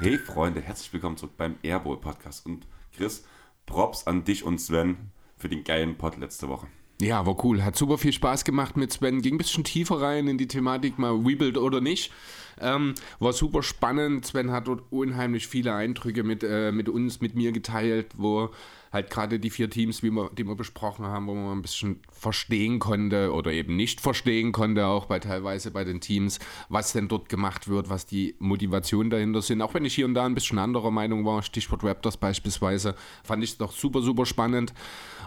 Hey Freunde, herzlich willkommen zurück beim Airbowl Podcast. Und Chris, Props an dich und Sven für den geilen Pod letzte Woche. Ja, war cool. Hat super viel Spaß gemacht mit Sven. Ging ein bisschen tiefer rein in die Thematik, mal Rebuild oder nicht. Ähm, war super spannend. Sven hat dort unheimlich viele Eindrücke mit, äh, mit uns, mit mir geteilt, wo halt gerade die vier Teams, wie wir, die wir besprochen haben, wo man ein bisschen verstehen konnte oder eben nicht verstehen konnte, auch bei teilweise bei den Teams, was denn dort gemacht wird, was die Motivationen dahinter sind. Auch wenn ich hier und da ein bisschen anderer Meinung war, Stichwort Raptors beispielsweise, fand ich es doch super, super spannend.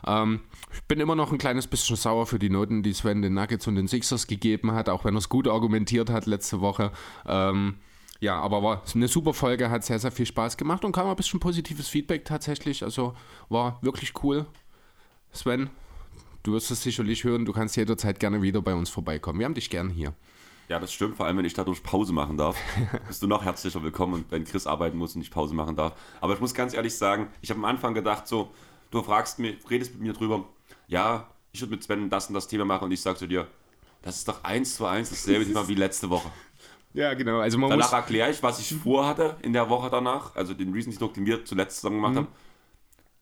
Ähm, ich bin immer noch ein kleines bisschen sauer für die Noten, die Sven den Nuggets und den Sixers gegeben hat, auch wenn er es gut argumentiert hat letzte Woche. Ähm, ja, aber war eine super Folge, hat sehr, sehr viel Spaß gemacht und kam ein bisschen positives Feedback tatsächlich. Also war wirklich cool. Sven, du wirst es sicherlich hören, du kannst jederzeit gerne wieder bei uns vorbeikommen. Wir haben dich gern hier. Ja, das stimmt, vor allem wenn ich dadurch Pause machen darf. bist du noch herzlicher willkommen und wenn Chris arbeiten muss und nicht Pause machen darf. Aber ich muss ganz ehrlich sagen, ich habe am Anfang gedacht, so, du fragst mich, redest mit mir drüber, ja, ich würde mit Sven das und das Thema machen und ich sage zu dir, das ist doch eins zu eins dasselbe Thema wie letzte Woche. Ja, genau. Also man danach erkläre ich, was ich vorhatte in der Woche danach, also den Talk, den wir zuletzt zusammen gemacht mhm. haben.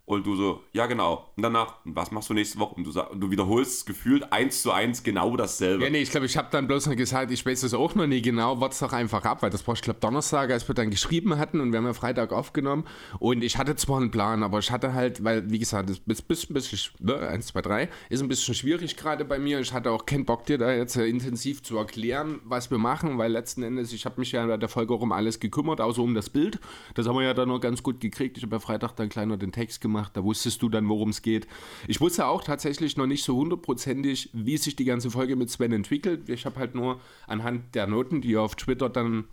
Und du so, ja genau. Und danach, was machst du nächste Woche? Und du, sag, du wiederholst gefühlt eins zu eins genau dasselbe. Ja, nee, ich glaube, ich habe dann bloß noch gesagt, ich weiß es auch noch nie genau, warte doch einfach ab, weil das war, ich glaube, Donnerstag, als wir dann geschrieben hatten und wir haben ja Freitag aufgenommen. Und ich hatte zwar einen Plan, aber ich hatte halt, weil, wie gesagt, das ist ein bisschen, ne, eins, zwei, drei, ist ein bisschen schwierig gerade bei mir. Ich hatte auch keinen Bock, dir da jetzt äh, intensiv zu erklären, was wir machen, weil letzten Endes, ich habe mich ja bei der Folge auch um alles gekümmert, außer um das Bild. Das haben wir ja dann noch ganz gut gekriegt. Ich habe ja Freitag dann kleiner den Text gemacht gemacht, da wusstest du dann, worum es geht. Ich wusste auch tatsächlich noch nicht so hundertprozentig, wie sich die ganze Folge mit Sven entwickelt. Ich habe halt nur anhand der Noten, die er auf Twitter dann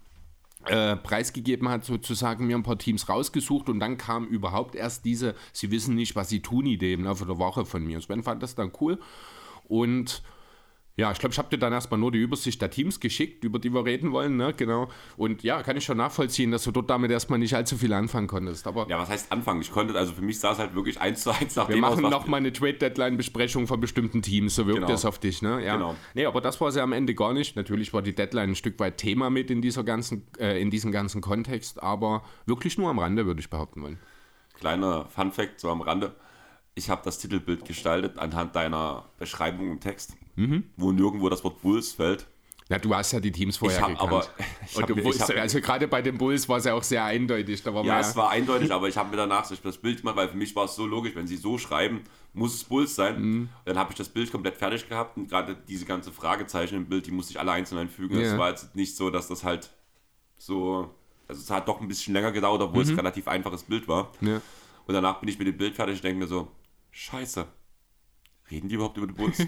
äh, preisgegeben hat, sozusagen mir ein paar Teams rausgesucht und dann kam überhaupt erst diese, sie wissen nicht, was sie tun, Idee im Laufe der Woche von mir. Sven fand das dann cool und ja, ich glaube, ich habe dir dann erstmal nur die Übersicht der Teams geschickt, über die wir reden wollen, ne? Genau. Und ja, kann ich schon nachvollziehen, dass du dort damit erstmal nicht allzu viel anfangen konntest. Aber ja, was heißt anfangen? Ich konnte, also für mich sah es halt wirklich eins zu eins nach Wir machen nochmal eine Trade-Deadline-Besprechung von bestimmten Teams, so wirkt genau. das auf dich, ne? Ja. Genau. Nee, aber das war sie am Ende gar nicht. Natürlich war die Deadline ein Stück weit Thema mit in dieser ganzen, äh, in diesem ganzen Kontext, aber wirklich nur am Rande, würde ich behaupten wollen. Kleiner Fun-Fact, so am Rande. Ich habe das Titelbild gestaltet anhand deiner Beschreibung im Text mhm. wo nirgendwo das Wort Bulls fällt. Ja, du hast ja die Teams vorher ich hab, gekannt. Aber, ich und du wusstest, also gerade bei den Bulls war es ja auch sehr eindeutig. Da war ja, es war eindeutig, aber ich habe mir danach das Bild gemacht, weil für mich war es so logisch, wenn sie so schreiben, muss es Bulls sein. Mhm. Dann habe ich das Bild komplett fertig gehabt und gerade diese ganze Fragezeichen im Bild, die musste ich alle einzeln einfügen. Es ja. war jetzt nicht so, dass das halt so, also es hat doch ein bisschen länger gedauert, obwohl mhm. es ein relativ einfaches Bild war. Ja. Und danach bin ich mit dem Bild fertig und denke mir so, scheiße, reden die überhaupt über die Bulls?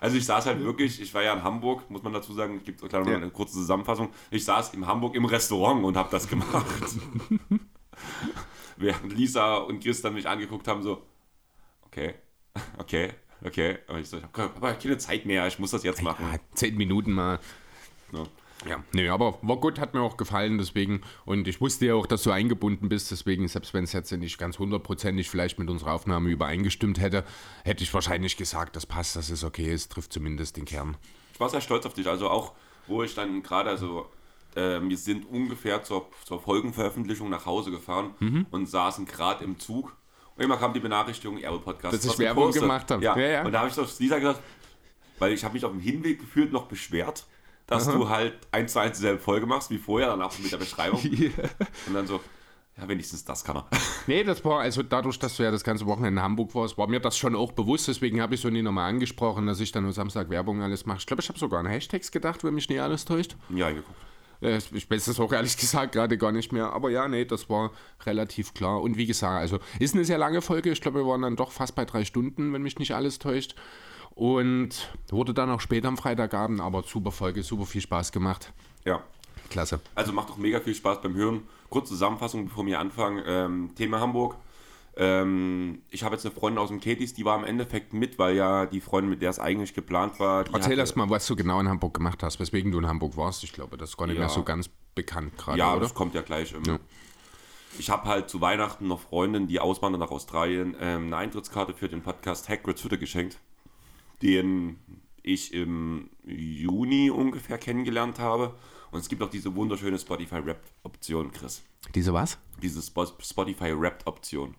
Also ich saß halt wirklich, ich war ja in Hamburg, muss man dazu sagen, ich gebe ja. eine kurze Zusammenfassung. Ich saß in Hamburg im Restaurant und habe das gemacht. Während Lisa und Christa mich angeguckt haben, so, okay, okay, okay. Aber ich so, ich habe keine Zeit mehr, ich muss das jetzt machen. Ja, zehn Minuten mal. Ja. Ja, nee, aber war gut, hat mir auch gefallen, deswegen. Und ich wusste ja auch, dass du eingebunden bist, deswegen, selbst wenn es jetzt nicht ganz hundertprozentig vielleicht mit unserer Aufnahme übereingestimmt hätte, hätte ich wahrscheinlich gesagt, das passt, das ist okay, es trifft zumindest den Kern. Ich war sehr stolz auf dich, also auch, wo ich dann gerade, also äh, wir sind ungefähr zur, zur Folgenveröffentlichung nach Hause gefahren mhm. und saßen gerade im Zug. Und immer kam die Benachrichtigung, Erbe Podcast. Dass ich Werbung gemacht habe. Ja. ja, ja. Und da habe ich doch Lisa gesagt, weil ich habe mich auf dem Hinweg gefühlt noch beschwert dass Aha. du halt eins zu eins dieselbe Folge machst wie vorher, dann auch mit der Beschreibung. yeah. Und dann so, ja, wenigstens das kann er. Nee, das war, also dadurch, dass du ja das ganze Wochenende in Hamburg warst, war mir das schon auch bewusst, deswegen habe ich so nie nochmal angesprochen, dass ich dann nur Samstag Werbung alles mache. Ich glaube, ich habe sogar an Hashtags gedacht, wenn mich nicht alles täuscht. Ja, geguckt. Ich weiß das auch ehrlich gesagt gerade gar nicht mehr. Aber ja, nee, das war relativ klar. Und wie gesagt, also ist eine sehr lange Folge. Ich glaube, wir waren dann doch fast bei drei Stunden, wenn mich nicht alles täuscht. Und wurde dann auch später am Freitagabend, aber super Folge, super viel Spaß gemacht. Ja. Klasse. Also macht doch mega viel Spaß beim Hören. Kurze Zusammenfassung, bevor wir anfangen. Ähm, Thema Hamburg. Ähm, ich habe jetzt eine Freundin aus dem Ketis, die war im Endeffekt mit, weil ja die Freundin, mit der es eigentlich geplant war. Erzähl erst mal, was du genau in Hamburg gemacht hast, weswegen du in Hamburg warst. Ich glaube, das ist gar nicht ja. mehr so ganz bekannt gerade. Ja, oder? das kommt ja gleich. Ähm, ja. ich habe halt zu Weihnachten noch Freundin, die auswandern nach Australien, ähm, eine Eintrittskarte für den Podcast Hagrid's Hütte geschenkt, den ich im Juni ungefähr kennengelernt habe. Und es gibt auch diese wunderschöne Spotify Wrapped-Option, Chris. Diese was? Diese Spo Spotify Wrapped-Option.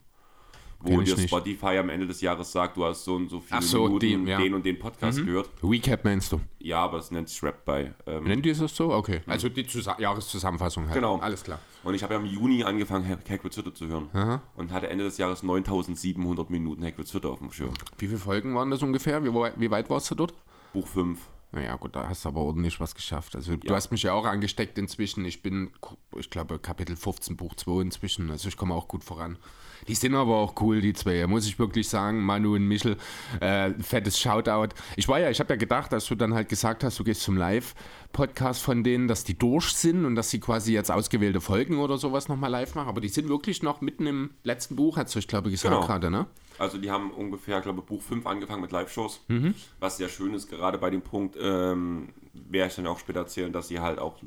Wo Kenn dir. Spotify am Ende des Jahres sagt, du hast so und so viele so, Minuten die, ja. den und den Podcast gehört. Recap meinst du? Ja, aber es nennt sich Wrapped bei. Ähm, Nennt ihr es so? Okay. Also die Zusa Jahreszusammenfassung halt. Genau. Alles klar. Und ich habe ja im Juni angefangen, Hack- Hagrid's Hütte zu hören. Und hatte Ende des Jahres 9700 Minuten Hagrid's Hütte auf dem Schirm. Wie viele Folgen waren das ungefähr? Wie, wie weit warst du dort? Buch 5. Naja, gut, da hast du aber ordentlich was geschafft. Also du hast mich ja auch angesteckt inzwischen. Ich bin, ich glaube, Kapitel 15, Buch 2 inzwischen. Also ich komme auch gut voran. Die sind aber auch cool, die zwei. Muss ich wirklich sagen, Manu und Michel, äh, fettes Shoutout. Ich war ja, ich habe ja gedacht, dass du dann halt gesagt hast, du gehst zum Live-Podcast von denen, dass die durch sind und dass sie quasi jetzt ausgewählte Folgen oder sowas nochmal live machen. Aber die sind wirklich noch mitten im letzten Buch, hast du, ich glaube, gesagt Genau. gerade, ne? Also die haben ungefähr, glaube ich, Buch 5 angefangen mit Live-Shows. Mhm. Was sehr schön ist, gerade bei dem Punkt, ähm, werde ich dann auch später erzählen, dass sie halt auch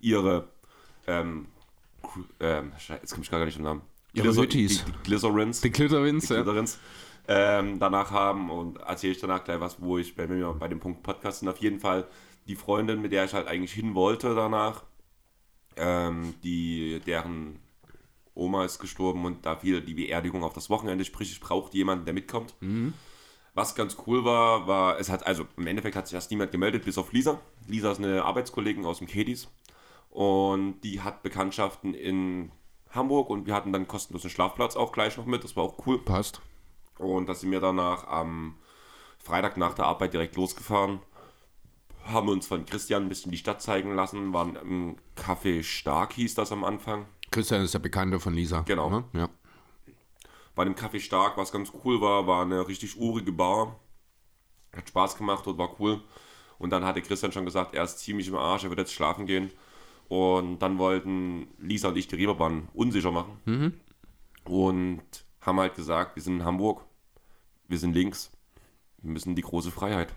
ihre, ähm, ähm, jetzt komme ich gar nicht im Namen. Ihre Glycer- Hüttis. Die, die Glycerins. Die Glitterwins, die ja. Glitterins, ähm, danach haben und erzähle ich danach gleich was, wo ich, wenn wir bei dem Punkt Podcast sind, auf jeden Fall die Freundin, mit der ich halt eigentlich hin wollte danach, ähm, die, deren Oma ist gestorben und da fiel die Beerdigung auf das Wochenende, sprich, ich brauchte jemanden, der mitkommt. Was ganz cool war, war, es hat, also im Endeffekt hat sich erst niemand gemeldet, bis auf Lisa. Lisa ist eine Arbeitskollegin aus dem Kedis und die hat Bekanntschaften in Hamburg und wir hatten dann kostenlosen Schlafplatz auch gleich noch mit, das war auch cool. Passt. Und dass sie mir danach am Freitag nach der Arbeit direkt losgefahren, haben uns von Christian ein bisschen die Stadt zeigen lassen, waren im Café Stark, hieß das am Anfang. Christian ist der Bekannte von Lisa. Genau. Ne? Ja. Bei dem Café Stark, was ganz cool war, war eine richtig urige Bar. Hat Spaß gemacht und war cool. Und dann hatte Christian schon gesagt, er ist ziemlich im Arsch, er wird jetzt schlafen gehen. Und dann wollten Lisa und ich die Reeperbahn unsicher machen. Und haben halt gesagt, wir sind in Hamburg, wir sind links, wir müssen die große Freiheit.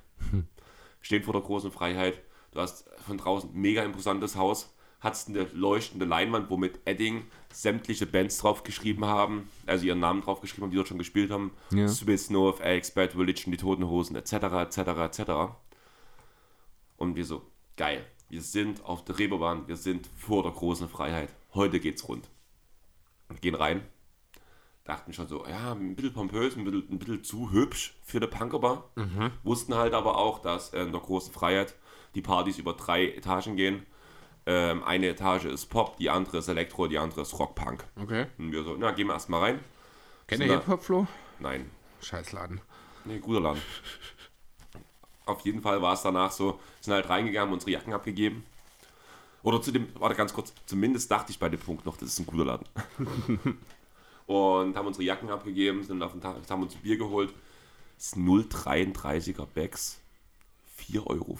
Stehen vor der großen Freiheit. Du hast von draußen ein mega imposantes Haus, hast eine leuchtende Leinwand, wo mit Edding sämtliche Bands draufgeschrieben haben, also ihren Namen draufgeschrieben haben, die dort schon gespielt haben. Ja. Swiss, North, Alex, Bad Religion, die Toten Hosen, etc., etc., etc. Und wir so, geil, wir sind auf der Reeperbahn, wir sind vor der großen Freiheit. Heute geht's rund. Und gehen rein. Dachten schon so, ja, ein bisschen pompös, ein bisschen, ein bisschen zu hübsch für eine Punkerbar. Wussten halt aber auch, dass in der großen Freiheit die Partys über drei Etagen gehen. Ähm, eine Etage ist Pop, die andere ist Elektro, die andere ist Rock-Punk. Okay. Und wir so, na, gehen wir erstmal rein. Kennt ihr da- Hip-Hop, Flo? Nein, Scheißladen. Nee, guter Laden. Auf jeden Fall war es danach so, sind halt reingegangen, haben unsere Jacken abgegeben. Oder zu dem, warte ganz kurz, zumindest dachte ich bei dem Punkt noch, das ist ein guter Laden. und haben unsere Jacken abgegeben, sind auf den Tag, haben uns ein Bier geholt. Das ist 0,33er Bags, 4,50 Euro.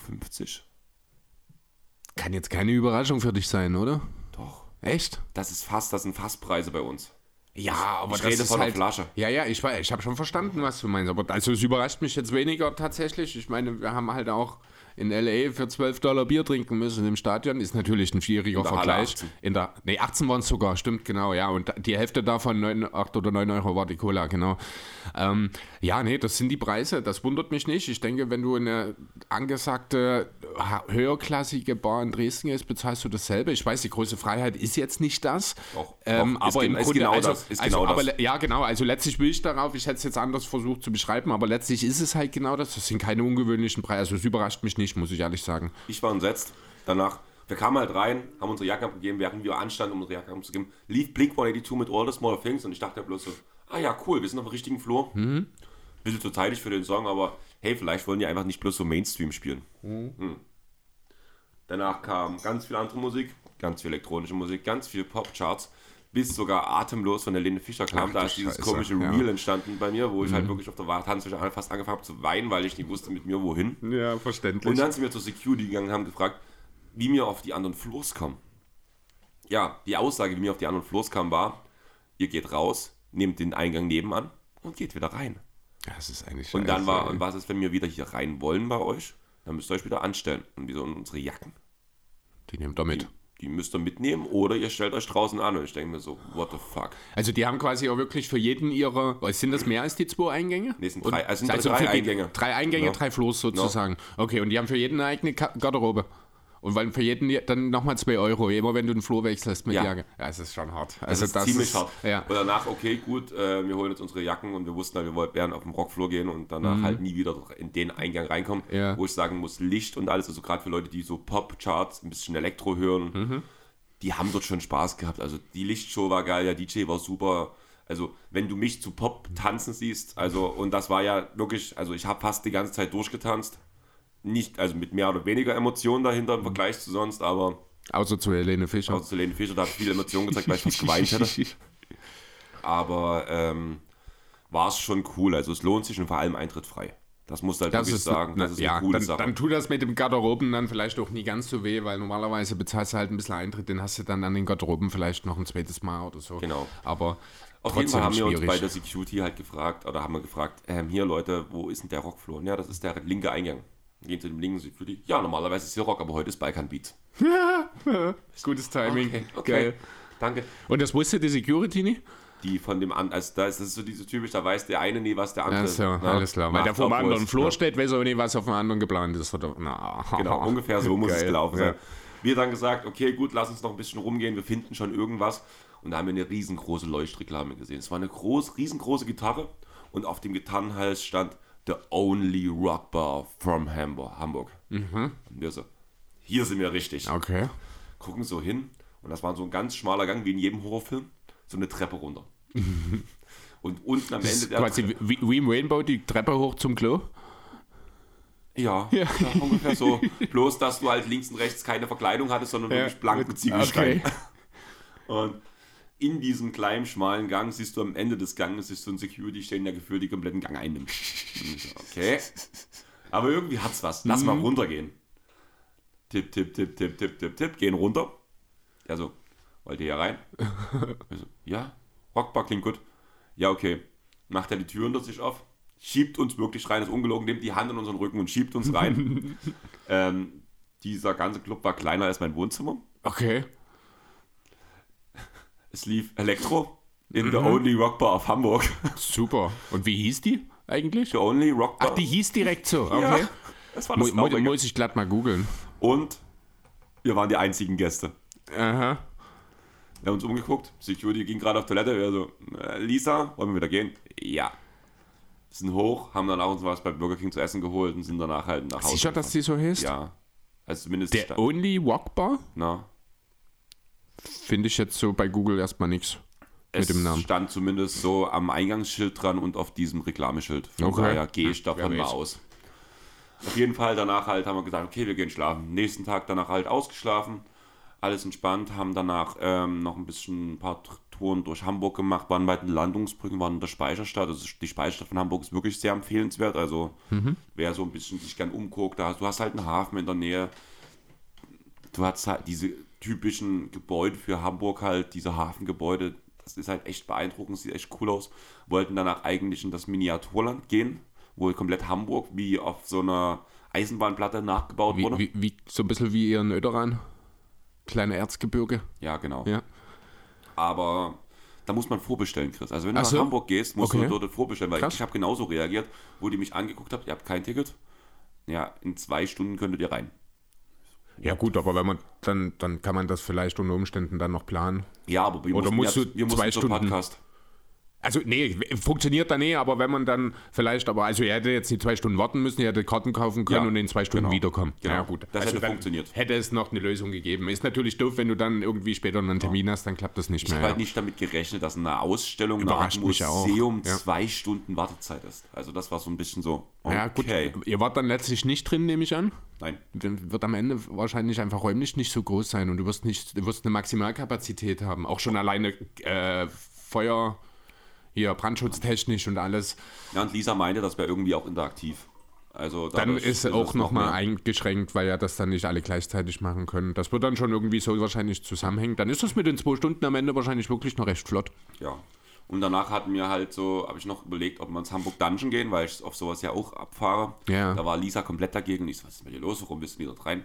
Kann jetzt keine Überraschung für dich sein, oder? Doch, Echt? das ist fast, das sind Fasspreise bei uns. Ja, aber ich rede von der Flasche. Ja, ja, ich, ich habe schon verstanden, was du meinst. Aber also es überrascht mich jetzt weniger tatsächlich. Ich meine, wir haben halt auch in L.A. für 12 Dollar Bier trinken müssen im Stadion. Ist natürlich ein schwieriger Vergleich. 18. In der, nee, 18 waren es sogar, stimmt, genau, ja. Und die Hälfte davon, 9, 8 oder 9 Euro war die Cola, genau. Ähm, ja, nee, das sind die Preise. Das wundert mich nicht. Ich denke, wenn du in eine angesagte, höherklassige Bar in Dresden gehst, bezahlst du dasselbe. Ich weiß, die große Freiheit ist jetzt nicht das. Doch, ähm, doch, aber im ist Grunde, genau also, das, ist also, genau aber das. ja, genau. Also letztlich will ich darauf, ich hätte es jetzt anders versucht zu beschreiben, aber letztlich ist es halt genau das. Das sind keine ungewöhnlichen Preise. Also es überrascht mich nicht, muss ich ehrlich sagen. Ich war entsetzt. Danach, wir kamen halt rein, haben unsere Jacken abgegeben, während wir anstanden, um unsere Jacken abzugeben, lief Blink 182 mit All the Small Things und ich dachte bloß so, ah ja, cool, wir sind auf dem richtigen Flur. Bisschen zu zeitig für den Song, aber hey, vielleicht wollen die einfach nicht bloß so Mainstream spielen. Hm. Danach kam ganz viel andere Musik, ganz viel elektronische Musik, ganz viel Popcharts, bis sogar Atemlos von der Lene Fischer kam. Ach, da ist dieses Scheiße, komische ja. Reel entstanden bei mir, wo ich halt wirklich auf der Tanzfläche fast angefangen habe zu weinen, weil ich nicht wusste mit mir wohin. Ja, verständlich. Und dann sind wir zur Security gegangen und haben gefragt, wie wir auf die anderen Floors kommen. Ja, die Aussage, wie mir auf die anderen Floors kam, war, ihr geht raus, nehmt den Eingang nebenan und geht wieder rein. das ist eigentlich Und dann war, und was ist, wenn wir wieder hier rein wollen bei euch? Dann müsst ihr euch wieder anstellen. Und wieso unsere Jacken? Die nimmt er mit. die müsst ihr mitnehmen oder ihr stellt euch draußen an. Und ich denke mir so, what the fuck. Also die haben quasi auch wirklich für jeden ihre, sind das mehr als die zwei Eingänge? Nee, es sind drei, also sind Also drei die- Eingänge. Drei Eingänge, Ja. drei Floß sozusagen. Okay, und die haben für jeden eine eigene Garderobe. Und weil für jeden dann nochmal 2 Euro, immer wenn du den Floh wechselst mit Ja. Jacke. Ja, es ist schon hart. Das Also ist ziemlich hart. Ja. Und danach, okay, gut, äh, wir holen jetzt unsere Jacken und wir wussten halt, wir wollten auf den Rockflur gehen und danach halt nie wieder in den Eingang reinkommen, Mhm. Ja. wo ich sagen muss, Licht und alles, also gerade für Leute, die so Pop-Charts, ein bisschen Elektro hören, Mhm. die haben dort schon Spaß gehabt. Also die Lichtshow war geil, der DJ war super. Also wenn du mich zu Pop tanzen siehst, also und das war ja wirklich, also ich habe fast die ganze Zeit durchgetanzt. Nicht, also mit mehr oder weniger Emotionen dahinter im Vergleich zu sonst, aber Außer zu Helene Fischer. außer zu Lene Fischer, da habe ich viele Emotionen gezeigt, weil ich fast geweint hätte. Aber ähm, war es schon cool. Also es lohnt sich und vor allem Eintritt frei. Das muss halt Das wirklich ist, sagen. Das ist eine ja, coole dann, Sache. dann tut das mit dem Garderoben dann vielleicht auch nie ganz so weh, weil normalerweise bezahlst du halt ein bisschen Eintritt, den hast du dann an den Garderoben vielleicht noch ein zweites Mal oder so. Genau. Aber Auf jeden Fall trotzdem haben wir uns bei der Security halt gefragt, oder haben wir gefragt, ähm, hier Leute, wo ist denn der Rockflur? Ja, das ist der linke Eingang. Gehen zu dem linken Security. Ja, normalerweise ist hier Rock, aber heute ist Balkan Beat. Gutes Timing. Okay, okay. Geil. Danke. Und das wusste die Security nicht? Die von dem an, also da ist es so diese typisch, da weiß der eine nie, was der andere Ja, so, ne, alles klar. Weil der vor dem anderen es- Flur ja. steht, weiß auch nicht, was auf dem anderen geplant ist. Oder, na. Genau, ungefähr so muss es Geil, gelaufen ja. sein. Wir dann gesagt, okay, gut, lass uns noch ein bisschen rumgehen, wir finden schon irgendwas. Und da haben wir eine riesengroße Leuchtreklame gesehen. Es war eine groß, riesengroße Gitarre und auf dem Gitarrenhals stand The Only Rock Bar from Hamburg. Hamburg. Und wir so, hier sind wir richtig. Okay. Gucken so hin und das war so ein ganz schmaler Gang, wie in jedem Horrorfilm, so eine Treppe runter. und unten am Das Ende ist der quasi wie, wie im Rainbow die Treppe hoch zum Klo. Ja, ja. ungefähr so. Bloß, dass du halt links und rechts keine Verkleidung hattest, sondern wirklich blanken Ziegelstein. Okay. Und in diesem kleinen, schmalen Gang siehst du am Ende des Ganges siehst du einen Security stehen, der gefühlt den kompletten Gang einnimmt. Okay. Aber irgendwie hat's was. Lass mal runtergehen. Tipp, tipp, tipp, tipp, tipp, tipp, tipp. Gehen runter. Der so, wollt ihr hier rein? So, ja, Rockbar klingt gut. Ja, okay. Macht er die Tür unter sich auf, schiebt uns wirklich rein, ist ungelogen, nimmt die Hand in unseren Rücken und schiebt uns rein. ähm, dieser ganze Club war kleiner als mein Wohnzimmer. Okay. Es lief Elektro in the only Rockbar of Hamburg. Super. Und wie hieß die eigentlich? the only Rockbar. Ach, die hieß direkt so. ja, Okay. das war das mu Traurige. muss ich glatt mal googeln. Und wir waren die einzigen Gäste. Aha. Wir haben uns umgeguckt. Security ging gerade auf Toilette. Wir so, äh, Lisa, wollen wir wieder gehen? Ja. Sind hoch, haben danach uns was bei Burger King zu essen geholt und sind danach halt nach Hause. Sicher, dass die so hieß? Ja. Also zumindest Der Only Walkbar? na, Finde ich jetzt so bei Google erstmal nichts es mit dem Namen. stand zumindest so am Eingangsschild dran und auf diesem Reklameschild. Von Okay. daher gehe ich davon mal aus. Auf jeden Fall danach halt haben wir gesagt, okay, wir gehen schlafen. Nächsten Tag danach halt ausgeschlafen. Alles entspannt, haben danach ähm, noch ein bisschen ein paar Touren durch Hamburg gemacht, waren bei den Landungsbrücken, waren in der Speicherstadt. Also die Speicherstadt von Hamburg ist wirklich sehr empfehlenswert. Also wer so ein bisschen sich gern umguckt, da, du hast halt einen Hafen in der Nähe. Du hast halt diese typischen Gebäude für Hamburg halt, diese Hafengebäude. Das ist halt echt beeindruckend, sieht echt cool aus. Wollten danach eigentlich in das Miniaturland gehen, wo komplett Hamburg wie auf so einer Eisenbahnplatte nachgebaut Wie, wurde. wie, wie, so ein bisschen wie ihr in Öderan. Kleine Erzgebirge. Ja, genau. Ja. Aber da muss man vorbestellen, Chris. Also wenn du Ach nach so? Hamburg gehst, musst Okay. du dort vorbestellen, weil Krass. ich habe genauso reagiert, wo die mich angeguckt haben, ihr habt kein Ticket. Ja, in zwei Stunden könntet ihr rein. Ja gut, aber wenn man dann, dann kann man das vielleicht unter Umständen dann noch planen. Ja, aber wir Oder mussten, musst ja, du wir zwei Stunden- Podcast. Also nee, funktioniert da nicht, aber wenn man dann vielleicht, aber also ihr hättet jetzt nicht zwei Stunden warten müssen, ihr hättet Karten kaufen können Ja, und in zwei Stunden genau. wiederkommen. Genau. Ja gut. Das also hätte dann funktioniert. Hätte es noch eine Lösung gegeben. Ist natürlich doof, wenn du dann irgendwie später einen Termin hast, dann klappt das nicht Ich mehr. habe ja. halt nicht damit gerechnet, dass eine Ausstellung nach Überrascht auch, Museum ja. zwei Stunden Wartezeit ist. Also das war so ein bisschen so, okay. Ja gut, ihr wart dann letztlich nicht drin, nehme ich an. Nein, Dann wird am Ende wahrscheinlich einfach räumlich nicht so groß sein und du wirst nicht, du wirst eine Maximalkapazität haben. Auch schon alleine äh, Feuer, hier brandschutztechnisch und alles. ja, und Lisa meinte, das wäre irgendwie auch interaktiv. Also Dann ist es auch noch nochmal mehr. eingeschränkt, weil ja das dann nicht alle gleichzeitig machen können. Das wird dann schon irgendwie so wahrscheinlich zusammenhängen. Dann ist das mit den zwei Stunden am Ende wahrscheinlich wirklich noch recht flott. Ja. Und danach hatten wir halt so, habe ich noch überlegt, ob wir ins Hamburg Dungeon gehen, weil ich auf sowas ja auch abfahre. Ja. Da war Lisa komplett dagegen. Ich so, was ist mit dir los? Warum willst du wieder rein?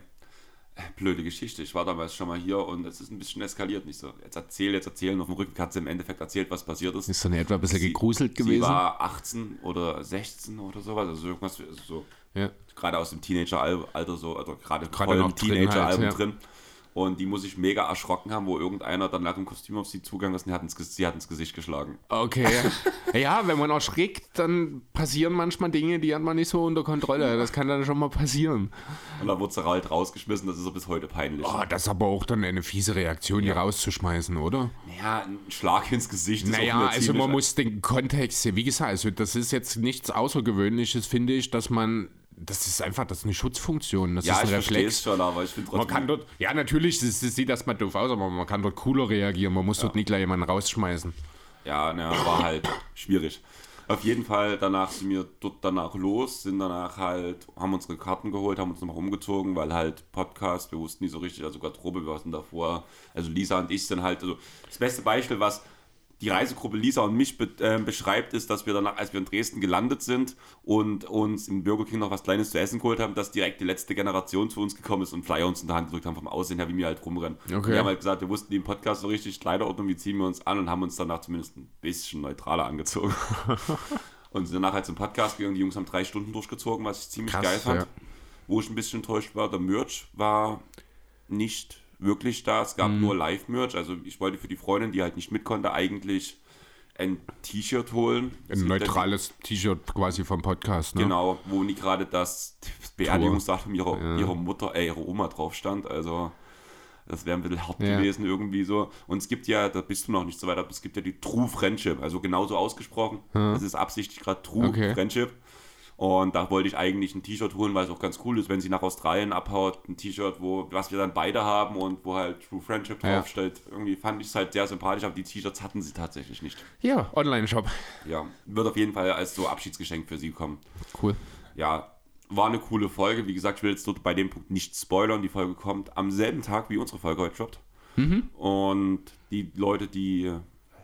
Blöde Geschichte. Ich war damals schon mal hier und es ist ein bisschen eskaliert. Nicht so, jetzt erzähl, jetzt erzählen. Auf dem Rückweg hat sie im Endeffekt erzählt, was passiert ist. Ist dann etwa ein bisschen Sie- gegruselt Sie gewesen? war 18 oder 16 oder sowas. Also irgendwas also so. ja. Gerade aus dem Teenager-Alter so, also gerade Gerade voll im drin Teenager-Album halt, ja. drin. Und die muss sich mega erschrocken haben, wo irgendeiner dann nach dem Kostüm auf sie zugegangen ist und hat ins, sie hat ins Gesicht geschlagen. Okay. ja, wenn man erschrickt, dann passieren manchmal Dinge, die hat man nicht so unter Kontrolle. Das kann dann schon mal passieren. Und dann wurde sie halt rausgeschmissen, das ist so bis heute peinlich. Oh, das ist aber auch dann eine fiese Reaktion, die rauszuschmeißen, oder? Naja, ein Schlag ins Gesicht ist Naja, auch wieder also man muss den Kontext sehen. Wie gesagt, also das ist jetzt nichts Außergewöhnliches, finde ich, dass man. Das ist einfach, das ist eine Schutzfunktion. Das Ja, ist ich ein verstehe Reflex. es schon, aber ich finde Man trotzdem... kann dort, ja, natürlich es, es sieht das mal doof aus, aber man kann dort cooler reagieren. Man muss dort nicht gleich jemanden rausschmeißen. Ja, na, war halt schwierig. Auf jeden Fall, danach sind wir dort danach los, sind danach halt, haben unsere Karten geholt, haben uns nochmal umgezogen, weil halt Podcast, wir wussten nicht so richtig, also Garderobe, wir waren davor, also Lisa und ich sind halt, also das beste Beispiel, was die Reisegruppe Lisa und mich be äh, beschreibt, ist, dass wir danach, als wir in Dresden gelandet sind und uns im Burger King noch was Kleines zu essen geholt haben, dass direkt die letzte Generation zu uns gekommen ist und Flyer uns in der Hand gedrückt haben vom Aussehen her, wie wir halt rumrennen. Und Okay. wir haben halt gesagt, wir wussten die im Podcast so richtig Kleiderordnung, wie ziehen wir uns an und haben uns danach zumindest ein bisschen neutraler angezogen. und sind danach halt zum Podcast gegangen. Die Jungs haben drei Stunden durchgezogen, was ich ziemlich Krass, geil fand. ja. Wo ich ein bisschen enttäuscht war, der Merch war nicht wirklich da. Es gab nur Live-Merch. Also ich wollte für die Freundin, die halt nicht mit konnte, eigentlich ein T-Shirt holen. Ein neutrales T-Shirt quasi vom Podcast, ne? Genau, wo nie gerade das Beerdigungsdatum ihrer, ihrer Mutter, äh, ihrer Oma drauf stand. Also das wäre ein bisschen hart Ja. gewesen irgendwie so. Und es gibt ja, da bist du noch nicht so weit, aber es gibt ja die True Friendship, also genauso ausgesprochen. Das ist absichtlich gerade True Okay. Friendship. Und da wollte ich eigentlich ein T-Shirt holen, weil es auch ganz cool ist, wenn sie nach Australien abhaut, ein T-Shirt, wo was wir dann beide haben und wo halt True Friendship Ja. draufsteht. Irgendwie fand ich es halt sehr sympathisch, aber die T-Shirts hatten sie tatsächlich nicht. Ja, Online-Shop. Ja, wird auf jeden Fall als so Abschiedsgeschenk für sie kommen Cool. ja, war eine coole Folge. Wie gesagt, ich will jetzt dort bei dem Punkt nicht spoilern. Die Folge kommt am selben Tag, wie unsere Folge heute droppt. Und die Leute, die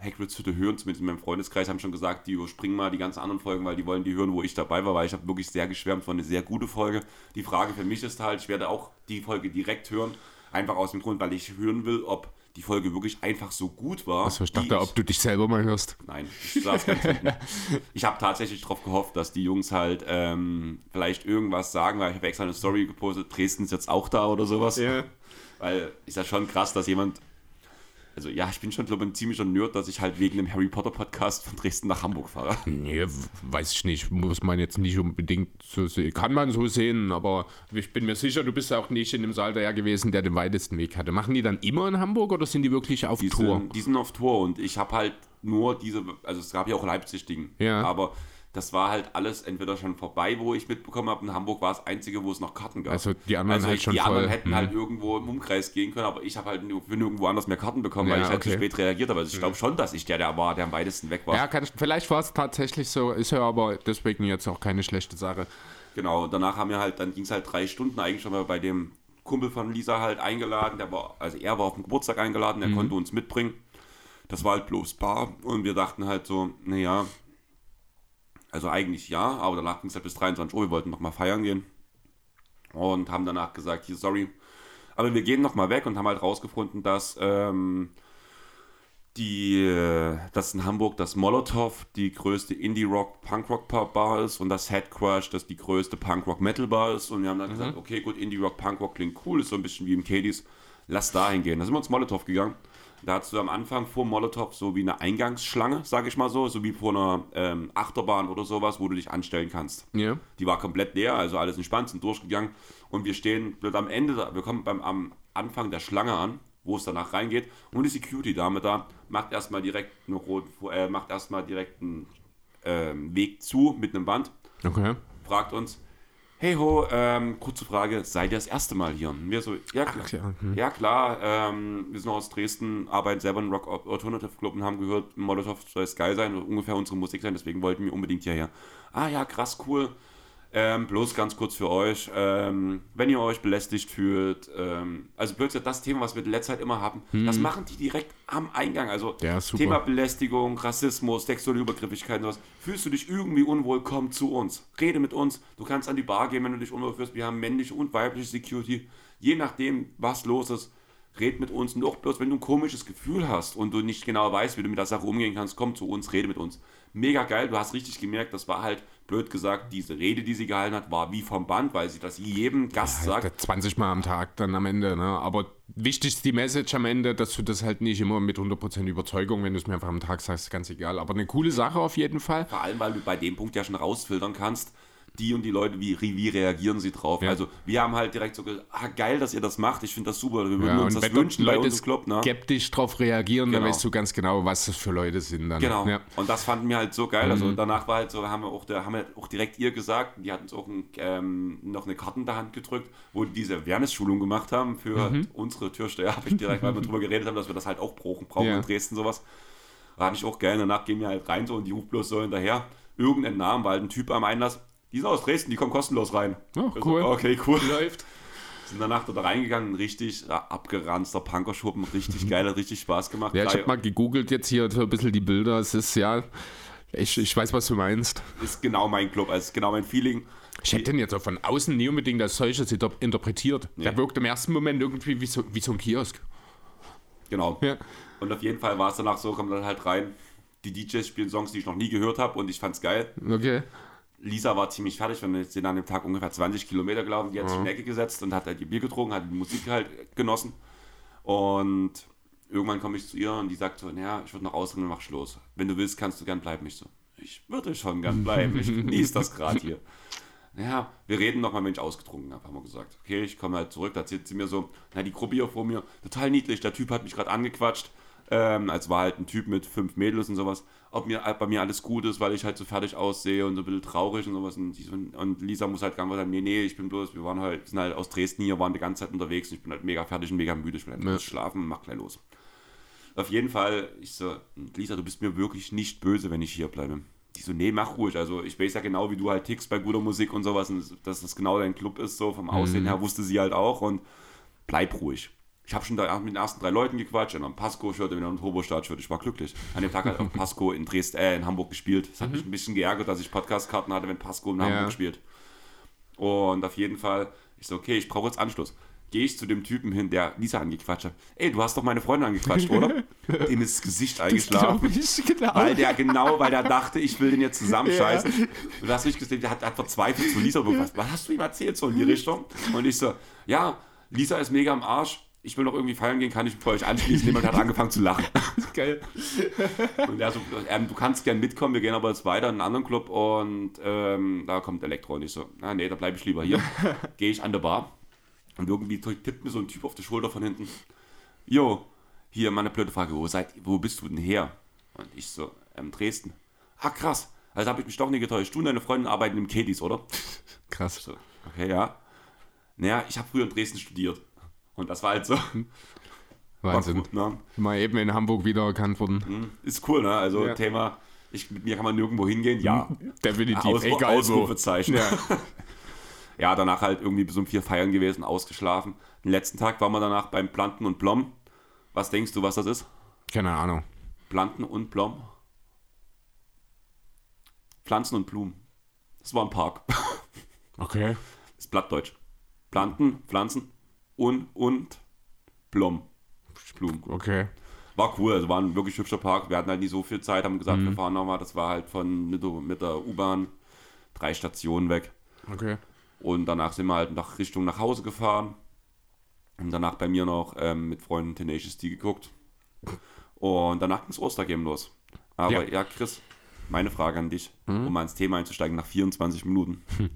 Hagrids Hütte hören, zumindest in meinem Freundeskreis, haben schon gesagt, die überspringen mal die ganzen anderen Folgen, weil die wollen die hören, wo ich dabei war, weil ich habe wirklich sehr geschwärmt von eine sehr gute Folge. Die Frage für mich ist halt, ich werde auch die Folge direkt hören, einfach aus dem Grund, weil ich hören will, ob die Folge wirklich einfach so gut war. Also ich dachte, ob du dich selber mal hörst. Nein, ich saß ganz hinten. Ich habe tatsächlich darauf gehofft, dass die Jungs halt ähm, vielleicht irgendwas sagen, weil ich habe extra eine Story gepostet, Dresden ist jetzt auch da oder sowas. Ja. Weil ist ja schon krass, dass jemand. Also ja, ich bin schon, glaube ich, ein ziemlicher Nerd, dass ich halt wegen dem Harry Potter Podcast von Dresden nach Hamburg fahre. Nee, weiß ich nicht. Muss man jetzt nicht unbedingt so sehen. Kann man so sehen, aber ich bin mir sicher, du bist auch nicht in dem Saal der gewesen, der den weitesten Weg hatte. Machen die dann immer in Hamburg oder sind die wirklich auf Die Tour? sind, die sind auf Tour und ich habe halt nur diese, also es gab ja auch Leipzig-Ding, Ja. aber das war halt alles entweder schon vorbei, wo ich mitbekommen habe. In Hamburg war das einzige, wo es noch Karten gab. Also die anderen halt ich- schon die anderen voll. hätten Hm. halt irgendwo im Umkreis gehen können, aber ich habe halt nur- für nirgendwo anders mehr Karten bekommen, weil Ja, ich halt zu okay. spät reagiert habe. Also ich glaube schon, dass ich der, der war, der am weitesten weg war. Ja, kann, ich- vielleicht war es tatsächlich so, ist ja aber deswegen jetzt auch keine schlechte Sache. Genau, und danach haben wir halt, dann ging es halt drei Stunden eigentlich schon mal bei dem Kumpel von Lisa halt eingeladen. Der war, also er war auf den Geburtstag eingeladen, der konnte uns mitbringen. Das war halt bloß Bar und wir dachten halt so, naja, also eigentlich ja, aber danach ging es halt bis 23 Uhr, wir wollten noch mal feiern gehen und haben danach gesagt, hier, sorry, aber wir gehen noch mal weg und haben halt rausgefunden, dass ähm, die, äh, dass in Hamburg das Molotov die größte Indie-Rock-Punk-Rock-Bar ist und das Head Crush das die größte Punk-Rock-Metal-Bar ist. Und wir haben dann gesagt, okay, gut, Indie-Rock, Punk-Rock klingt cool, ist so ein bisschen wie im Cadies, lass da hingehen. Da sind wir ins Molotov gegangen. Da hattest du am Anfang vor Molotov so wie eine Eingangsschlange, sage ich mal so, so wie vor einer ähm, Achterbahn oder sowas, wo du dich anstellen kannst. Ja. Die war komplett leer, also alles entspannt, sind durchgegangen. Und wir stehen blöd am Ende, da- wir kommen beim am Anfang der Schlange an, wo es danach reingeht. Und die Security-Dame da macht erstmal direkt eine äh, macht erstmal direkt einen ähm, Weg zu mit einem Band, Okay. fragt uns, hey ho, ähm, kurze Frage, seid ihr das erste Mal hier? Und wir so, ja klar, Ach, ja, hm. ja, klar ähm, wir sind aus Dresden, arbeiten selber im Rock Alternative Club und haben gehört, Molotov soll es geil sein, ungefähr unsere Musik sein, deswegen wollten wir unbedingt hierher. Ah ja, krass, cool. Ähm, bloß ganz kurz für euch, ähm, wenn ihr euch belästigt fühlt, ähm, also plötzlich das Thema, was wir in letzter Zeit immer haben, das machen die direkt am Eingang. Also Ja. Thema Belästigung, Rassismus, sexuelle Übergriffigkeit und sowas. Fühlst du dich irgendwie unwohl, komm zu uns. Rede mit uns. Du kannst an die Bar gehen, wenn du dich unwohl fühlst. Wir haben männliche und weibliche Security. Je nachdem, was los ist, red mit uns. Noch bloß, wenn du ein komisches Gefühl hast und du nicht genau weißt, wie du mit der Sache umgehen kannst, komm zu uns, rede mit uns. Mega geil, du hast richtig gemerkt, das war halt, blöd gesagt, diese Rede, die sie gehalten hat, war wie vom Band, weil sie das jedem Gast sagt. 20 Mal am Tag dann am Ende. Ne? Aber wichtig ist die Message am Ende, dass du das halt nicht immer mit 100% Überzeugung, wenn du es mir einfach am Tag sagst, ist ganz egal. Aber eine coole Sache auf jeden Fall. Vor allem, weil du bei dem Punkt ja schon rausfiltern kannst, die und die Leute, wie, wie reagieren sie drauf. Ja. Also wir haben halt direkt so gesagt, ah, geil, dass ihr das macht, ich finde das super, wir würden Ja, uns das wünschen bei Leute uns im Club. Ne? skeptisch drauf reagieren, dann Genau. weißt du ganz genau, was das für Leute sind dann. Genau. Ja. Mhm. Und das fanden wir halt so geil. Also danach war halt so, haben wir auch, da haben wir auch direkt ihr gesagt, die hat uns auch ein, ähm, noch eine Karte in der Hand gedrückt, wo die diese Awareness-Schulung gemacht haben für Mhm. unsere Türsteher, habe ich direkt, weil wir drüber geredet haben, dass wir das halt auch brauchen, brauchen in Dresden sowas. Fand ich auch geil. Danach gehen wir halt rein so und die ruft bloß so hinterher. Irgendein Namen, halt ein Typ am Einlass. Die sind aus Dresden, die kommen kostenlos rein. Oh, cool. So, okay, cool. Läuft. Sind danach da reingegangen, richtig ja, abgeranzter Punkerschuppen, richtig geil, hat richtig Spaß gemacht. Ja, ich habe mal gegoogelt jetzt hier so ein bisschen die Bilder. Es ist ja, ich, ich weiß, was du meinst. ist genau mein Club, also ist genau mein Feeling. Ich hätte den jetzt auch von außen nie unbedingt als solches inter- interpretiert. Der wirkt im ersten Moment irgendwie wie so, wie so ein Kiosk. Genau. Ja. Und auf jeden Fall war es danach so, kommt dann halt rein. Die DJs spielen Songs, die ich noch nie gehört habe und ich fand's geil. Okay. Lisa war ziemlich fertig, wir sind an dem Tag ungefähr 20 Kilometer gelaufen, die hat sich in die Ecke gesetzt und hat halt ihr Bier getrunken, hat die Musik halt genossen. Und irgendwann komme ich zu ihr und die sagt so, naja, ich würde noch ausringen und mach Schluss. Wenn du willst, kannst du gern bleiben. Ich so, ich würde schon gern bleiben, ich genieße das gerade hier. Naja, wir reden noch mal, wenn ich ausgetrunken habe, haben wir gesagt. Okay, ich komme halt zurück, da erzählt sie mir so, na, die Gruppe hier vor mir, total niedlich, der Typ hat mich gerade angequatscht, ähm, als war halt ein Typ mit fünf Mädels und sowas, ob mir bei mir alles gut ist, weil ich halt so fertig aussehe und so ein bisschen traurig und sowas. Und, so, und Lisa muss halt ganz sagen, nee, nee, ich bin bloß, wir waren halt, sind halt aus Dresden hier, waren die ganze Zeit unterwegs und ich bin halt mega fertig und mega müde, ich will halt Ja. schlafen und mach gleich los. Auf jeden Fall, ich so, Lisa, du bist mir wirklich nicht böse, wenn ich hier bleibe. Die so, nee, mach ruhig. Also ich weiß ja genau, wie du halt tickst bei guter Musik und sowas und dass das genau dein Club ist, so vom Aussehen her wusste sie halt auch und bleib ruhig. Ich habe schon da mit den ersten drei Leuten gequatscht, in einem Pasco-Shirt, in einem Turbo-Start-Shirt. Ich war glücklich. An dem Tag hat auch Pasco in Dresden, äh, in Hamburg gespielt. Das hat mich ein bisschen geärgert, dass ich Podcast-Karten hatte, wenn Pasco in Hamburg Ja. spielt. Und auf jeden Fall, ich so, okay, ich brauche jetzt Anschluss. Gehe ich zu dem Typen hin, der Lisa angequatscht hat. Ey, du hast doch meine Freundin angequatscht, oder? Dem ist das Gesicht eingeschlafen. ich, genau. Weil der genau, weil der dachte, ich will den jetzt zusammenscheißen. Und du hast nicht gesehen, der hat, hat verzweifelt zu Lisa gesagt, was hast du ihm erzählt so in die Richtung? Und ich so, ja, Lisa ist mega am Arsch. Ich will noch irgendwie feiern gehen, kann ich bei euch anschließen? Jemand hat angefangen zu lachen. Geil. Und er so, ähm, du kannst gern mitkommen, wir gehen aber jetzt weiter in einen anderen Club und ähm, da kommt Elektro. Und ich so, na nee, da bleibe ich lieber hier. Gehe ich an der Bar und irgendwie tippt mir so ein Typ auf die Schulter von hinten. Jo, hier mal eine blöde Frage, wo, seid, wo bist du denn her? Und ich so, ähm, Dresden. Ah, krass. Also habe ich mich doch nicht getäuscht. Du und deine Freundin arbeiten im Kedis, oder? Krass. So, okay, ja. Naja, ich habe früher in Dresden studiert. Und das war halt so. War Wahnsinn. cool, ne? Mal eben in Hamburg wieder erkannt worden. Ist cool, ne? Also Ja. Thema, ich, mit mir kann man nirgendwo hingehen, ja. Definitiv. Aus, Egal. Ausrufezeichen. Ja. Ja, danach halt irgendwie bis um vier feiern gewesen, ausgeschlafen. Den letzten Tag waren wir danach beim Planten und Blom. Was denkst du, was das ist? Keine Ahnung. Planten und Blom? Pflanzen und Blumen. Das war ein Park. Okay. Das ist Blattdeutsch. Planten, Pflanzen und, und Blom. Blumen. Okay. War cool, also war ein wirklich hübscher Park. Wir hatten halt nie so viel Zeit, haben gesagt, Mhm. wir fahren nochmal. Das war halt von mit der, mit der U-Bahn drei Stationen weg. Okay. Und danach sind wir halt nach Richtung nach Hause gefahren. Und danach bei mir noch ähm, mit Freunden Tenacious D geguckt. Und danach ging das Ostergame los. Aber Ja. ja. Chris, meine Frage an dich, um mal ins Thema einzusteigen, nach 24 Minuten.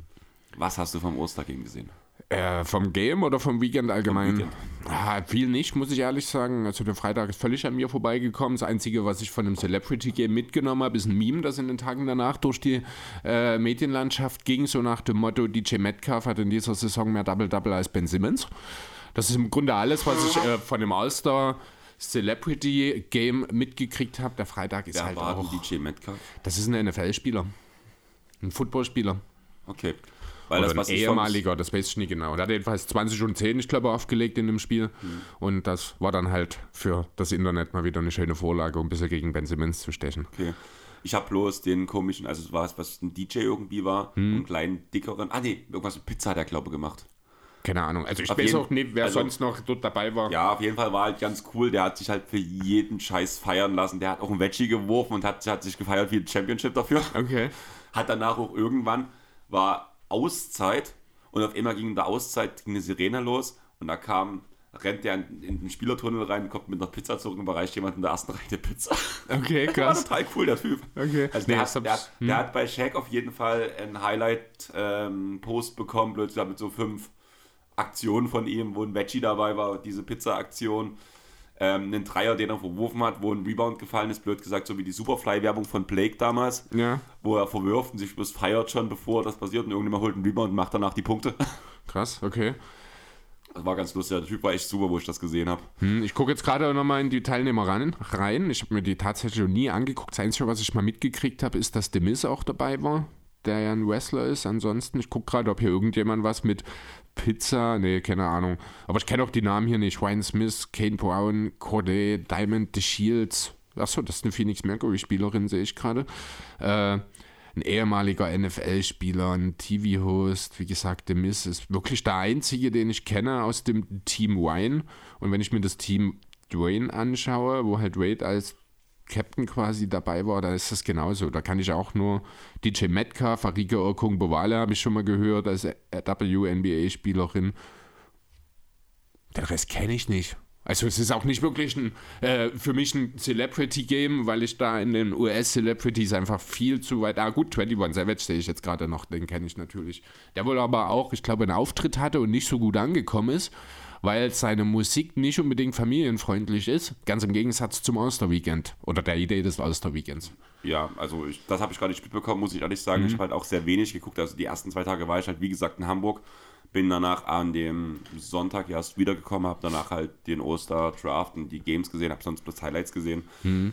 Was hast du vom Ostergame gesehen? Äh, vom Game oder vom Weekend allgemein? Weekend. Ah, viel nicht, muss ich ehrlich sagen. Also der Freitag ist völlig an mir vorbeigekommen. Das Einzige, was ich von dem Celebrity Game mitgenommen habe, ist ein Meme, das in den Tagen danach durch die äh, Medienlandschaft ging, so nach dem Motto, DJ Metcalf hat in dieser Saison mehr Double-Double als Ben Simmons. Das ist im Grunde alles, was ich äh, von dem All-Star Celebrity Game mitgekriegt habe. Der Freitag ist Wer halt auch... DJ Metcalf? Das ist ein NFL-Spieler. Ein Footballspieler. Okay. Weil Oder das, was ein ehemaliger, das weiß ich nicht genau. Der hat jedenfalls 20 und 10, ich glaube, aufgelegt in dem Spiel. Mhm. Und das war dann halt für das Internet mal wieder eine schöne Vorlage, um ein bisschen gegen Ben Simmons zu stechen. Okay. Ich habe bloß den komischen, also es war es, was ein DJ irgendwie war, Hm. einen kleinen, dickeren, ah nee, irgendwas mit Pizza hat er, glaube ich, gemacht. Keine Ahnung. Also ich Auf weiß jeden- auch nicht, wer also- sonst noch dort dabei war. Ja, auf jeden Fall war halt ganz cool. Der hat sich halt für jeden Scheiß feiern lassen. Der hat auch ein Veggie geworfen und hat, hat sich gefeiert wie ein Championship dafür. Okay. Hat danach auch irgendwann, war Auszeit und auf einmal ging in der Auszeit ging eine Sirene los und da kam, rennt der in, den Spielertunnel rein, kommt mit einer Pizza zurück und überreicht jemand in der ersten Reihe eine Pizza. Okay, War krass. total cool, der Typ. Okay. Also Nee, der, das hat, der, hat, der hat bei Shaq auf jeden Fall einen Highlight-Post bekommen, plötzlich mit so fünf Aktionen von ihm, wo ein Veggie dabei war, diese Pizza-Aktion. Ähm, einen Dreier, den er verworfen hat, wo ein Rebound gefallen ist, blöd gesagt, so wie die Superfly-Werbung von Blake damals, Ja, wo er verwirft und sich bloß feiert schon, bevor das passiert und irgendjemand holt einen Rebound und macht danach die Punkte. krass, okay. Das war ganz lustig, der Typ war echt super, wo ich das gesehen habe. Hm, ich gucke jetzt gerade nochmal in die Teilnehmer ran, rein. Ich habe mir die tatsächlich noch nie angeguckt. Das Einzige, was ich mal mitgekriegt habe, ist, dass The Miz auch dabei war, der ja ein Wrestler ist. Ansonsten, ich gucke gerade, ob hier irgendjemand was mit Pizza, nee, keine Ahnung. Aber ich kenne auch die Namen hier nicht. Ryan Smith, Kane Brown, Corday, Diamond, The Shields. Achso, das ist eine Phoenix Mercury-Spielerin, sehe ich gerade. Äh, ein ehemaliger NFL-Spieler, ein TV-Host, wie gesagt, The Miz ist wirklich der einzige, den ich kenne aus dem Team Wine. Und wenn ich mir das Team Dwayne anschaue, wo halt Wade als Captain quasi dabei war, dann ist das genauso. Da kann ich auch nur DJ Metcalf, Arika Okung Bowale habe ich schon mal gehört als WNBA-Spielerin. Den Rest kenne ich nicht. Also es ist auch nicht wirklich ein, äh, für mich ein Celebrity-Game, weil ich da in den US-Celebrities einfach viel zu weit... Ah gut, 21 Savage sehe ich jetzt gerade noch, den kenne ich natürlich. Der wohl aber auch, ich glaube, einen Auftritt hatte und nicht so gut angekommen ist, weil seine Musik nicht unbedingt familienfreundlich ist, ganz im Gegensatz zum Osterweekend oder der Idee des Osterweekends. Ja, also ich, das habe ich gar nicht mitbekommen, muss ich ehrlich sagen. Ich habe halt auch sehr wenig geguckt. Also die ersten zwei Tage war ich halt, wie gesagt, in Hamburg. Bin danach an dem Sonntag erst wiedergekommen, habe danach halt den Oster-Draft und die Games gesehen, habe sonst bloß Highlights gesehen.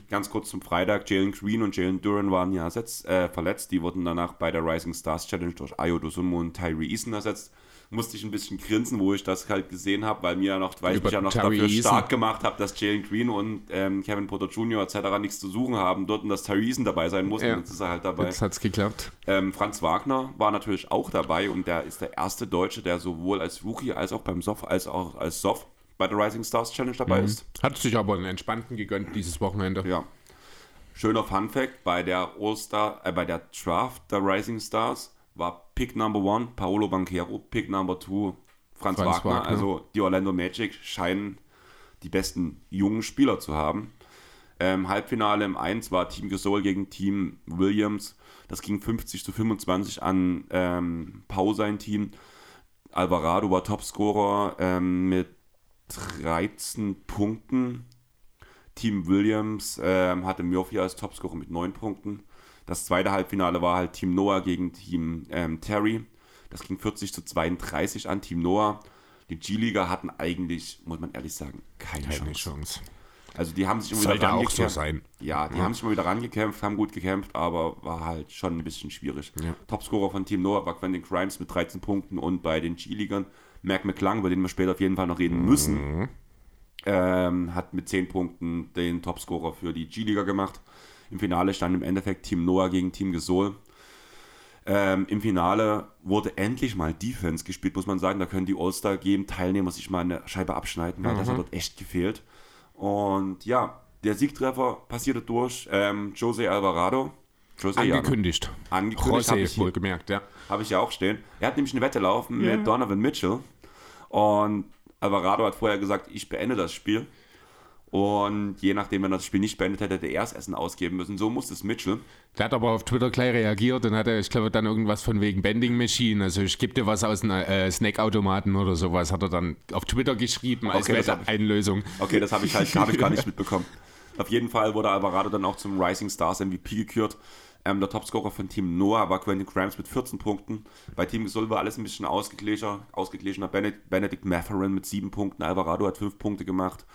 Ganz kurz zum Freitag, Jalen Green und Jalen Duran waren ja ersetzt, äh, verletzt. Die wurden danach bei der Rising Stars Challenge durch Ayo Dosunmu und Tyree Eason ersetzt. Musste ich ein bisschen grinsen, wo ich das halt gesehen habe, weil mir ja noch, weil ich Über mich ja noch Tyree dafür Eason. stark gemacht habe, dass Jalen Green und ähm, Kevin Porter Jr. etc. nichts zu suchen haben dort und dass Tyree Eason dabei sein muss. Ja. Und jetzt ist er halt dabei. Jetzt hat es geklappt. Ähm, Franz Wagner war natürlich auch dabei und der ist der erste Deutsche, der sowohl als Rookie als auch beim Soft als auch als Soft bei der Rising Stars Challenge dabei ist. Hat sich aber einen entspannten gegönnt dieses Wochenende. Ja. Schöner Fun Fact: Bei der All-Star, äh, bei der Draft der Rising Stars war Pick Number One Paolo Banquero, Pick Number Two Franz, Franz Wagner. Wagner. Also die Orlando Magic scheinen die besten jungen Spieler zu haben. Ähm, Halbfinale im 1 war Team Gasol gegen Team Williams. Das ging 50 zu 25 an ähm, Pau sein Team. Alvarado war Topscorer ähm, mit 13 Punkten. Team Williams ähm, hatte Murphy als Topscorer mit 9 Punkten. Das zweite Halbfinale war halt Team Noah gegen Team ähm, Terry. Das ging 40 zu 32 an Team Noah. Die G-Liga hatten eigentlich, muss man ehrlich sagen, keine, Keine Chance. Chance. Also die haben sich immer Sollte wieder auch so sein. Ja, die haben sich immer wieder rangekämpft, haben gut gekämpft, aber war halt schon ein bisschen schwierig. Ja. Topscorer von Team Noah war Quentin Grimes mit 13 Punkten und bei den G-Ligern Mac McClung, über den wir später auf jeden Fall noch reden müssen, ähm, hat mit 10 Punkten den Topscorer für die G-Liga gemacht. Im Finale stand im Endeffekt Team Noah gegen Team Gesol. Ähm, Im Finale wurde endlich mal Defense gespielt, muss man sagen. Da können die All-Star-Game-Teilnehmer sich mal eine Scheibe abschneiden, weil das hat dort echt gefehlt. Und ja, der Siegtreffer passierte durch ähm, Jose Alvarado. Jose, ja? Angekündigt. Angekündigt habe José, ich, hier- wohlgemerkt, ja. habe ich ja auch stehen. Er hat nämlich eine Wette laufen Ja. mit Donovan Mitchell. Und Alvarado hat vorher gesagt, ich beende das Spiel. Und je nachdem, wenn er das Spiel nicht beendet hätte, hätte er das Essen ausgeben müssen. So musste es Mitchell. Der hat aber auf Twitter gleich reagiert und hat, er, ich glaube, dann irgendwas von wegen Bending Machine, also ich gebe dir was aus einem äh, Snackautomaten oder sowas, hat er dann auf Twitter geschrieben als Okay, Einlösung. Okay, das habe ich halt hab ich gar nicht mitbekommen. Auf jeden Fall wurde Alvarado dann auch zum Rising Stars MVP gekürt. Ähm, der Topscorer von Team Noah war Quentin Grimes mit 14 Punkten. Bei Team Gesol war alles ein bisschen ausgeglichener. Ausgeglichener Benedict, Benedict Matherin mit 7 Punkten. Alvarado hat 5 Punkte gemacht.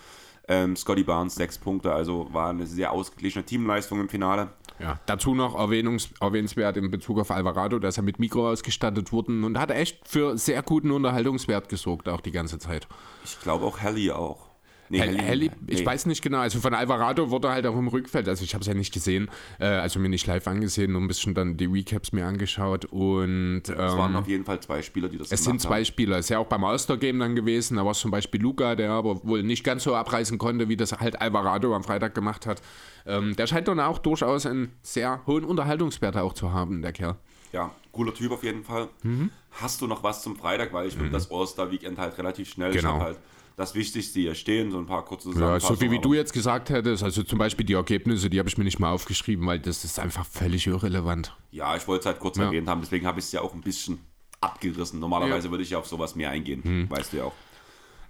Ähm, Scotty Barnes 6 Punkte. Also war eine sehr ausgeglichene Teamleistung im Finale. Ja, dazu noch erwähnungs erwähnenswert in Bezug auf Alvarado, dass er mit Mikro ausgestattet wurde und hat echt für sehr guten Unterhaltungswert gesorgt, auch die ganze Zeit. Ich glaube auch Helly auch. Nee, Hell, Helly, ich weiß nicht genau. Also von Alvarado wurde halt auch im Rückfeld. Also ich habe es ja nicht gesehen, äh, also mir nicht live angesehen, nur ein bisschen dann die Recaps mir angeschaut. Und ähm, es waren auf jeden Fall zwei Spieler, die das Es sind zwei haben. Spieler. Es ist ja auch beim All-Star-Game dann gewesen. Da war es zum Beispiel Luca, der aber wohl nicht ganz so abreißen konnte, wie das halt Alvarado am Freitag gemacht hat. Ähm, der scheint dann auch durchaus einen sehr hohen Unterhaltungswert auch zu haben, der Kerl. Ja, cooler Typ auf jeden Fall. Mhm. Hast du noch was zum Freitag? Weil ich mhm. das All-Star-Weekend halt relativ schnell. Genau. Ich halt das Wichtigste hier stehen, so ein paar kurze Sachen. Ja, so wie, wie du jetzt gesagt hättest, also zum Beispiel die Ergebnisse, die habe ich mir nicht mal aufgeschrieben, weil das ist einfach völlig irrelevant. Ja, ich wollte es halt kurz ja. erwähnt haben, deswegen habe ich es ja auch ein bisschen abgerissen. Normalerweise ja. würde ich ja auf sowas mehr eingehen, hm. weißt du ja auch.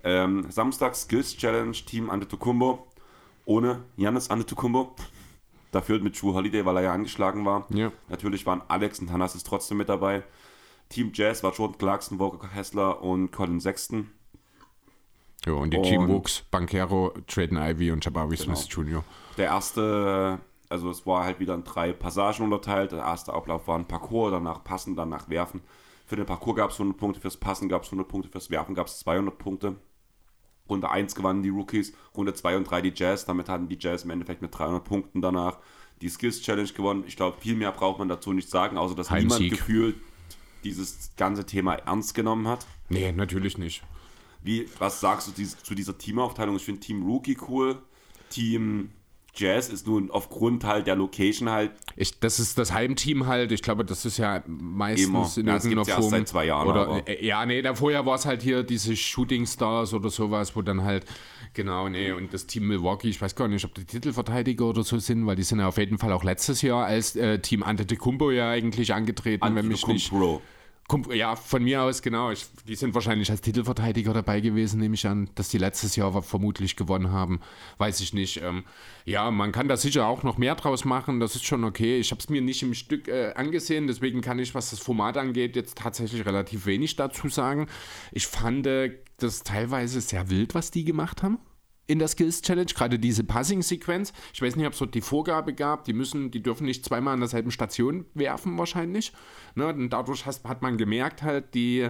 Ähm, Samstag Skills Challenge Team Antetokounmpo ohne Janis Antetokounmpo. Dafür mit True Holiday, weil er ja angeschlagen war. Ja. Natürlich waren Alex und Hannas trotzdem mit dabei. Team Jazz war Jordan Clarkson, Walker Hessler und Colin Sexton. Ja, und die Team Wooks, Bankero, Traden Ivy und Jabari genau. Smith Jr. Der erste, also es war halt wieder in drei Passagen unterteilt. Der erste Ablauf war ein Parcours, danach Passen, danach Werfen. Für den Parcours gab es 100 Punkte, fürs Passen gab es 100 Punkte, fürs Werfen gab es 200 Punkte. Runde 1 gewannen die Rookies, Runde 2 und 3 die Jazz. Damit hatten die Jazz im Endeffekt mit 300 Punkten danach die Skills Challenge gewonnen. Ich glaube, viel mehr braucht man dazu nicht sagen, außer dass Heimsieg. niemand gefühlt dieses ganze Thema ernst genommen hat. Nee, natürlich nicht. Wie, was sagst du zu dieser Teamaufteilung? Ich finde Team Rookie cool, Team Jazz ist nun aufgrund halt der Location halt. Ich, das ist das Heimteam halt. Ich glaube, das ist ja meistens immer. in ja, irgendeiner Form. seit zwei Jahren. Oder, äh, ja, nee, da vorher war es halt hier diese Shooting Stars oder sowas, wo dann halt, genau, nee, und das Team Milwaukee, ich weiß gar nicht, ob die Titelverteidiger oder so sind, weil die sind ja auf jeden Fall auch letztes Jahr als äh, Team Antetokounmpo ja eigentlich angetreten, wenn mich nicht. Ja, von mir aus, genau. Ich, die sind wahrscheinlich als Titelverteidiger dabei gewesen, nehme ich an, dass die letztes Jahr vermutlich gewonnen haben. Weiß ich nicht. Ähm, ja, man kann da sicher auch noch mehr draus machen. Das ist schon okay. Ich habe es mir nicht im Stück äh, angesehen, deswegen kann ich, was das Format angeht, jetzt tatsächlich relativ wenig dazu sagen. Ich fand äh, das teilweise sehr wild, was die gemacht haben in der Skills Challenge, gerade diese Passing-Sequenz. Ich weiß nicht, ob es dort die Vorgabe gab, die müssen, die dürfen nicht zweimal an derselben Station werfen wahrscheinlich. Ne? Und dadurch hat, hat man gemerkt halt, die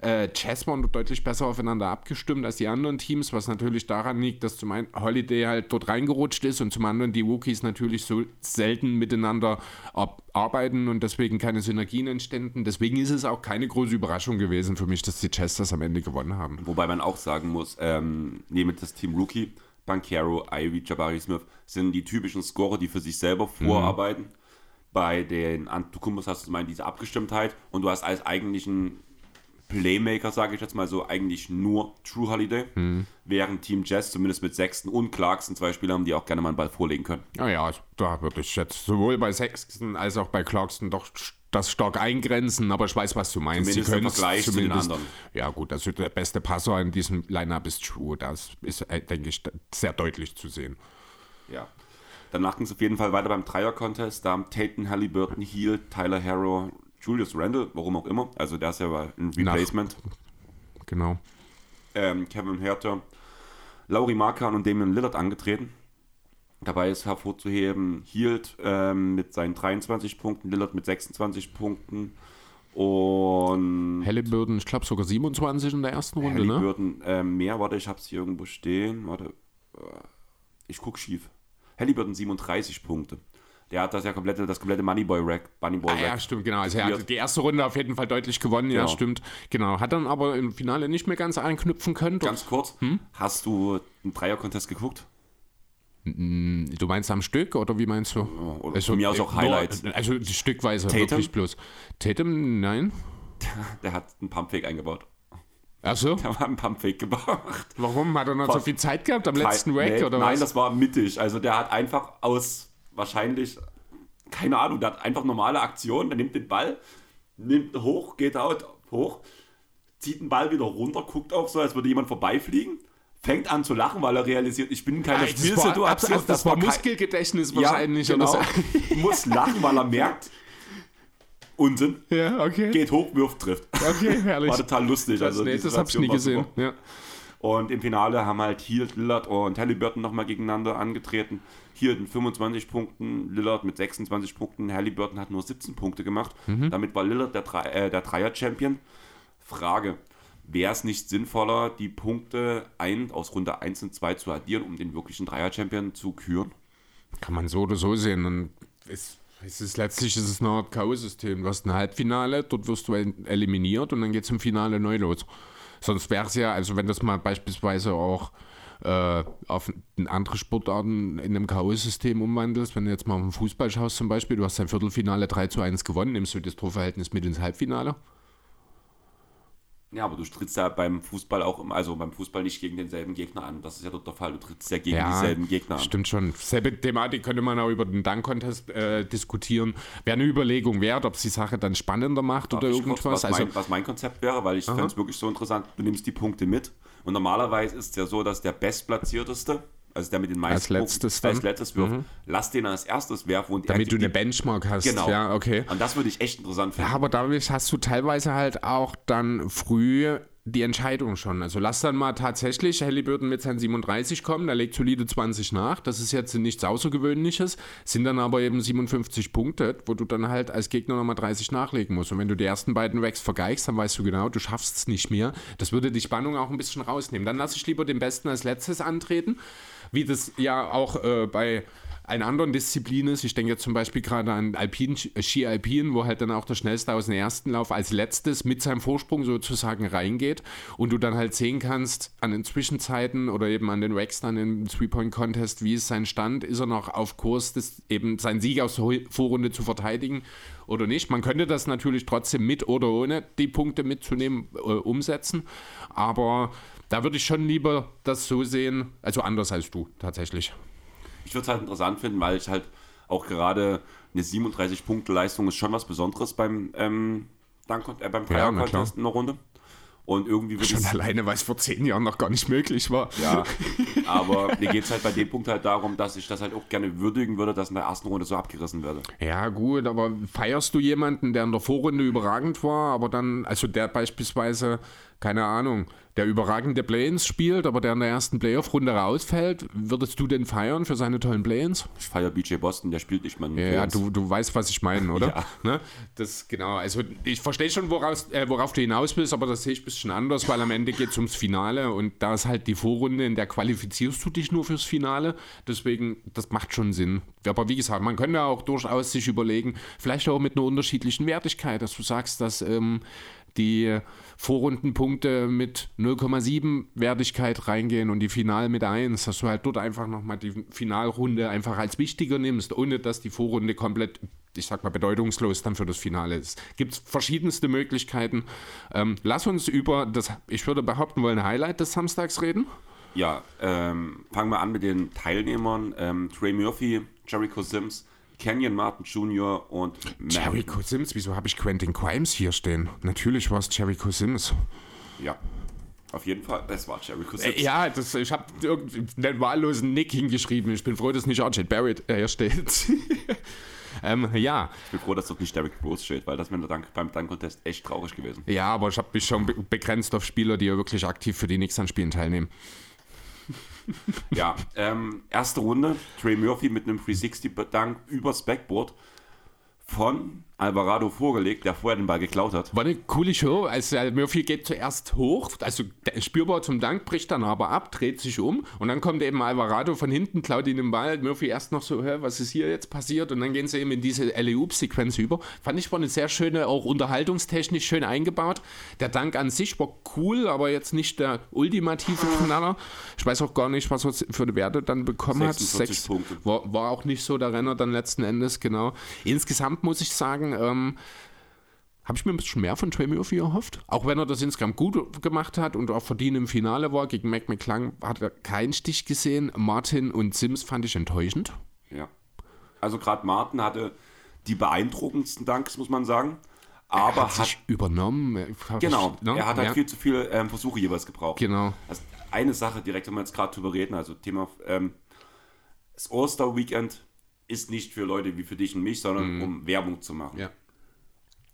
äh, Chess waren deutlich besser aufeinander abgestimmt als die anderen Teams, was natürlich daran liegt, dass zum einen Holiday halt dort reingerutscht ist und zum anderen die Wookies natürlich so selten miteinander arbeiten und deswegen keine Synergien entstanden. Deswegen ist es auch keine große Überraschung gewesen für mich, dass die Chess das am Ende gewonnen haben. Wobei man auch sagen muss, ähm, nehmt das Team Rookie, Bankero, Ivy, Jabari Smith sind die typischen Scorer, die für sich selber vorarbeiten. Mhm. Bei den Antukumbos hast du mal diese Abgestimmtheit und du hast als eigentlichen Playmaker, sage ich jetzt mal so, eigentlich nur True Holiday, mhm. während Team Jazz zumindest mit Sexton und Clarkson zwei Spieler haben, die auch gerne mal einen Ball vorlegen können. Ja, ja, da würde ich jetzt sowohl bei Sexton als auch bei Clarkson doch das stark eingrenzen, aber ich weiß, was du meinst. Zumindest Sie können Vergleich zu den anderen. Ja gut, also der beste Passer in diesem Lineup ist True, das ist, äh, denke ich, sehr deutlich zu sehen. Ja. Danach ging es auf jeden Fall weiter beim Dreier-Contest. Da haben Tatum, Halliburton, Heal, Tyler Harrow, Julius Randle, warum auch immer. Also der ist ja ein Replacement. Nach, genau. Ähm, Kevin Herter, Laurie Markan und Damian Lillard angetreten. Dabei ist hervorzuheben, Hield ähm, mit seinen 23 Punkten, Lillard mit 26 Punkten und. Halliburton, ich glaube sogar 27 in der ersten Runde, ne? Halliburton, ne? Äh, mehr, warte, ich habe es hier irgendwo stehen. Warte, äh, ich gucke schief. Halliburton 37 Punkte. Der hat das ja komplette, das komplette Moneyboy-Rack. Moneyboy ah, ja, stimmt, genau. Also er hat die erste Runde auf jeden Fall deutlich gewonnen, genau. ja, stimmt. Genau. Hat dann aber im Finale nicht mehr ganz anknüpfen können. Ganz kurz, hm? hast du einen Dreier-Contest geguckt? Du meinst am Stück oder wie meinst du? Oder also, von mir aus auch Highlights. also stückweise, Tatum? wirklich bloß. Tatum, nein. Der hat einen Pumpfake eingebaut. Ach so? Der war einen Pumpfake gebracht. Warum? Hat er noch War, so viel Zeit gehabt am letzten Rack nee, oder nein, was? Nein, das war mittig. Also der hat einfach aus wahrscheinlich, keine Ahnung, der hat einfach normale Aktionen, der nimmt den Ball, nimmt hoch, geht out, hoch, zieht den Ball wieder runter, guckt auch so, als würde jemand vorbeifliegen, fängt an zu lachen, weil er realisiert, ich bin in keiner Spielsituation. Das, war, das, das war Muskelgedächtnis wahrscheinlich. Ja, genau. Muss lachen, weil er merkt, Unsinn. Ja, okay. Geht hoch, wirft, trifft. Okay, herrlich. War total lustig. Das, also, nee, das habe ich nie gesehen. Ja. Und im Finale haben halt Hield, Lillard und Halliburton nochmal gegeneinander angetreten. Hield mit 25 Punkten, Lillard mit 26 Punkten, Halliburton hat nur 17 Punkte gemacht. Mhm. Damit war Lillard der, Dre äh, der Dreier-Champion. Frage, wäre es nicht sinnvoller, die Punkte ein, aus Runde 1 und 2 zu addieren, um den wirklichen Dreier-Champion zu küren? Kann man so oder so sehen. Und es, es ist letztlich ist es ein Art K.O.-System. Du hast ein Halbfinale, dort wirst du eliminiert und dann geht es im Finale neu los. Sonst wäre es ja, also wenn das mal beispielsweise auch äh, auf andere Sportarten in einem K.O.-System umwandelst, wenn du jetzt mal auf den Fußball schaust zum Beispiel, du hast dein Viertelfinale 3 zu 1 gewonnen, nimmst du das Torverhältnis mit ins Halbfinale? Ja, aber du trittst ja beim Fußball auch, im, also beim Fußball nicht gegen denselben Gegner an. Das ist ja dort der Fall. Du trittst ja gegen ja, dieselben Gegner an. Stimmt schon. Selbe Thematik könnte man auch über den Dunk-Contest äh, diskutieren. Wäre eine Überlegung wert, ob es die Sache dann spannender macht Darf oder irgendwas. Kurz, was, also, mein, was mein Konzept wäre, weil ich fände es wirklich so interessant. Du nimmst die Punkte mit und normalerweise ist es ja so, dass der Bestplatzierteste also der mit den meisten als letztes, Punkten, als letztes wirft, mhm. lass den als erstes werfen. Und Damit du eine Benchmark hast. Genau. Ja, okay. Und das würde ich echt interessant finden. Ja, aber dadurch hast du teilweise halt auch dann früh die Entscheidung schon. Also lass dann mal tatsächlich Halliburton mit seinen 37 kommen, der legt solide 20 nach. Das ist jetzt nichts Außergewöhnliches, sind dann aber eben 57 Punkte, wo du dann halt als Gegner nochmal 30 nachlegen musst. Und wenn du die ersten beiden Wacks vergeigst, dann weißt du genau, du schaffst es nicht mehr. Das würde die Spannung auch ein bisschen rausnehmen. Dann lasse ich lieber den Besten als letztes antreten, wie das ja auch äh, bei einer anderen Disziplin ist. Ich denke jetzt zum Beispiel gerade an Alpin, Ski Alpin, wo halt dann auch der Schnellste aus dem ersten Lauf als letztes mit seinem Vorsprung sozusagen reingeht und du dann halt sehen kannst an den Zwischenzeiten oder eben an den Racks dann im Three-Point-Contest, wie ist sein Stand, ist er noch auf Kurs, das eben seinen Sieg aus der Vorrunde zu verteidigen oder nicht. Man könnte das natürlich trotzdem mit oder ohne die Punkte mitzunehmen äh, umsetzen, aber da würde ich schon lieber das so sehen, also anders als du tatsächlich ich würde es halt interessant finden, weil ich halt auch gerade eine 37-Punkte-Leistung ist schon was Besonderes beim, ähm, äh, beim ja, in der Runde. Und irgendwie Schon alleine, weil es vor zehn Jahren noch gar nicht möglich war. Ja, aber mir geht es halt bei dem Punkt halt darum, dass ich das halt auch gerne würdigen würde, dass in der ersten Runde so abgerissen werde. Ja, gut, aber feierst du jemanden, der in der Vorrunde überragend war, aber dann, also der beispielsweise, keine Ahnung, der überragende Play-ins spielt, aber der in der ersten Playoff-Runde rausfällt, würdest du den feiern für seine tollen Play-ins? Ich feiere BJ Boston, der spielt nicht mal Ja, ja du, du weißt, was ich meine, oder? ja. Ne? Das, genau, also ich verstehe schon, woraus, äh, worauf du hinaus willst, aber das sehe ich ein bisschen anders, weil am Ende geht es ums Finale und da ist halt die Vorrunde, in der qualifizierst du dich nur fürs Finale, deswegen, das macht schon Sinn. Aber wie gesagt, man könnte auch durchaus sich überlegen, vielleicht auch mit einer unterschiedlichen Wertigkeit, dass du sagst, dass ähm, die Vorrundenpunkte mit 0,7 Wertigkeit reingehen und die Final mit 1, dass du halt dort einfach nochmal die Finalrunde einfach als wichtiger nimmst, ohne dass die Vorrunde komplett, ich sag mal, bedeutungslos dann für das Finale ist. Gibt es verschiedenste Möglichkeiten. Ähm, lass uns über das, ich würde behaupten wollen, Highlight des Samstags reden. Ja, ähm, fangen wir an mit den Teilnehmern. Ähm, Trey Murphy, Jericho Sims, Kenyon Martin Jr. und Jericho Sims, wieso habe ich Quentin Crimes hier stehen? Natürlich war es Jericho Sims. Ja, auf jeden Fall, es war Jericho Sims. Äh, ja, das, ich habe einen wahllosen Nick hingeschrieben. Ich bin froh, dass nicht Archie Barrett äh, hier steht. ähm, ja. Ich bin froh, dass dort nicht Derek Rose steht, weil das wäre Dank, beim Dank-Contest echt traurig gewesen. Ja, aber ich habe mich schon begrenzt auf Spieler, die ja wirklich aktiv für die Knicks an Spielen teilnehmen ja, ähm, erste Runde, Trey Murphy mit einem 360-Dank übers Backboard von Alvarado vorgelegt, der vorher den Ball geklaut hat. War eine coole Show. Also Murphy geht zuerst hoch, also spürbar zum Dank, bricht dann aber ab, dreht sich um und dann kommt eben Alvarado von hinten, klaut ihn den Ball. Murphy erst noch so, was ist hier jetzt passiert? Und dann gehen sie eben in diese LEUP-Sequenz über. Fand ich war eine sehr schöne, auch unterhaltungstechnisch schön eingebaut. Der Dank an sich war cool, aber jetzt nicht der ultimative Knaller. Ich weiß auch gar nicht, was er für eine Werte dann bekommen hat. Sechs Punkte. War, war auch nicht so der Renner dann letzten Endes, genau. Insgesamt muss ich sagen, sagen, ähm, habe ich mir ein bisschen mehr von Trey Murphy erhofft. Auch wenn er das insgesamt gut gemacht hat und auch verdient im Finale war. Gegen Mac McClung hat er keinen Stich gesehen. Martin und Sims fand ich enttäuschend. Ja. Also gerade Martin hatte die beeindruckendsten Danks, muss man sagen. Aber er hat, sich übernommen. Genau, ne? er hat halt ja. viel zu viele ähm, Versuche jeweils gebraucht. Genau. Also eine Sache direkt, wenn wir jetzt gerade drüber reden, also Thema ähm, das All-Star-Weekend ist nicht für Leute wie für dich und mich, sondern mhm. um Werbung zu machen. Ja.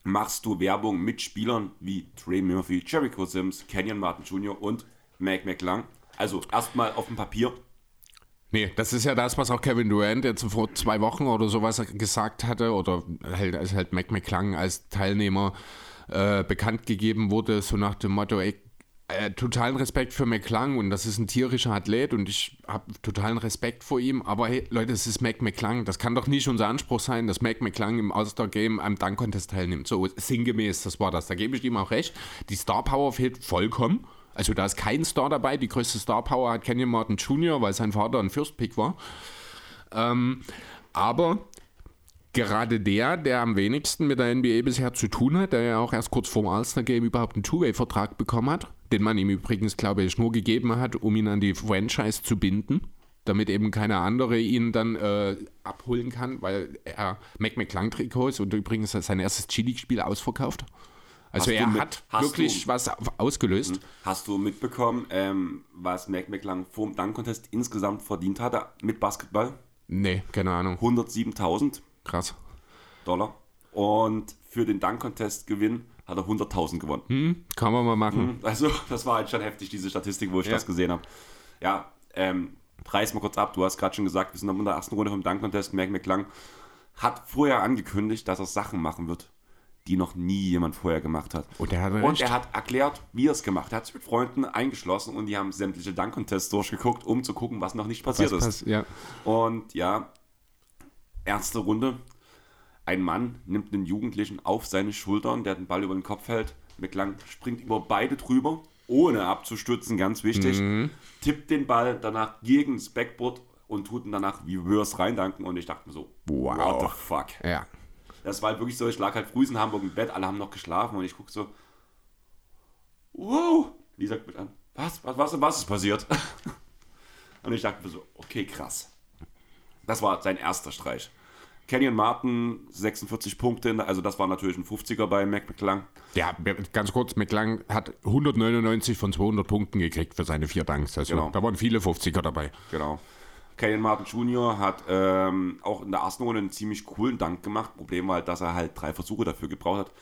Machst du Werbung mit Spielern wie Trey Murphy, Jericho Sims, Kenyon Martin Jr. und Mac McLang. Also erstmal auf dem Papier. Nee, das ist ja das, was auch Kevin Durant jetzt vor zwei Wochen oder sowas gesagt hatte, oder halt, als halt Mac McClung als Teilnehmer äh, bekannt gegeben wurde, so nach dem Motto, ey, äh, totalen Respekt für McClung und das ist ein tierischer Athlet und ich habe totalen Respekt vor ihm, aber hey, Leute, es ist Mac McClung, das kann doch nicht unser Anspruch sein, dass Mac McClung im All-Star-Game am Dunk-Contest teilnimmt. So sinngemäß, das war das, da gebe ich ihm auch recht. Die Star-Power fehlt vollkommen. Also da ist kein Star dabei. Die größte Star Power hat Kenyon Martin Jr., weil sein Vater ein First Pick war. Ähm, aber gerade der, der am wenigsten mit der NBA bisher zu tun hat, der ja auch erst kurz vor dem All-Star-Game überhaupt einen Two-Way-Vertrag bekommen hat, den man ihm übrigens, glaube ich, nur gegeben hat, um ihn an die Franchise zu binden, damit eben keine andere ihn dann äh, abholen kann, weil er Mac McClung-Trikot ist und übrigens sein erstes G-League-Spiel ausverkauft. Also hast er mit, hat wirklich du, was ausgelöst. Hast du mitbekommen, ähm, was Mac McLang vor dem Dunk Contest insgesamt verdient hatte mit Basketball? Nee, keine Ahnung. 107.000. Krass. Dollar. Und für den Dunk Contest Gewinn hat er 100.000 gewonnen. Hm, kann man mal machen. Hm, also, das war halt schon heftig, diese Statistik, wo ich ja. das gesehen habe. Ja, ähm, reiß mal kurz ab. Du hast gerade schon gesagt, wir sind in der ersten Runde vom Dunk Contest. Mac McLang hat vorher angekündigt, dass er Sachen machen wird die noch nie jemand vorher gemacht hat. Und er hat, und er hat erklärt, wie er es gemacht hat. Er hat mit Freunden eingeschlossen und die haben sämtliche Dunk-Contests durchgeguckt, um zu gucken, was noch nicht passiert was ist. ja. Und ja, erste Runde. Ein Mann nimmt einen Jugendlichen auf seine Schultern, der den Ball über den Kopf hält. McLang springt über beide drüber, ohne abzustürzen, ganz wichtig. Mhm. Tippt den Ball danach gegen das Backboard und tut ihn danach wie Reverse reindanken. Und ich dachte mir so, wow. what the fuck. Ja. Das war halt wirklich so, ich lag halt früh in Hamburg im Bett, alle haben noch geschlafen und ich gucke so, wow, Lisa guckt an, was, was, was, was ist passiert? und ich dachte mir so, okay, krass. Das war sein erster Streich. Kenyon Martin, 46 Punkte, also das war natürlich ein 50er bei Mac McClung. Ja, ganz kurz, McClung hat 199 von 200 Punkten gekriegt für seine vier Dunks. Also genau. da waren viele 50er dabei. Genau. Kenyon Martin Jr. hat ähm, auch in der ersten Runde einen ziemlich coolen Dank gemacht. Problem war halt, dass er halt drei Versuche dafür gebraucht hat.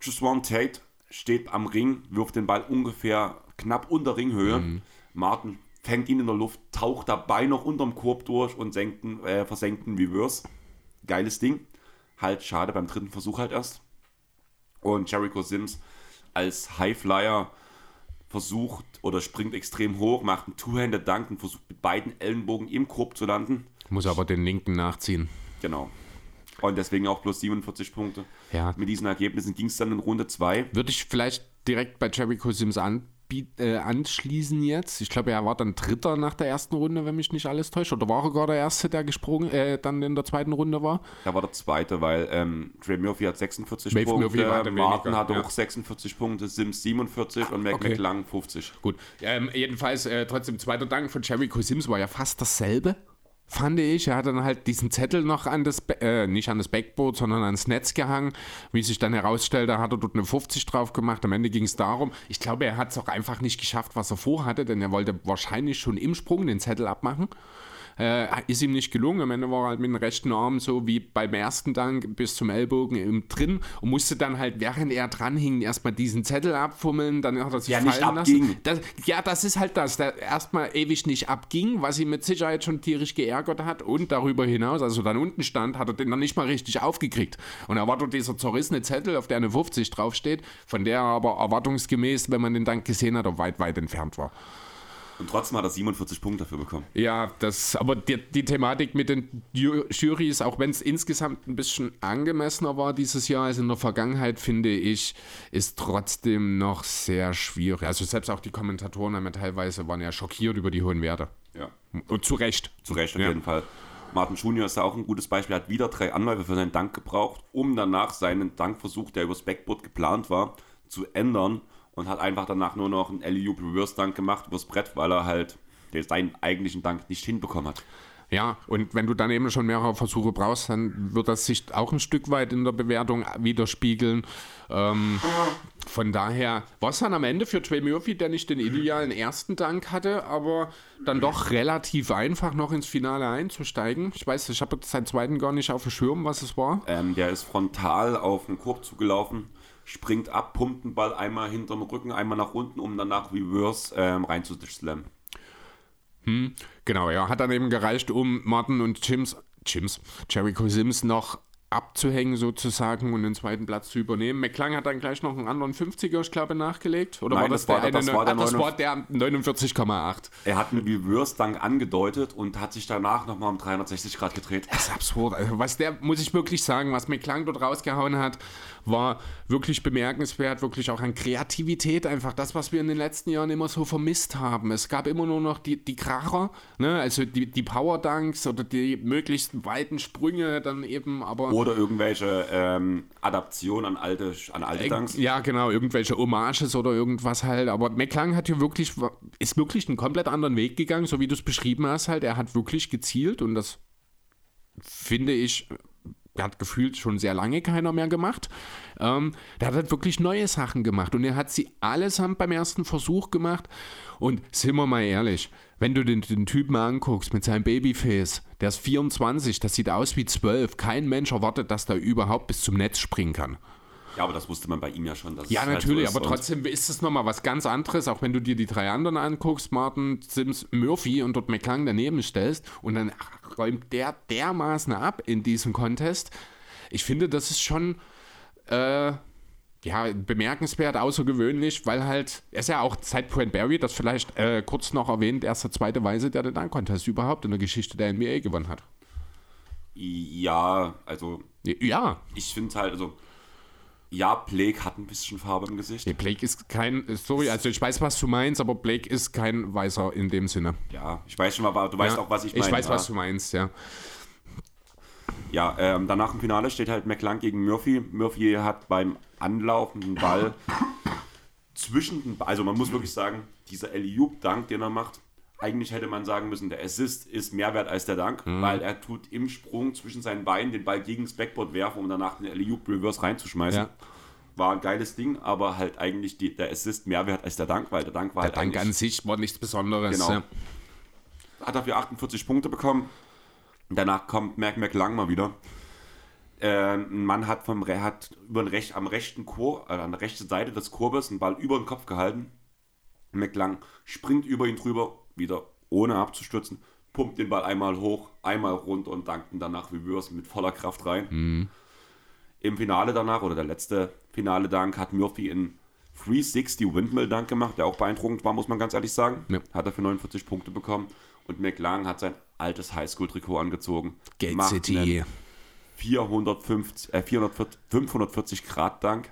Juswan Tate steht am Ring, wirft den Ball ungefähr knapp unter Ringhöhe. Mhm. Martin fängt ihn in der Luft, taucht dabei noch unterm Korb durch und senkt äh, versenkt einen Reverse. Geiles Ding. Halt schade beim dritten Versuch halt erst. Und Jericho Sims als Highflyer versucht oder springt extrem hoch, macht einen Two-Handed-Dunk und versucht mit beiden Ellenbogen im Korb zu landen. Muss aber den linken nachziehen. Genau. Und deswegen auch plus 47 Punkte. Ja. Mit diesen Ergebnissen ging es dann in Runde 2. Würde ich vielleicht direkt bei Jericho Sims an, äh, anschließen jetzt. Ich glaube, er war dann Dritter nach der ersten Runde, wenn mich nicht alles täuscht. Oder war er gar der Erste, der gesprungen, äh, dann in der zweiten Runde war? Er war der Zweite, weil ähm, Trey Murphy hat 46 Wave Punkte, Murphy hatte Martin hatte ja. auch 46 Punkte, Sims 47 ah, und Mac okay. McLang 50. Gut, ähm, jedenfalls äh, trotzdem zweiter Dank von Jericho Sims war ja fast dasselbe fand ich. Er hat dann halt diesen Zettel noch an das, äh, nicht an das Backboard, sondern ans Netz gehangen. Wie sich dann herausstellte, hat er dort eine 50 drauf gemacht. Am Ende ging es darum, ich glaube, er hat es auch einfach nicht geschafft, was er vorhatte, denn er wollte wahrscheinlich schon im Sprung den Zettel abmachen. Äh, ist ihm nicht gelungen. Am Ende war er halt mit dem rechten Arm so wie beim ersten Dank bis zum Ellbogen im drin und musste dann halt, während er dran hing, erstmal diesen Zettel abfummeln. Dann hat er sich ja, fallen nicht abging. Das, ja, das ist halt das, der erstmal ewig nicht abging, was ihn mit Sicherheit schon tierisch geärgert hat. Und darüber hinaus, also dann unten stand, hat er den dann nicht mal richtig aufgekriegt. Und er war dort dieser zerrissene Zettel, auf der eine 50 draufsteht, von der er aber erwartungsgemäß, wenn man den Dank gesehen hat, weit, weit entfernt war. Und trotzdem hat er 47 Punkte dafür bekommen. Ja, das, aber die, die Thematik mit den Jurys, auch wenn es insgesamt ein bisschen angemessener war dieses Jahr als in der Vergangenheit, finde ich, ist trotzdem noch sehr schwierig. Also selbst auch die Kommentatoren haben ja teilweise waren ja schockiert über die hohen Werte. Ja. Und zu Recht. Zu Recht auf ja. jeden Fall. Martin Junior ist da auch ein gutes Beispiel. Er hat wieder drei Anläufe für seinen Dank gebraucht, um danach seinen Dankversuch, der übers Backboard geplant war, zu ändern und hat einfach danach nur noch einen LU Reverse Dank gemacht übers Brett, weil er halt seinen eigentlichen Dank nicht hinbekommen hat. Ja, und wenn du dann eben schon mehrere Versuche brauchst, dann wird das sich auch ein Stück weit in der Bewertung widerspiegeln. Ähm, von daher war es dann am Ende für Trey Murphy, der nicht den idealen ersten Dank hatte, aber dann doch relativ einfach noch ins Finale einzusteigen. Ich weiß, ich habe seinen zweiten gar nicht auf dem Schirm, was es war. Ähm, der ist frontal auf den Korb zugelaufen springt ab, pumpt den Ball einmal hinterm Rücken, einmal nach unten, um danach Reverse ähm, reinzuslammen. Hm, genau, ja, hat dann eben gereicht, um Martin und Jims, Jims, Jericho Sims noch abzuhängen sozusagen und den zweiten Platz zu übernehmen. McClung hat dann gleich noch einen anderen 50er, ich glaube, nachgelegt. Oder Nein, war das, das war- der eine? das war der ah, das 49 war der 49,8. Er hat einen Reverse Dunk angedeutet und hat sich danach nochmal um 360 Grad gedreht. Das ist absurd. Also was der, muss ich wirklich sagen, was McClung dort rausgehauen hat, war wirklich bemerkenswert, wirklich auch an Kreativität, einfach das, was wir in den letzten Jahren immer so vermisst haben. Es gab immer nur noch die, die Kracher, ne? also die, die Power Dunks oder die möglichst weiten Sprünge dann eben, aber Oder irgendwelche ähm, Adaptionen an alte, an alte Dunks. ja, genau, irgendwelche Hommages oder irgendwas halt. Aber McClung hat hier wirklich, ist wirklich einen komplett anderen Weg gegangen, so wie du es beschrieben hast halt. Er hat wirklich gezielt und das finde ich, hat gefühlt schon sehr lange keiner mehr gemacht. Ähm, der hat halt wirklich neue Sachen gemacht und er hat sie allesamt beim ersten Versuch gemacht. Und sind wir mal ehrlich, wenn du den, den Typen anguckst mit seinem Babyface, der ist 24, das sieht aus wie 12. Kein Mensch erwartet, dass der überhaupt bis zum Netz springen kann. Ja, aber das wusste man bei ihm ja schon. Dass Ja, es halt natürlich, so aber trotzdem ist es nochmal was ganz anderes, auch wenn du dir die drei anderen anguckst, Martin, Sims, Murphy und dort McClung daneben stellst und dann räumt der dermaßen ab in diesem Contest. Ich finde, das ist schon äh, ja, bemerkenswert, außergewöhnlich, weil halt, er ist ja auch seit Brent Barry, das vielleicht äh, kurz noch erwähnt, erster, zweite Weise, der den Dunk-Contest überhaupt in der Geschichte der NBA gewonnen hat. Ja, also Ja, ich finde halt, also ja, Blake hat ein bisschen Farbe im Gesicht. nee, Blake ist kein, sorry, also ich weiß, was du meinst, aber Blake ist kein Weißer in dem Sinne. Ja, ich weiß schon, aber du weißt Ja, auch, was ich meine. Ich weiß, ja. was du meinst, ja. Ja, ähm, danach im Finale steht halt McClung gegen Murphy. Murphy hat beim anlaufenden Ball zwischen den, also man muss wirklich sagen, dieser Eliup-Dank, den er macht, eigentlich hätte man sagen müssen, der Assist ist mehr wert als der Dank, Mhm. weil er tut im Sprung zwischen seinen Beinen den Ball gegen das Backboard werfen, um danach den Eliup-Reverse reinzuschmeißen. Ja. War ein geiles Ding, aber halt eigentlich die, der Assist mehr wert als der Dank, weil der Dank war Der halt Dank an sich war nichts Besonderes. Genau. Ja. hat dafür 48 Punkte bekommen. Danach kommt Merk McLang mal wieder. Ähm, ein Mann hat, vom, hat über den Rech, am rechten Chor, äh, an der rechten Seite des Kurbes einen Ball über den Kopf gehalten. McLang springt über ihn drüber, wieder ohne abzustürzen, pumpt den Ball einmal hoch, einmal runter und dankt ihn danach Reverse mit voller Kraft rein. Im Finale danach, oder der letzte Finale Dank, hat Murphy in 360 Windmill Dank gemacht, der auch beeindruckend war, muss man ganz ehrlich sagen. Ja. Hat er für 49 Punkte bekommen. Und McLang hat sein altes Highschool-Trikot angezogen. Gate City. einen 450, äh, 440, 540 Grad Dank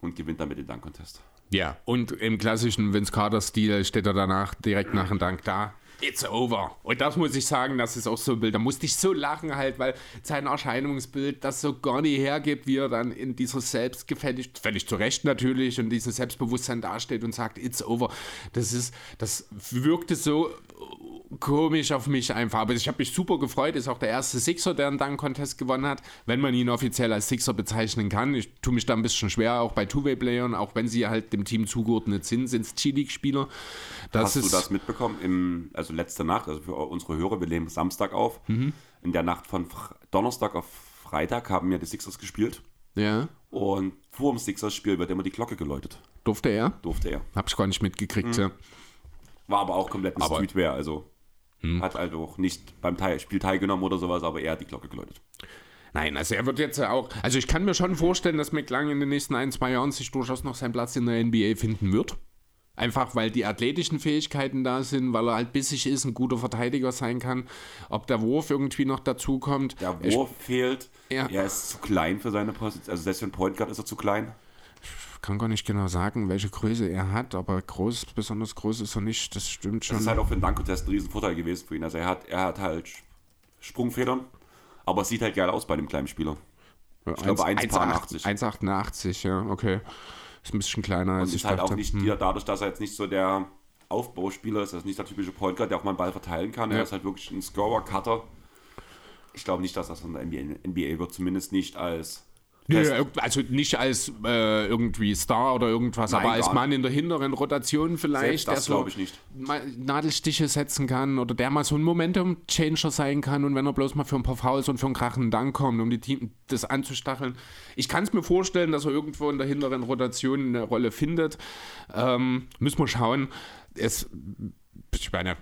und gewinnt damit den Dank-Contest. Ja, und im klassischen Vince Carter-Stil steht er danach direkt nach dem Dank da. It's over. Und das muss ich sagen, das ist auch so ein Bild. Da musste ich so lachen halt, weil sein Erscheinungsbild das so gar nicht hergibt, wie er dann in dieser selbstgefällig, völlig zu Recht natürlich, und diesem Selbstbewusstsein dasteht und sagt, it's over. Das ist, das wirkte so komisch auf mich einfach. Aber ich habe mich super gefreut. Ist auch der erste Sixer, der einen Dunk-Contest gewonnen hat, wenn man ihn offiziell als Sixer bezeichnen kann. Ich tue mich da ein bisschen schwer, auch bei Two-Way-Playern, auch wenn sie halt dem Team zugeordnet sind, sind es G-League-Spieler. Hast ist, du das mitbekommen? Im, also letzte Nacht, also für unsere Hörer, wir nehmen Samstag auf. Mhm. In der Nacht von Fr Donnerstag auf Freitag haben ja die Sixers gespielt. Ja, Und vor dem Sixers-Spiel wird immer die Glocke geläutet. durfte er? Durfte er. Hab ich gar nicht mitgekriegt. Ja. War aber auch komplett ein Aber- Hm. Streetwear, also hat also auch nicht beim Teil, Spiel teilgenommen oder sowas, aber er hat die Glocke geläutet. Nein, also er wird jetzt ja auch. Also ich kann mir schon vorstellen, dass McLang in den nächsten ein, zwei Jahren sich durchaus noch seinen Platz in der NBA finden wird. Einfach weil die athletischen Fähigkeiten da sind, weil er halt bissig ist, ein guter Verteidiger sein kann. Ob der Wurf irgendwie noch dazu kommt. Der Ich Wurf fehlt. Ja. Er ist zu klein für seine Position. Also selbst für einen Point Guard ist er zu klein. kann gar nicht genau sagen, welche Größe er hat, aber groß, besonders groß ist er nicht. Das stimmt schon. Das ist halt auch für den Danko-Test ein Riesenvorteil gewesen für ihn. Also er hat, er hat halt Sprungfedern, aber es sieht halt geil aus bei dem kleinen Spieler. ich glaube, 1,88. 1,88, ja, okay. Ist ein bisschen kleiner als Und ich ist halt dachte. auch nicht dir dadurch, dass er jetzt nicht so der Aufbauspieler ist, er ist nicht der typische Point Guard, der auch mal einen Ball verteilen kann. Ja. Er ist halt wirklich ein Scorer, Cutter. Ich glaube nicht, dass das in der NBA, NBA wird, zumindest nicht als Ja, also nicht als äh, irgendwie Star oder irgendwas, Nein, aber als Mann in der hinteren Rotation vielleicht, Selbst das der so glaube ich nicht. Nadelstiche setzen kann oder der mal so ein Momentum-Changer sein kann und wenn er bloß mal für ein paar Fouls und für einen krachenden Dank kommt, um die Team das anzustacheln. Ich kann es mir vorstellen, dass er irgendwo in der hinteren Rotation eine Rolle findet. Ähm, müssen wir schauen. Es, ich meine,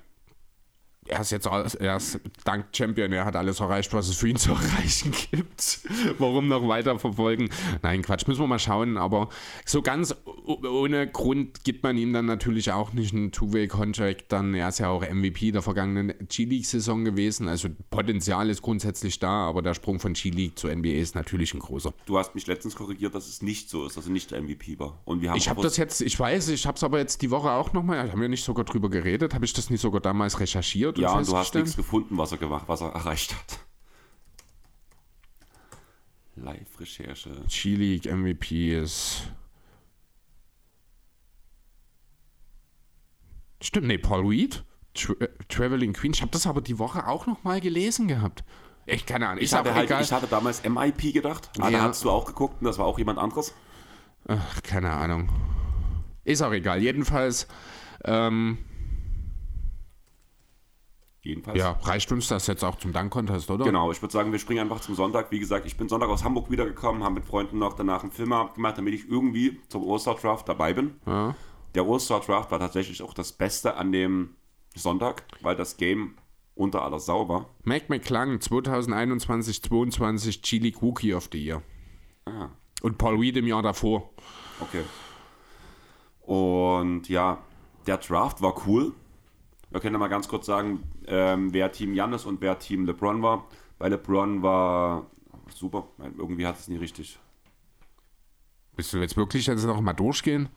er ist jetzt er ist dank Champion, er hat alles erreicht, was es für ihn zu erreichen gibt. Warum noch weiter verfolgen? Nein, Quatsch, müssen wir mal schauen. Aber so ganz ohne Grund gibt man ihm dann natürlich auch nicht einen Two-Way-Contract. Dann, er ist ja auch MVP der vergangenen G-League-Saison gewesen. Also Potenzial ist grundsätzlich da, aber der Sprung von G-League zur NBA ist natürlich ein großer. Du hast mich letztens korrigiert, dass es nicht so ist, dass er nicht der MVP war. Und wir haben Ich habe das jetzt, ich weiß, ich habe es aber jetzt die Woche auch nochmal, haben wir nicht sogar drüber geredet, habe ich das nicht sogar damals recherchiert Ja, und und du hast nichts gefunden, was er gemacht, was er erreicht hat. Live-Recherche. G-League MVP ist. Stimmt, nee, Paul Reed, Tra äh, Traveling Queen. Ich habe das aber die Woche auch noch mal gelesen gehabt. Echt, keine Ahnung. Ich Ist hatte, halt, ich hatte damals MIP gedacht. Ah, Ja. da hast du auch geguckt und das war auch jemand anderes. Ach, keine Ahnung. Ist auch egal. Jedenfalls, ähm, Jedenfalls. ja, reicht uns das jetzt auch zum Dank-Contest, oder? Genau, ich würde sagen, wir springen einfach zum Sonntag. Wie gesagt, ich bin Sonntag aus Hamburg wiedergekommen, habe mit Freunden noch danach einen Film abgemacht, damit ich irgendwie zum Osterdraft dabei bin. Ja. Der Osterdraft war tatsächlich auch das Beste an dem Sonntag, weil das Game unter aller Sau war. Mac McClung, 2021-22 G-League Rookie of the Year. Ah, Und Paul Reed im Jahr davor. okay. Und ja, der Draft war cool. Wir können ja mal ganz kurz sagen, ähm, wer Team Jannis und wer Team LeBron war. Bei LeBron war super, irgendwie hat es nie richtig. Willst du jetzt wirklich jetzt noch mal durchgehen?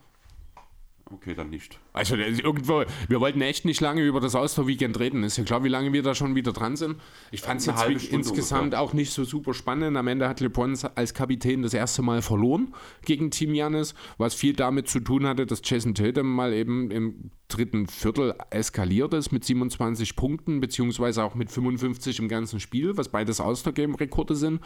Okay, dann nicht. Also irgendwo, wir wollten echt nicht lange über das Auster-Weekend reden. Ist ja klar, wie lange wir da schon wieder dran sind. Ich fand es jetzt wie- insgesamt ungefähr. auch nicht so super spannend. Am Ende hat LeBron als Kapitän das erste Mal verloren gegen Team Janis, was viel damit zu tun hatte, dass Jason Tatum mal eben im dritten Viertel eskaliert ist mit 27 Punkten, beziehungsweise auch mit 55 im ganzen Spiel, was beides Auster-Game-Rekorde sind.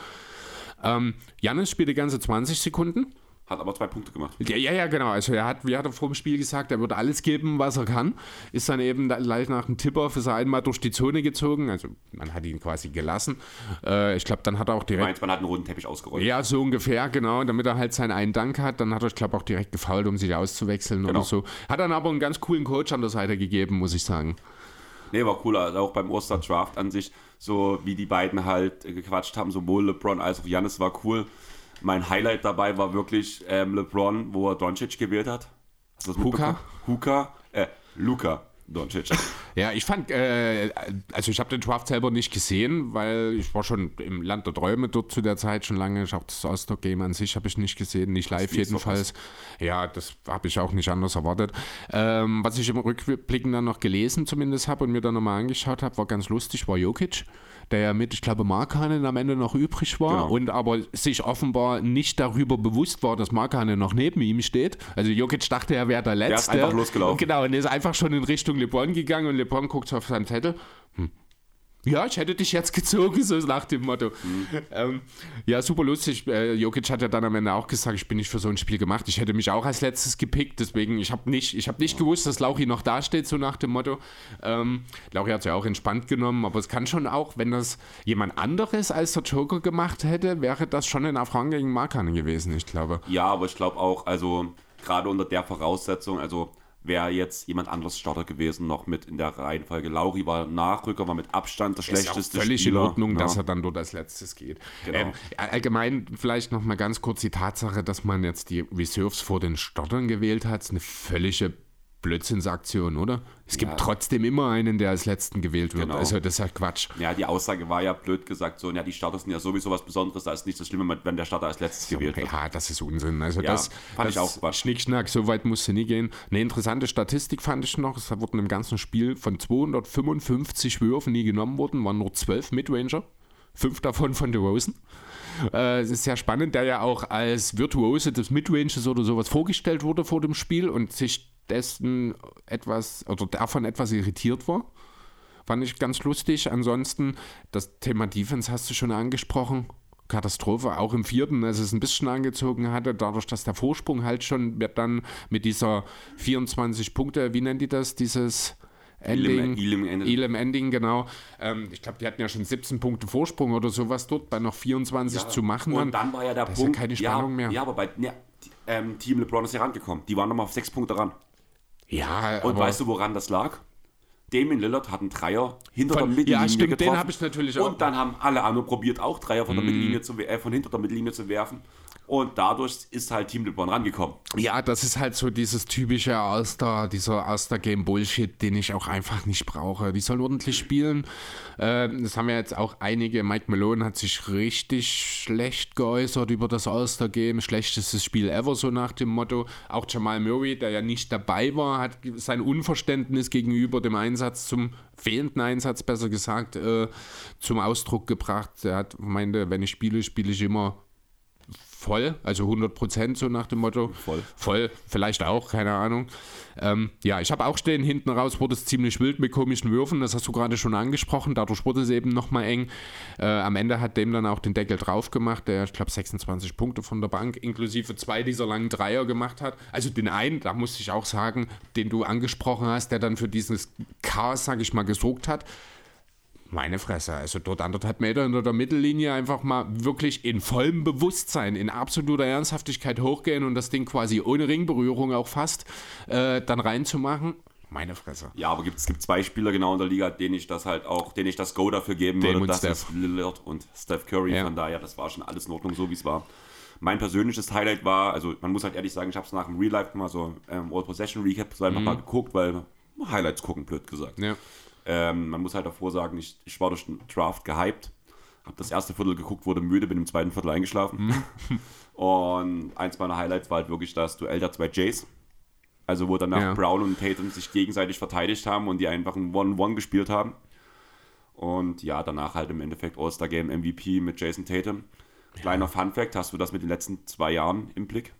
Ähm, Janis spielte ganze 20 Sekunden. Hat aber zwei Punkte gemacht. Ja, ja, ja, genau. Also er hat, wie hat er vor dem Spiel gesagt, er würde alles geben, was er kann. Ist dann eben gleich nach einem Tipper für sein einmal durch die Zone gezogen. Also man hat ihn quasi gelassen. Äh, ich glaube, dann hat er auch direkt. Meins, man hat einen roten Teppich ausgerollt. Ja, so ungefähr, genau. Damit er halt seinen einen Dank hat. Dann hat er, ich glaube, auch direkt gefault, um sich auszuwechseln Genau. oder so. Hat dann aber einen ganz coolen Coach an der Seite gegeben, muss ich sagen. Nee, war cool. Also auch beim Oster-Draft an sich, so wie die beiden halt gequatscht haben, sowohl LeBron als auch Janis war cool. Mein Highlight dabei war wirklich ähm, LeBron, wo er Doncic gewählt hat. Huka? Huka? Äh, Luka Doncic. Ja, ich fand, äh, also ich habe den Draft selber nicht gesehen, weil ich war schon im Land der Träume dort zu der Zeit schon lange. Ich auch das All-Star-Game an sich habe ich nicht gesehen, nicht live jedenfalls. Ja, das habe ich auch nicht anders erwartet. Ähm, was ich im Rückblicken dann noch gelesen zumindest habe und mir dann nochmal angeschaut habe, war ganz lustig, war Jokic, der ja mit, ich glaube, Markanen am Ende noch übrig war Genau. und aber sich offenbar nicht darüber bewusst war, dass Markanen noch neben ihm steht. Also Jokic dachte, er wäre der ist Letzte. einfach losgelaufen. Genau, und ist einfach schon in Richtung LeBron gegangen und LeBron guckt auf seinen Zettel. Hm. Ja, ich hätte dich jetzt gezogen, so nach dem Motto. Ähm, ja, super lustig. Äh, Jokic hat ja dann am Ende auch gesagt, ich bin nicht für so ein Spiel gemacht. Ich hätte mich auch als letztes gepickt, deswegen, ich habe nicht, ich hab nicht gewusst, dass Lauchi noch dasteht, so nach dem Motto. Ähm, Lauchi hat es ja auch entspannt genommen, aber es kann schon auch, wenn das jemand anderes als der Joker gemacht hätte, wäre das schon ein Affront gegen Markanen gewesen, ich glaube. ja, aber ich glaube auch, also gerade unter der Voraussetzung, also wäre jetzt jemand anderes Starter gewesen, noch mit in der Reihenfolge. Lauri war Nachrücker, war mit Abstand der ist ja auch schlechteste völlig Spieler. in Ordnung, ja. dass er dann dort als letztes geht. Genau. Ähm, allgemein vielleicht noch mal ganz kurz die Tatsache, dass man jetzt die Reserves vor den Startern gewählt hat, ist eine völlige Blödsinnsaktion, oder? Es gibt Ja. trotzdem immer einen, der als letzten gewählt wird. Genau. Also das ist ja Quatsch. Ja, die Aussage war ja blöd gesagt so, ja, die Starter sind ja sowieso was Besonderes, da ist nicht so schlimm, wenn der Starter als letztes gewählt wird. Ja, das ist Unsinn. Also Ja, das, fand das ich auch Quatsch. Schnickschnack, so weit musste nie gehen. Eine interessante Statistik fand ich noch. Es wurden im ganzen Spiel von 255 Würfen nie genommen worden, waren nur 12 Midranger. Fünf davon von DeRozan. Äh, es ist sehr spannend, der ja auch als Virtuose des Midranges oder sowas vorgestellt wurde vor dem Spiel und sich dessen etwas oder davon etwas irritiert war. Fand ich ganz lustig. Ansonsten, das Thema Defense hast du schon angesprochen. Katastrophe. Auch im vierten, als es ein bisschen angezogen hatte, dadurch, dass der Vorsprung halt schon wird dann mit dieser 24 Punkte, wie nennt die das, dieses Ending, Elim, Elim, Elim Ending, genau. Ähm, ich glaube, die hatten ja schon 17 Punkte Vorsprung oder sowas dort, bei noch 24 ja, zu machen. Und dann war ja der Punkt. Ja keine Spannung ja, mehr. Ja, aber bei ja, ähm, Team LeBron ist ja rangekommen. Die waren nochmal auf 6 Punkte ran. Ja, Und weißt du, woran das lag? Damien Lillard hat einen Dreier hinter von, der Mittellinie ja, stimmt, getroffen. den habe ich natürlich auch. Und dann haben alle anderen probiert, auch Dreier von, der Mhm. Mittellinie zu, äh, von hinter der Mittellinie zu werfen. Und dadurch ist halt Team LeBron rangekommen. Ja, das ist halt so dieses typische All-Star, dieser All-Star-Game-Bullshit, den ich auch einfach nicht brauche. Die sollen ordentlich spielen. Äh, das haben ja jetzt auch einige. Mike Malone hat sich richtig schlecht geäußert über das All-Star-Game. Schlechtestes Spiel ever, so nach dem Motto. Auch Jamal Murray, der ja nicht dabei war, hat sein Unverständnis gegenüber dem Einsatz zum fehlenden Einsatz, besser gesagt, äh, zum Ausdruck gebracht. Er hat meinte, wenn ich spiele, spiele ich immer voll, also 100 Prozent so nach dem Motto. Voll. Voll, vielleicht auch, keine Ahnung. Ähm, ja, ich habe auch stehen, hinten raus wurde es ziemlich wild mit komischen Würfen, das hast du gerade schon angesprochen, dadurch wurde es eben nochmal eng. Äh, am Ende hat dem dann auch den Deckel drauf gemacht, der, ich glaube, 26 Punkte von der Bank, inklusive zwei dieser langen Dreier gemacht hat. Also den einen, da musste ich auch sagen, den du angesprochen hast, der dann für dieses Chaos, sage ich mal, gesorgt hat. Meine Fresse, also dort anderthalb Meter hinter der Mittellinie einfach mal wirklich in vollem Bewusstsein, in absoluter Ernsthaftigkeit hochgehen und das Ding quasi ohne Ringberührung auch fast äh, dann reinzumachen. Meine Fresse. Ja, aber gibt, es gibt zwei Spieler genau in der Liga, denen ich das halt auch, denen ich das Go dafür geben Dame würde. und Das Steph. ist Lillard und Steph Curry. Ja. Von daher, das war schon alles in Ordnung, so wie es war. Mein persönliches Highlight war, also man muss halt ehrlich sagen, ich habe es nach dem Real Life mal so ähm, All Possession Recap so einfach mal geguckt, weil Highlights gucken, blöd gesagt. Ja. Ähm, man muss halt davor sagen, ich, ich war durch den Draft gehypt, habe das erste Viertel geguckt, wurde mit dem zweiten Viertel eingeschlafen. und eins meiner Highlights war halt wirklich das Duell der zwei Jays. Also wo danach Ja. Brown und Tatum sich gegenseitig verteidigt haben und die einfach ein One-One gespielt haben. Und ja, danach halt im Endeffekt All-Star-Game MVP mit Jason Tatum. Kleiner Fun-Fact, hast du das mit den letzten zwei Jahren im Blick?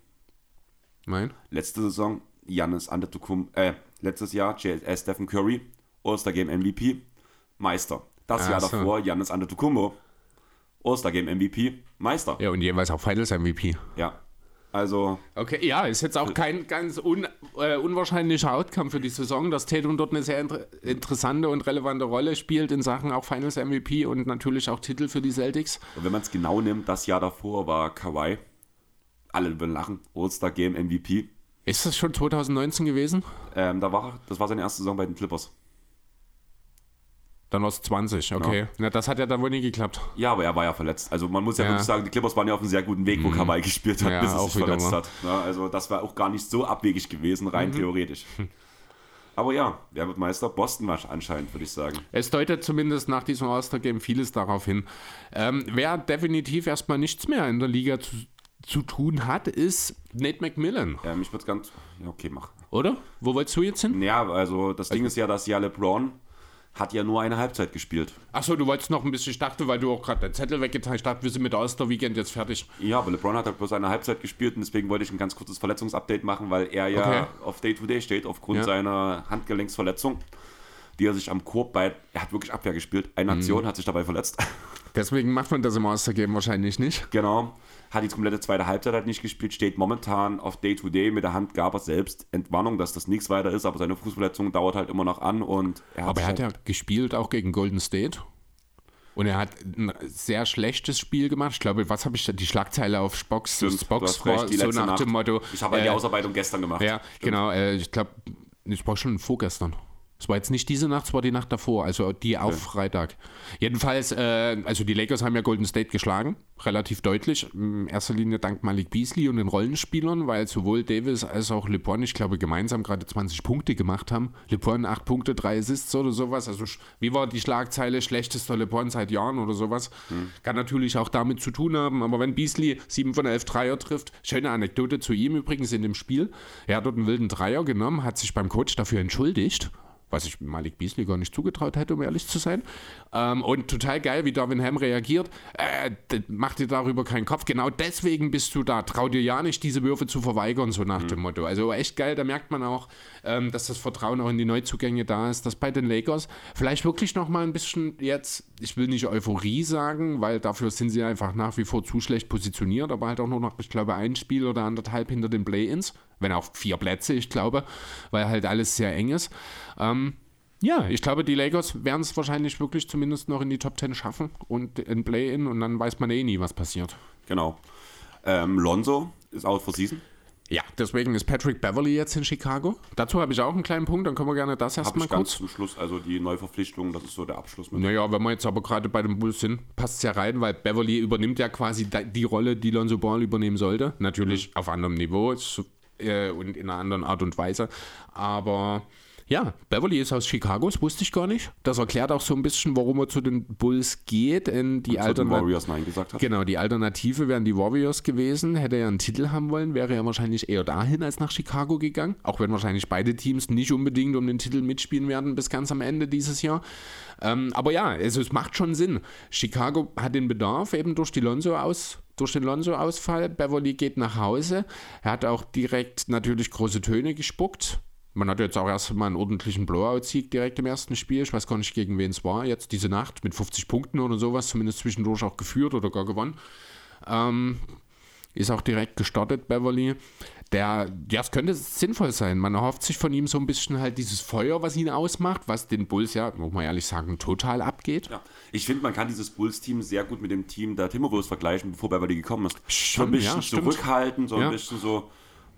Mein? Letzte Saison, Giannis Antetokounmpo, äh, letztes Jahr, J äh, Stephen Curry, All-Star-Game MVP, Meister. Das Ach Jahr so. davor, Giannis Antetokounmpo, All-Star-Game MVP, Meister. Ja, und jeweils auch Finals MVP. Ja, also Okay, ja, ist jetzt auch kein ganz un, äh, unwahrscheinlicher Outcome für die Saison, dass Tatum dort eine sehr inter interessante und relevante Rolle spielt in Sachen auch Finals MVP und natürlich auch Titel für die Celtics. Und wenn man es genau nimmt, das Jahr davor war Kawhi. Alle würden lachen. All-Star Game MVP. Ist das schon 2019 gewesen? Ähm, da war, das war seine erste Saison bei den Clippers. Dann war es 20, okay. Na, das hat ja dann wohl nie geklappt. Ja, aber er war ja verletzt. Also man muss ja, Ja. Mhm. wirklich sagen, die Clippers waren ja auf einem sehr guten Weg, wo Kawhi gespielt hat, Ja, bis er auch sich verletzt mal. hat. Ja, also das war auch gar nicht so abwegig gewesen, rein Mhm. theoretisch. Aber ja, wer wird Meister? Boston war anscheinend, würde ich sagen. Es deutet zumindest nach diesem All-Star-Game vieles darauf hin. Ähm, wer definitiv erstmal nichts mehr in der Liga zu, zu tun hat, ist Nate McMillan, Ähm, ich würde es ganz... Ja, okay, mach. oder? Wo wolltest du jetzt hin? Ja, also das Ding ist ja, dass ja LeBron hat ja nur eine Halbzeit gespielt. Achso, du wolltest noch ein bisschen, ich dachte, weil du auch gerade deinen Zettel weggetan hast, ich dachte, wir sind mit All-Star-Weekend jetzt fertig. Ja, aber LeBron hat halt bloß eine Halbzeit gespielt und deswegen wollte ich ein ganz kurzes Verletzungsupdate machen, weil er ja Okay. auf Day-to-Day steht aufgrund Ja. seiner Handgelenksverletzung, die er sich am Korb bei, er hat wirklich Abwehr gespielt, eine Mhm. Aktion, hat sich dabei verletzt. Deswegen macht man das im All-Star-Game wahrscheinlich nicht. genau. Hat die komplette zweite Halbzeit halt nicht gespielt, steht momentan auf Day-to-Day mit der Hand gab er selbst Entwarnung, dass das nichts weiter ist, aber seine Fußverletzung dauert halt immer noch an und er hat Aber er hat halt, ja gespielt auch gegen Golden State. Und er hat ein sehr schlechtes Spiel gemacht. Ich glaube, was habe ich da? Die Schlagzeile auf Spox, Stimmt, Spox recht, die so nach Nacht. dem Motto. ich habe halt die äh, Ausarbeitung gestern gemacht. Ja, Stimmt. genau. Äh, ich glaube, ich war schon vorgestern. Es war jetzt nicht diese Nacht, es war die Nacht davor, also die auf Freitag. Jedenfalls, äh, also die Lakers haben ja Golden State geschlagen, relativ deutlich. In erster Linie dank Malik Beasley und den Rollenspielern, weil sowohl Davis als auch LeBron, ich glaube, gemeinsam gerade 20 Punkte gemacht haben. LeBron 8 Punkte, 3 Assists oder sowas. Also wie war die Schlagzeile? Schlechtester LeBron seit Jahren oder sowas. Kann natürlich auch damit zu tun haben, aber wenn Beasley 7 von 11 Dreier trifft, schöne Anekdote zu ihm übrigens in dem Spiel. Er hat dort einen wilden Dreier genommen, hat sich beim Coach dafür entschuldigt was ich Malik Beasley gar nicht zugetraut hätte, um ehrlich zu sein. Ähm, und total geil, wie Darwin Ham reagiert. Äh, mach dir darüber keinen Kopf. Genau deswegen bist du da. Trau dir ja nicht, diese Würfe zu verweigern, so nach dem Motto. Also echt geil, da merkt man auch, ähm, dass das Vertrauen auch in die Neuzugänge da ist, dass bei den Lakers vielleicht wirklich noch mal ein bisschen jetzt ich will nicht Euphorie sagen, weil dafür sind sie einfach nach wie vor zu schlecht positioniert, aber halt auch nur noch, ich glaube, ein Spiel oder anderthalb hinter den Play-Ins, wenn auch vier Plätze, ich glaube, weil halt alles sehr eng ist. Ähm, ja, ich glaube, die Lakers werden es wahrscheinlich wirklich zumindest noch in die Top 10 schaffen und in Play-In und dann weiß man eh nie, was passiert. Genau. Ähm, Lonzo ist out for season. Ja, deswegen ist Patrick Beverly jetzt in Chicago. Dazu habe ich auch einen kleinen Punkt, dann können wir gerne das erstmal kurz. zum Schluss, also die Neuverpflichtung, das ist so der Abschluss. Mit naja, wenn wir jetzt aber gerade bei den Bulls sind, passt es ja rein, weil Beverly übernimmt ja quasi die Rolle, die Lonzo Ball übernehmen sollte. Natürlich mhm. auf anderem Niveau äh, und in einer anderen Art und Weise. Aber ja, Beverly ist aus Chicago, das wusste ich gar nicht. Das erklärt auch so ein bisschen, warum er zu den Bulls geht. Denn die Alternative. Warriors Nein gesagt hat. Genau, die Alternative wären die Warriors gewesen. Hätte er einen Titel haben wollen, wäre er wahrscheinlich eher dahin als nach Chicago gegangen. Auch wenn wahrscheinlich beide Teams nicht unbedingt um den Titel mitspielen werden bis ganz am Ende dieses Jahr. Ähm, aber ja, also es macht schon Sinn. Chicago hat den Bedarf eben durch die Lonzo aus durch den Lonzo-Ausfall. Beverly geht nach Hause. Er hat auch direkt natürlich große Töne gespuckt. Man hat jetzt auch erstmal einen ordentlichen Blowout-Sieg direkt im ersten Spiel. Ich weiß gar nicht, gegen wen es war. Jetzt diese Nacht mit 50 Punkten oder sowas, zumindest zwischendurch auch geführt oder gar gewonnen. Ähm, ist auch direkt gestartet, Beverly. Der, ja, es könnte sinnvoll sein. Man erhofft sich von ihm so ein bisschen halt dieses Feuer, was ihn ausmacht, was den Bulls ja, muss man ehrlich sagen, total abgeht. Ja. Ich finde, man kann dieses Bulls-Team sehr gut mit dem Team der Timberwolves vergleichen, bevor Beverly gekommen ist. Schon, so ein bisschen ja, zurückhalten, so ein bisschen so,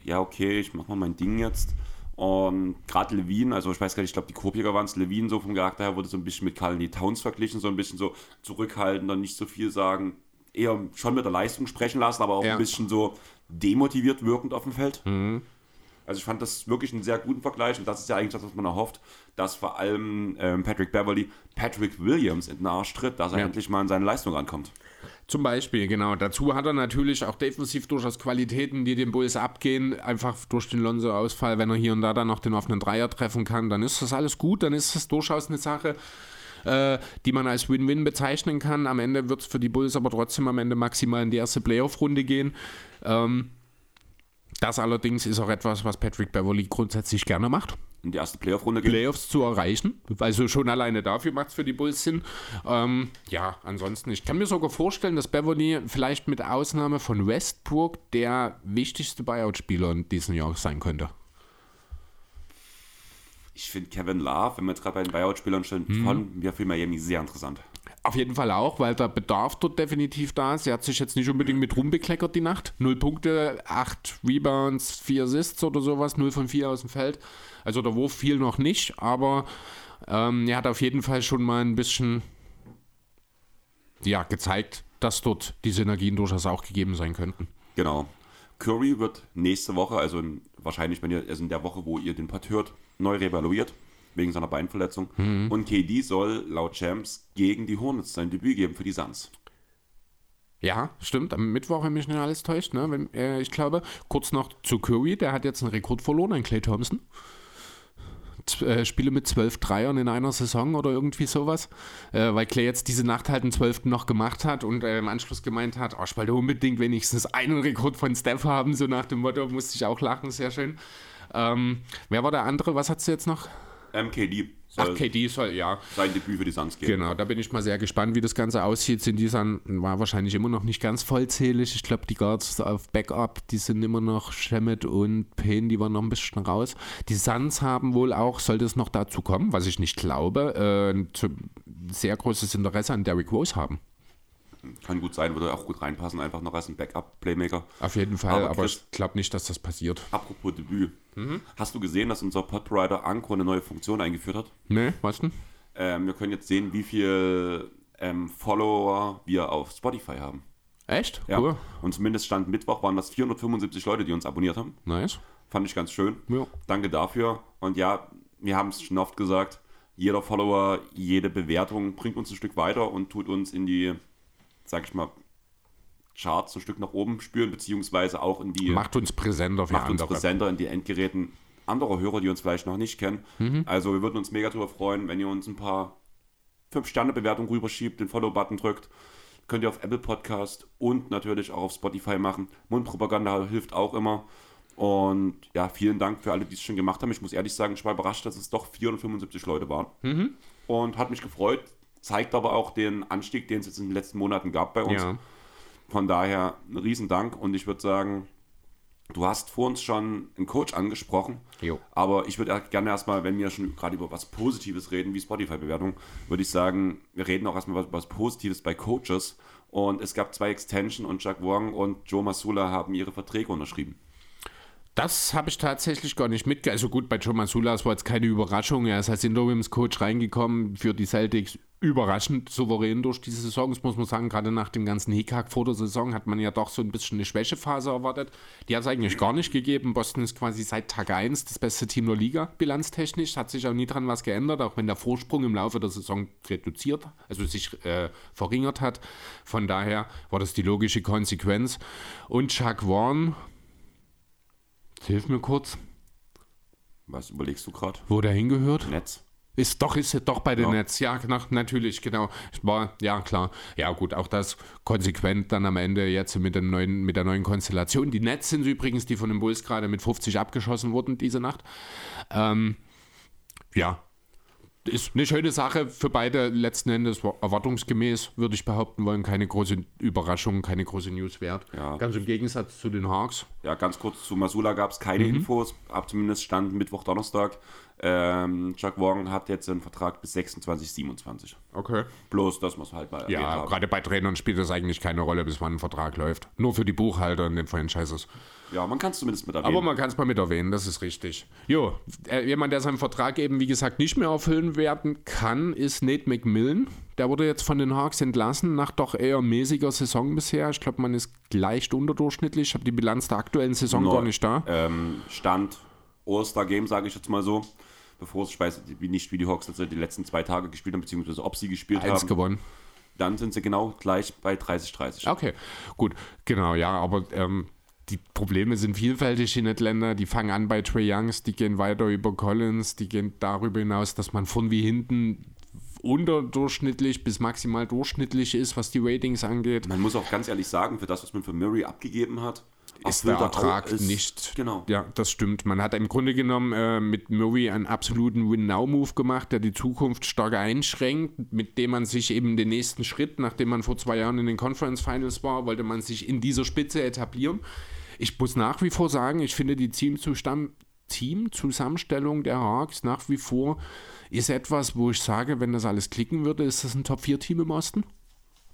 ja, okay, ich mach mal mein Ding jetzt. Und gerade Levine, also ich weiß gar nicht, ich glaube die Kopiger waren es, Levine so vom Charakter her wurde so ein bisschen mit Carly Towns verglichen, so ein bisschen so zurückhaltender, nicht so viel sagen, eher schon mit der Leistung sprechen lassen, aber auch ja. ein bisschen so demotiviert wirkend auf dem Feld. Mhm. Also ich fand das wirklich einen sehr guten Vergleich und das ist ja eigentlich das, was man erhofft, dass vor allem ähm, Patrick Beverly Patrick Williams in den Arsch tritt, dass er ja. endlich mal in seine Leistung ankommt. Zum Beispiel, genau. Dazu hat er natürlich auch defensiv durchaus Qualitäten, die den Bulls abgehen. Einfach durch den Lonzo-Ausfall, wenn er hier und da dann noch den offenen Dreier treffen kann, dann ist das alles gut. Dann ist das durchaus eine Sache, äh, die man als Win-Win bezeichnen kann. Am Ende wird es für die Bulls aber trotzdem am Ende maximal in die erste Playoff-Runde gehen. Ähm, das allerdings ist auch etwas, was Patrick Beverly grundsätzlich gerne macht in die erste Playoff-Runde gehen. Playoffs zu erreichen. Also schon alleine dafür macht es für die Bulls Sinn. Ähm, ja, ansonsten, ich kann mir sogar vorstellen, dass Beverly vielleicht mit Ausnahme von Westbrook der wichtigste Buyout-Spieler in diesem Jahr sein könnte. Ich finde Kevin Love, wenn wir jetzt gerade bei den Buyout-Spielern stehen, hm. von mir für Miami sehr interessant. Auf jeden Fall auch, weil der Bedarf dort definitiv da ist. Er hat sich jetzt nicht unbedingt mit rumbekleckert die Nacht. Null Punkte, acht Rebounds, vier Assists oder sowas, null von vier aus dem Feld. Also der Wurf fiel noch nicht, aber ähm, er hat auf jeden Fall schon mal ein bisschen ja, gezeigt, dass dort die Synergien durchaus auch gegeben sein könnten. Genau. Curry wird nächste Woche, also in, wahrscheinlich wenn ihr, also in der Woche, wo ihr den Part hört, neu revaluiert, wegen seiner Beinverletzung. Mhm. Und KD soll laut Champs gegen die Hornets sein Debüt geben für die Suns. Ja, stimmt. Am Mittwoch, wenn mich nicht alles täuscht, ne? Wenn, äh, ich glaube, kurz noch zu Curry, der hat jetzt einen Rekord verloren, ein Clay Thompson. Äh, Spiele mit zwölf Dreiern in einer Saison oder irgendwie sowas, äh, weil Clay jetzt diese Nacht halt einen zwölften noch gemacht hat und äh, im Anschluss gemeint hat, oh, ich wollte unbedingt wenigstens einen Rekord von Steph haben, so nach dem Motto, musste ich auch lachen, sehr schön. Ähm, wer war der andere? Was hat du jetzt noch? MKD. Ach, KD soll, ja. Sein Debüt für die Suns geben. Genau, da bin ich mal sehr gespannt, wie das Ganze aussieht. Sind die Sun war wahrscheinlich immer noch nicht ganz vollzählig. Ich glaube, die Guards auf Backup, die sind immer noch Shemet und Payne, die waren noch ein bisschen raus. Die Suns haben wohl auch, sollte es noch dazu kommen, was ich nicht glaube, äh, ein sehr großes Interesse an Derrick Rose haben. Kann gut sein, würde auch gut reinpassen, einfach noch als ein Backup-Playmaker. Auf jeden Fall, aber, aber ich glaube nicht, dass das passiert. Apropos Debüt. Mhm. Hast du gesehen, dass unser Podwriter Anko eine neue Funktion eingeführt hat? Nee, was denn? Ähm, wir können jetzt sehen, wie viele ähm, Follower wir auf Spotify haben. Echt? Ja. Cool. Und zumindest Stand Mittwoch waren das 475 Leute, die uns abonniert haben. Nice. Fand ich ganz schön. Ja. Danke dafür. Und ja, wir haben es schon oft gesagt, jeder Follower, jede Bewertung bringt uns ein Stück weiter und tut uns in die sag ich mal, Charts ein Stück nach oben spüren, beziehungsweise auch in die. Macht uns präsenter für Macht andere. uns präsenter in die Endgeräten anderer Hörer, die uns vielleicht noch nicht kennen. Mhm. Also wir würden uns mega darüber freuen, wenn ihr uns ein paar 5-Sterne-Bewertungen rüberschiebt, den Follow-Button drückt. Könnt ihr auf Apple Podcast und natürlich auch auf Spotify machen. Mundpropaganda hilft auch immer. Und ja, vielen Dank für alle, die es schon gemacht haben. Ich muss ehrlich sagen, ich war überrascht, dass es doch 475 Leute waren. Mhm. Und hat mich gefreut, zeigt aber auch den Anstieg, den es jetzt in den letzten Monaten gab bei uns. Ja. Von daher ein Riesendank und ich würde sagen, du hast vor uns schon einen Coach angesprochen, jo. aber ich würde gerne erstmal, wenn wir schon gerade über was Positives reden, wie Spotify-Bewertung, würde ich sagen, wir reden auch erstmal über was Positives bei Coaches und es gab zwei Extension und Jack Wong und Joe Masula haben ihre Verträge unterschrieben. Das habe ich tatsächlich gar nicht mitgekriegt. Also gut, bei Joe Masula, war jetzt keine Überraschung. Er ist als Interims-Coach reingekommen für die Celtics. Überraschend souverän durch diese Saison, das muss man sagen. Gerade nach dem ganzen Hickhack vor der Saison hat man ja doch so ein bisschen eine Schwächephase erwartet. Die hat es eigentlich gar nicht gegeben. Boston ist quasi seit Tag 1 das beste Team der Liga, bilanztechnisch. Hat sich auch nie dran was geändert, auch wenn der Vorsprung im Laufe der Saison reduziert, also sich äh, verringert hat. Von daher war das die logische Konsequenz. Und Chuck Warren Hilf mir kurz. Was überlegst du gerade? Wo der hingehört? Netz. Ist doch, ist doch bei den ja. Netz. Ja, nach, natürlich, genau. War, ja, klar. Ja, gut, auch das konsequent dann am Ende jetzt mit, den neuen, mit der neuen Konstellation. Die Netz sind übrigens die von den Bulls gerade mit 50 abgeschossen wurden diese Nacht. Ähm, ja, ist eine schöne Sache für beide letzten Endes, erwartungsgemäß, würde ich behaupten wollen. Keine große Überraschung, keine große News wert. Ja. Ganz im Gegensatz zu den Hawks. Ja, ganz kurz zu Masula gab es keine mhm. Infos, ab zumindest stand Mittwoch, Donnerstag. Ähm, Chuck Wong hat jetzt einen Vertrag bis 26, 27. Okay. Bloß, dass man es halt bei. Ja, gerade bei Trainern spielt das eigentlich keine Rolle, bis wann ein Vertrag läuft. Nur für die Buchhalter in den Franchises. Ja, man kann es zumindest mit erwähnen. Aber man kann es mal mit erwähnen, das ist richtig. Jo, äh, jemand, der seinen Vertrag eben, wie gesagt, nicht mehr erfüllen werden kann, ist Nate McMillan. Der wurde jetzt von den Hawks entlassen, nach doch eher mäßiger Saison bisher. Ich glaube, man ist leicht unterdurchschnittlich. Ich habe die Bilanz der aktuellen Saison Nur, gar nicht da. Ähm, Stand All-Star-Game, sage ich jetzt mal so. Bevor es, ich weiß nicht, wie die Hawks also die letzten zwei Tage gespielt haben, beziehungsweise ob sie gespielt Eins haben. gewonnen dann sind sie genau gleich bei 30-30. Okay, gut, genau, ja, aber ähm, die Probleme sind vielfältig in Atlanta. Die fangen an bei Trey Youngs, die gehen weiter über Collins, die gehen darüber hinaus, dass man von wie hinten unterdurchschnittlich bis maximal durchschnittlich ist, was die Ratings angeht. Man muss auch ganz ehrlich sagen, für das, was man für Murray abgegeben hat, ist der Ertrag ist, nicht. Genau. Ja, das stimmt. Man hat im Grunde genommen äh, mit Murray einen absoluten Win-Now-Move gemacht, der die Zukunft stark einschränkt, mit dem man sich eben den nächsten Schritt, nachdem man vor zwei Jahren in den Conference Finals war, wollte man sich in dieser Spitze etablieren. Ich muss nach wie vor sagen, ich finde die Teamzusammenstellung der Hawks nach wie vor ist etwas, wo ich sage, wenn das alles klicken würde, ist das ein Top-4-Team im Osten?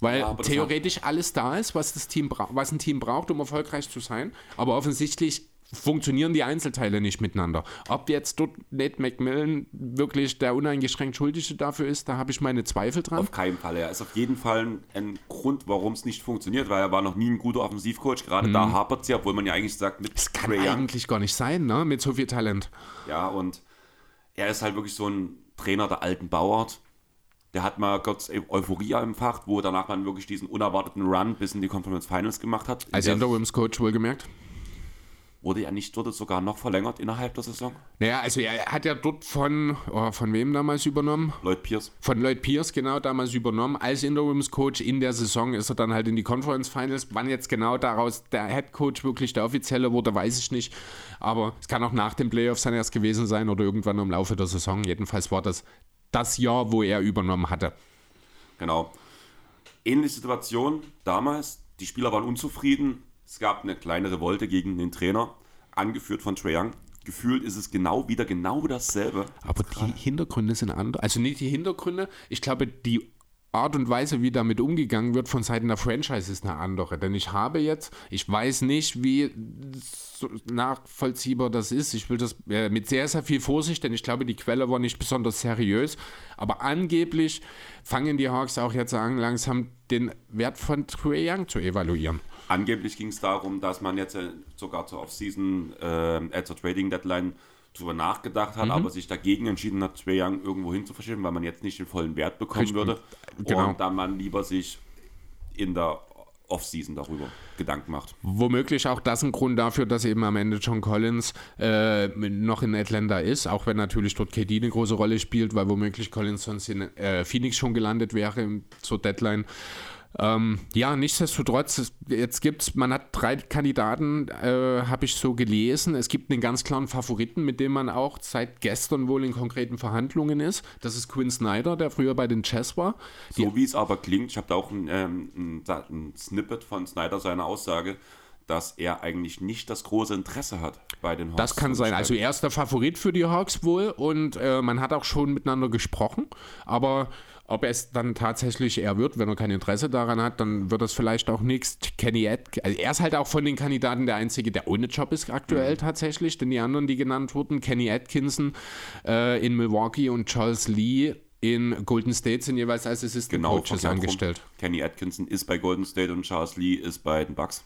Weil ja, theoretisch alles da ist, was, das Team was ein Team braucht, um erfolgreich zu sein. Aber offensichtlich funktionieren die Einzelteile nicht miteinander. Ob jetzt dort Nate McMillan wirklich der uneingeschränkt Schuldige dafür ist, da habe ich meine Zweifel dran. Auf keinen Fall. Er ist auf jeden Fall ein Grund, warum es nicht funktioniert, weil er war noch nie ein guter Offensivcoach. Gerade mhm. da hapert es ja, obwohl man ja eigentlich sagt, mit Das kann Trae eigentlich gar nicht sein, ne? mit so viel Talent. Ja, und er ist halt wirklich so ein Trainer der alten Bauart. Der hat mal kurz Euphorie empfacht, wo danach man wirklich diesen unerwarteten Run bis in die Conference Finals gemacht hat. Als Interims Coach wohlgemerkt. Wurde er nicht dort sogar noch verlängert innerhalb der Saison? Naja, also er hat ja dort von, oh, von wem damals übernommen? Lloyd Pierce. Von Lloyd Pierce, genau, damals übernommen. Als Interims-Coach in der Saison ist er dann halt in die Conference Finals. Wann jetzt genau daraus der Head Coach wirklich der offizielle wurde, weiß ich nicht. Aber es kann auch nach den Playoffs dann erst gewesen sein oder irgendwann im Laufe der Saison. Jedenfalls war das das Jahr, wo er übernommen hatte. Genau. Ähnliche Situation damals. Die Spieler waren unzufrieden es gab eine kleine Revolte gegen den Trainer, angeführt von Trae Young. Gefühlt ist es genau wieder genau dasselbe. Aber die Hintergründe sind andere. Also nicht die Hintergründe, ich glaube, die Art und Weise, wie damit umgegangen wird von Seiten der Franchise ist eine andere. Denn ich habe jetzt, ich weiß nicht, wie nachvollziehbar das ist. Ich will das äh, mit sehr, sehr viel Vorsicht, denn ich glaube, die Quelle war nicht besonders seriös. Aber angeblich fangen die Hawks auch jetzt an, langsam den Wert von Trae Young zu evaluieren. Angeblich ging es darum, dass man jetzt äh, sogar zur Off-Season, äh, zur Trading Deadline darüber nachgedacht hat, mhm. aber sich dagegen entschieden hat, Trae Young irgendwo hin zu verschieben, weil man jetzt nicht den vollen Wert bekommen Richtig. würde. Genau. Und dann man lieber sich in der Off-Season darüber Gedanken macht. Womöglich auch das ein Grund dafür, dass eben am Ende John Collins äh, noch in Atlanta ist, auch wenn natürlich dort KD eine große Rolle spielt, weil womöglich Collins sonst in äh, Phoenix schon gelandet wäre zur Deadline. Ähm, ja, nichtsdestotrotz, jetzt gibt es, man hat drei Kandidaten, äh, habe ich so gelesen. Es gibt einen ganz klaren Favoriten, mit dem man auch seit gestern wohl in konkreten Verhandlungen ist. Das ist Quinn Snyder, der früher bei den Chess war. So wie es aber klingt, ich habe da auch ein, ähm, ein Snippet von Snyder, seiner Aussage, dass er eigentlich nicht das große Interesse hat bei den Hawks. Das kann sein. Also er ist der Favorit für die Hawks wohl und äh, man hat auch schon miteinander gesprochen, aber ob es dann tatsächlich er wird, wenn er kein Interesse daran hat, dann wird das vielleicht auch nichts. Kenny Ed, also er ist halt auch von den Kandidaten der Einzige, der ohne Job ist aktuell mhm. tatsächlich, denn die anderen, die genannt wurden, Kenny Atkinson äh, in Milwaukee und Charles Lee in Golden State sind jeweils als Assistant genau, Coaches angestellt. Kenny Atkinson ist bei Golden State und Charles Lee ist bei den Bucks.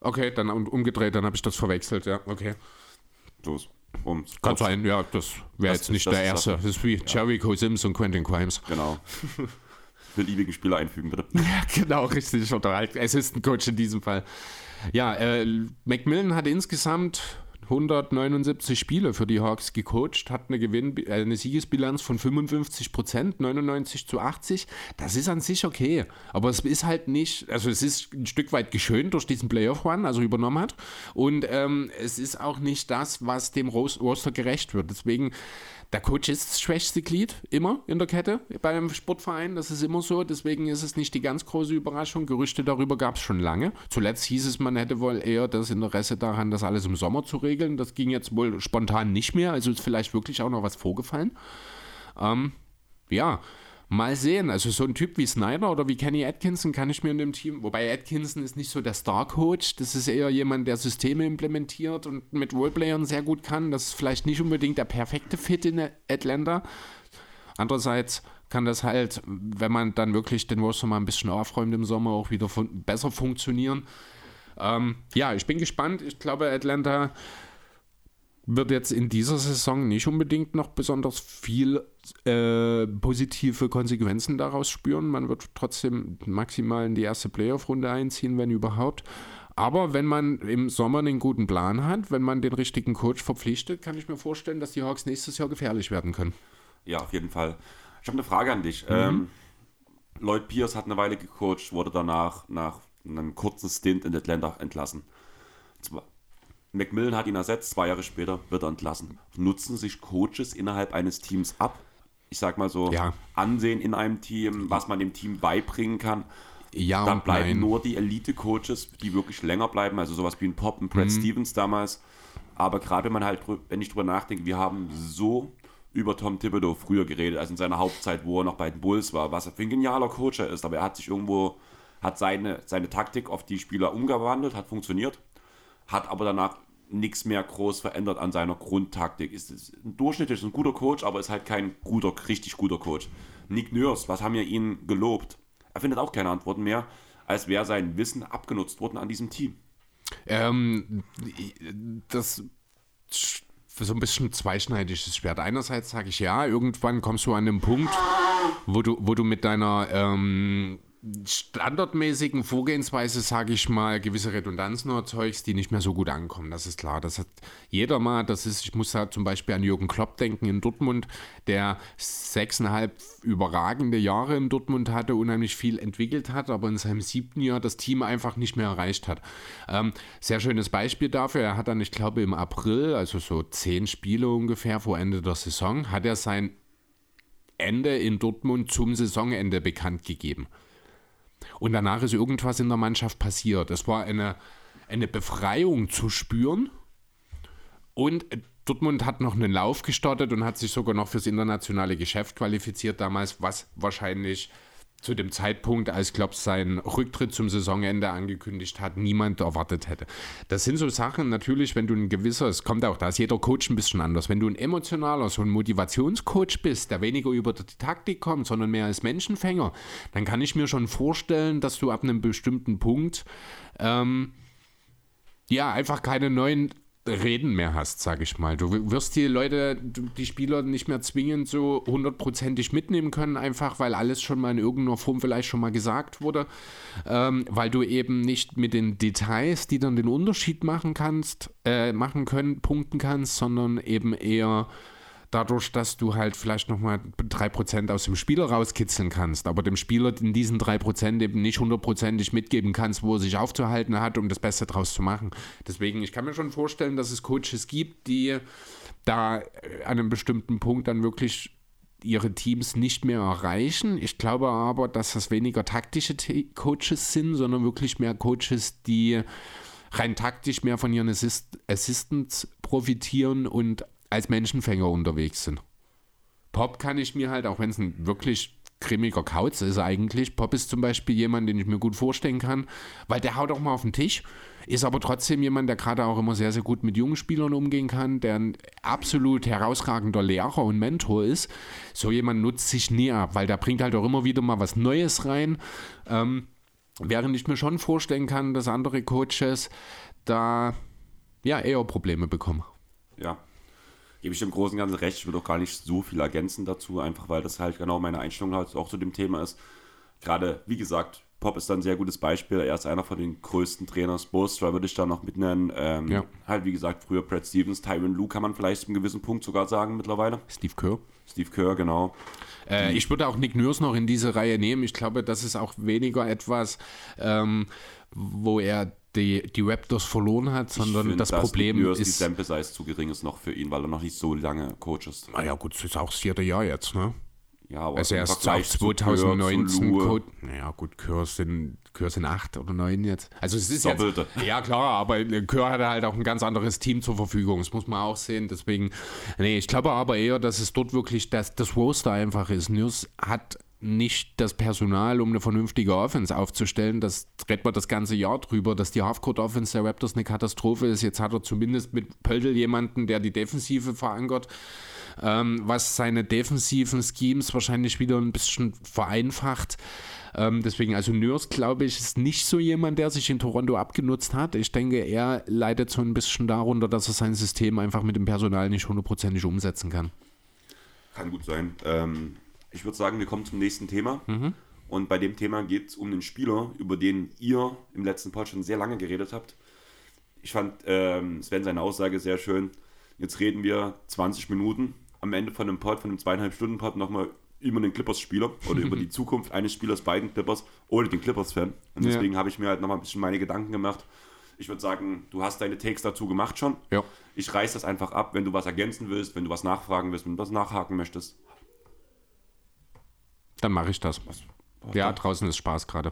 Okay, dann umgedreht, dann habe ich das verwechselt, ja, okay. So um Kann sein, ja, das wäre jetzt nicht der erste. Das ist wie ja. Jericho Sims und Quentin Crimes. Genau. Beliebige Spieler einfügen, bitte. ja, genau, richtig. Oder halt Assistant Coach in diesem Fall. Ja, äh, Macmillan hat insgesamt 179 Spiele für die Hawks gecoacht, hat eine, Gewinn, äh, eine Siegesbilanz von 55 Prozent, 99 zu 80. Das ist an sich okay, aber es ist halt nicht, also es ist ein Stück weit geschönt durch diesen Playoff-Run, also übernommen hat. Und ähm, es ist auch nicht das, was dem Roster gerecht wird. Deswegen der Coach ist das schwächste Glied, immer in der Kette bei einem Sportverein. Das ist immer so. Deswegen ist es nicht die ganz große Überraschung. Gerüchte darüber gab es schon lange. Zuletzt hieß es, man hätte wohl eher das Interesse daran, das alles im Sommer zu regeln. Das ging jetzt wohl spontan nicht mehr. Also ist vielleicht wirklich auch noch was vorgefallen. Ähm, ja, Mal sehen. Also so ein Typ wie Snyder oder wie Kenny Atkinson kann ich mir in dem Team, wobei Atkinson ist nicht so der Star-Coach, das ist eher jemand, der Systeme implementiert und mit Roleplayern sehr gut kann. Das ist vielleicht nicht unbedingt der perfekte Fit in Atlanta. Andererseits kann das halt, wenn man dann wirklich den Roster mal ein bisschen aufräumt im Sommer, auch wieder fun besser funktionieren. Ähm, ja, ich bin gespannt. Ich glaube, Atlanta wird jetzt in dieser Saison nicht unbedingt noch besonders viel äh, positive Konsequenzen daraus spüren. Man wird trotzdem maximal in die erste Playoff-Runde einziehen, wenn überhaupt. Aber wenn man im Sommer einen guten Plan hat, wenn man den richtigen Coach verpflichtet, kann ich mir vorstellen, dass die Hawks nächstes Jahr gefährlich werden können. Ja, auf jeden Fall. Ich habe eine Frage an dich. Mhm. Ähm, Lloyd Pierce hat eine Weile gecoacht, wurde danach nach einem kurzen Stint in Atlanta entlassen. Macmillan hat ihn ersetzt, zwei Jahre später wird er entlassen. Nutzen sich Coaches innerhalb eines Teams ab? Ich sag mal so, ja. Ansehen in einem Team, was man dem Team beibringen kann. Ja, Dann bleiben nein. nur die Elite-Coaches, die wirklich länger bleiben, also sowas wie ein Pop und Brad mhm. Stevens damals. Aber gerade wenn man halt, wenn ich drüber nachdenke, wir haben so über Tom Thibodeau früher geredet, also in seiner Hauptzeit, wo er noch bei den Bulls war, was er für ein genialer Coach er ist, aber er hat sich irgendwo, hat seine, seine Taktik auf die Spieler umgewandelt, hat funktioniert hat aber danach nichts mehr groß verändert an seiner Grundtaktik. Ist, ein durchschnittlich ein guter Coach, aber ist halt kein guter, richtig guter Coach. Nick Nurse, was haben wir ihn gelobt? Er findet auch keine Antworten mehr, als wäre sein Wissen abgenutzt worden an diesem Team. Ähm, das so ein bisschen zweischneidiges Schwert. Einerseits sage ich ja, irgendwann kommst du an den Punkt, wo du, wo du mit deiner ähm, standardmäßigen Vorgehensweise, sage ich mal, gewisse Redundanzen erzeugst, die nicht mehr so gut ankommen. Das ist klar. Das hat jeder mal. Das ist, ich muss da zum Beispiel an Jürgen Klopp denken in Dortmund, der sechseinhalb überragende Jahre in Dortmund hatte, unheimlich viel entwickelt hat, aber in seinem siebten Jahr das Team einfach nicht mehr erreicht hat. Ähm, sehr schönes Beispiel dafür. Er hat dann, ich glaube, im April, also so zehn Spiele ungefähr vor Ende der Saison, hat er sein Ende in Dortmund zum Saisonende bekannt gegeben. Und danach ist irgendwas in der Mannschaft passiert. Es war eine, eine Befreiung zu spüren. Und Dortmund hat noch einen Lauf gestartet und hat sich sogar noch fürs internationale Geschäft qualifiziert damals, was wahrscheinlich zu dem Zeitpunkt, als Klopp seinen Rücktritt zum Saisonende angekündigt hat, niemand erwartet hätte. Das sind so Sachen, natürlich, wenn du ein gewisser, es kommt auch, da ist jeder Coach ein bisschen anders, wenn du ein emotionaler, so ein Motivationscoach bist, der weniger über die Taktik kommt, sondern mehr als Menschenfänger, dann kann ich mir schon vorstellen, dass du ab einem bestimmten Punkt ähm, ja, einfach keine neuen Reden mehr hast, sag ich mal. Du wirst die Leute, die Spieler nicht mehr zwingend so hundertprozentig mitnehmen können, einfach weil alles schon mal in irgendeiner Form vielleicht schon mal gesagt wurde, ähm, weil du eben nicht mit den Details, die dann den Unterschied machen kannst, äh, machen können, punkten kannst, sondern eben eher dadurch, dass du halt vielleicht nochmal 3% aus dem Spieler rauskitzeln kannst, aber dem Spieler in diesen 3% eben nicht hundertprozentig mitgeben kannst, wo er sich aufzuhalten hat, um das Beste draus zu machen. Deswegen, ich kann mir schon vorstellen, dass es Coaches gibt, die da an einem bestimmten Punkt dann wirklich ihre Teams nicht mehr erreichen. Ich glaube aber, dass das weniger taktische Coaches sind, sondern wirklich mehr Coaches, die rein taktisch mehr von ihren Assist Assistants profitieren und als Menschenfänger unterwegs sind. Pop kann ich mir halt, auch wenn es ein wirklich grimmiger Kauz ist eigentlich, Pop ist zum Beispiel jemand, den ich mir gut vorstellen kann, weil der haut auch mal auf den Tisch, ist aber trotzdem jemand, der gerade auch immer sehr, sehr gut mit jungen Spielern umgehen kann, der ein absolut herausragender Lehrer und Mentor ist. So jemand nutzt sich nie ab, weil der bringt halt auch immer wieder mal was Neues rein. Ähm, während ich mir schon vorstellen kann, dass andere Coaches da ja eher Probleme bekommen. Ja, gebe ich im Großen und Ganzen recht. Ich würde auch gar nicht so viel ergänzen dazu, einfach weil das halt genau meine Einstellung halt auch zu dem Thema ist. Gerade, wie gesagt, Pop ist dann ein sehr gutes Beispiel. Er ist einer von den größten Trainern. Bostra würde ich da noch mitnennen. Ähm, ja. Halt, wie gesagt, früher Brad Stevens, Tyron Lue kann man vielleicht zu einem gewissen Punkt sogar sagen mittlerweile. Steve Kerr. Steve Kerr, genau. Äh, ich würde auch Nick Nurse noch in diese Reihe nehmen. Ich glaube, das ist auch weniger etwas, ähm, wo er die, die Raptors verloren hat, sondern find, das Problem ist. Die Sample Size zu gering ist noch für ihn, weil er noch nicht so lange Coach ist. Naja, gut, es ist auch das vierte Jahr jetzt, ne? Ja, aber also er ist auch 2019 Code. Naja, gut, Kür sind, Kür sind acht oder neun jetzt. Also es ist Doppelte. jetzt. Ja, klar, aber Kür hat halt auch ein ganz anderes Team zur Verfügung. Das muss man auch sehen. Deswegen, nee, ich glaube aber eher, dass es dort wirklich das, das Roster einfach ist. News hat nicht das Personal, um eine vernünftige Offense aufzustellen. Das redet man das ganze Jahr drüber, dass die Halfcourt-Offense der Raptors eine Katastrophe ist. Jetzt hat er zumindest mit Pöltl jemanden, der die Defensive verankert, ähm, was seine defensiven Schemes wahrscheinlich wieder ein bisschen vereinfacht. Ähm, deswegen, also Nurse, glaube ich, ist nicht so jemand, der sich in Toronto abgenutzt hat. Ich denke, er leidet so ein bisschen darunter, dass er sein System einfach mit dem Personal nicht hundertprozentig umsetzen kann. Kann gut sein. Ähm, ich würde sagen, wir kommen zum nächsten Thema. Mhm. Und bei dem Thema geht es um den Spieler, über den ihr im letzten Pod schon sehr lange geredet habt. Ich fand ähm, Sven seine Aussage sehr schön. Jetzt reden wir 20 Minuten am Ende von einem Pod, von einem zweieinhalb Stunden Pod, nochmal über den Clippers-Spieler oder über die Zukunft eines Spielers bei den Clippers oder den Clippers-Fan. Und deswegen ja. habe ich mir halt nochmal ein bisschen meine Gedanken gemacht. Ich würde sagen, du hast deine Takes dazu gemacht schon. Ja. Ich reiß das einfach ab, wenn du was ergänzen willst, wenn du was nachfragen willst, wenn du was nachhaken möchtest. Dann mache ich das. Was, ja, draußen ist Spaß gerade.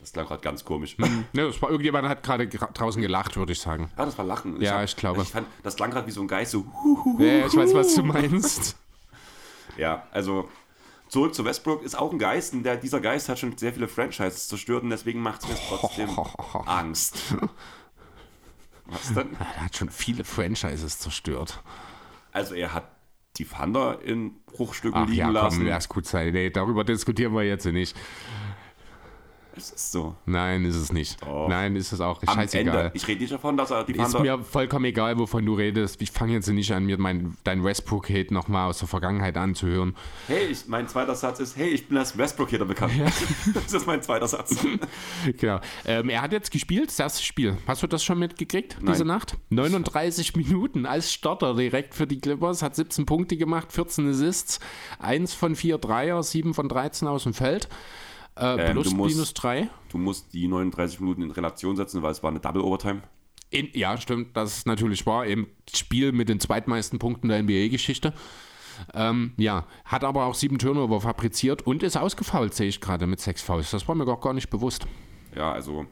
Das klang gerade ganz komisch. Hm. Ne, das war, irgendjemand hat gerade draußen gelacht, würde ich sagen. Ja, das war Lachen. Ich ja, hab, ich glaube. Ich fand, das klang gerade wie so ein Geist, so. Ja, ich weiß, was du meinst. ja, also zurück zu Westbrook ist auch ein Geist und der, dieser Geist hat schon sehr viele Franchises zerstört und deswegen macht es mir trotzdem Angst. Was denn? Er hat schon viele Franchises zerstört. Also er hat die Thunder in Bruchstücken Ach, liegen ja, lassen. Komm, lass gut sein. Nee, darüber diskutieren wir jetzt nicht. Es ist so. Nein, ist es nicht. Doch. Nein, ist es auch. Am Scheißegal. Ende. Ich rede nicht davon, dass er die Ist mir vollkommen egal, wovon du redest. Ich fange jetzt nicht an, mir mein, dein Westbrook-Hate nochmal aus der Vergangenheit anzuhören. Hey, ich, mein zweiter Satz ist, hey, ich bin als Westbrook-Hater bekannt. Ja. das ist mein zweiter Satz. genau. Ähm, er hat jetzt gespielt, das erste Spiel. Hast du das schon mitgekriegt, Nein. diese Nacht? 39 Minuten als Starter direkt für die Clippers, hat 17 Punkte gemacht, 14 Assists, 1 von 4 Dreier, 7 von 13 aus dem Feld. Äh, plus, musst, minus 3. Du musst die 39 Minuten in Relation setzen, weil es war eine Double Overtime. In, ja, stimmt, das ist natürlich wahr. Im Spiel mit den zweitmeisten Punkten der NBA-Geschichte. Ähm, ja, hat aber auch sieben Turnover fabriziert und ist ausgefault, sehe ich gerade mit sechs Fouls. Das war mir gar, gar nicht bewusst. Ja, also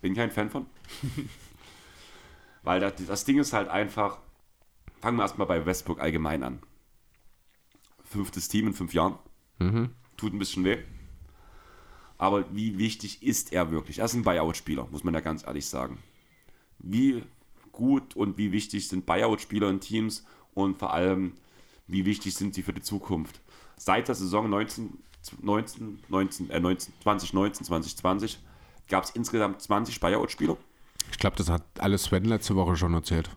bin kein Fan von. Weil das, das Ding ist halt einfach, fangen wir erstmal bei Westbrook allgemein an. Fünftes Team in fünf Jahren. Mhm. Tut ein bisschen weh. Aber wie wichtig ist er wirklich? Er ist ein Buyout-Spieler, muss man ja ganz ehrlich sagen. Wie gut und wie wichtig sind Buyout-Spieler in Teams und vor allem, wie wichtig sind sie für die Zukunft? Seit der Saison 19, 19, 19, äh 19 2019, 2020 gab es insgesamt 20 Buyout-Spieler. Ich glaube, das hat alles Sven letzte Woche schon erzählt.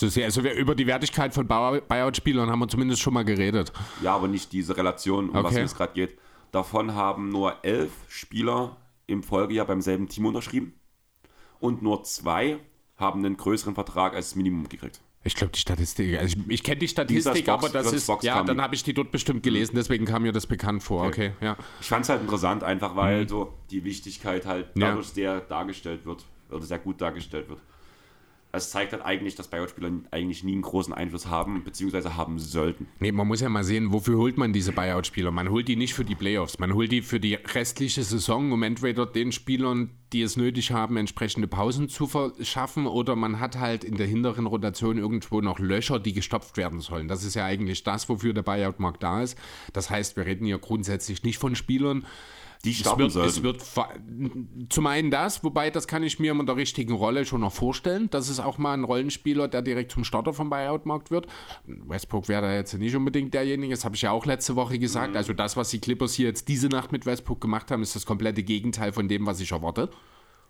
Also über die Wertigkeit von Buyout-Spielern haben wir zumindest schon mal geredet. Ja, aber nicht diese Relation, um okay. was es gerade geht. Davon haben nur elf Spieler im Folgejahr beim selben Team unterschrieben und nur zwei haben einen größeren Vertrag als Minimum gekriegt. Ich glaube, die Statistik, also ich, ich kenne die Statistik, Box, aber das ist, Box ja, dann habe ich die dort bestimmt gelesen, deswegen kam mir das bekannt vor. Okay, okay ja. Ich fand es halt interessant, einfach weil mhm. so die Wichtigkeit halt dadurch ja. sehr dargestellt wird, oder sehr gut dargestellt wird es zeigt halt eigentlich, dass Buyout-Spieler eigentlich nie einen großen Einfluss haben, beziehungsweise haben sollten. Nee, man muss ja mal sehen, wofür holt man diese Buyout-Spieler? Man holt die nicht für die Playoffs, man holt die für die restliche Saison, um entweder den Spielern, die es nötig haben, entsprechende Pausen zu verschaffen, oder man hat halt in der hinteren Rotation irgendwo noch Löcher, die gestopft werden sollen. Das ist ja eigentlich das, wofür der Buyout-Markt da ist. Das heißt, wir reden hier grundsätzlich nicht von Spielern, die starten es wird, es wird zum einen das, wobei das kann ich mir in der richtigen Rolle schon noch vorstellen. Das ist auch mal ein Rollenspieler, der direkt zum Starter vom Buyout-Markt wird. Westbrook wäre da jetzt nicht unbedingt derjenige, das habe ich ja auch letzte Woche gesagt. Mhm. Also das, was die Clippers hier jetzt diese Nacht mit Westbrook gemacht haben, ist das komplette Gegenteil von dem, was ich erwarte.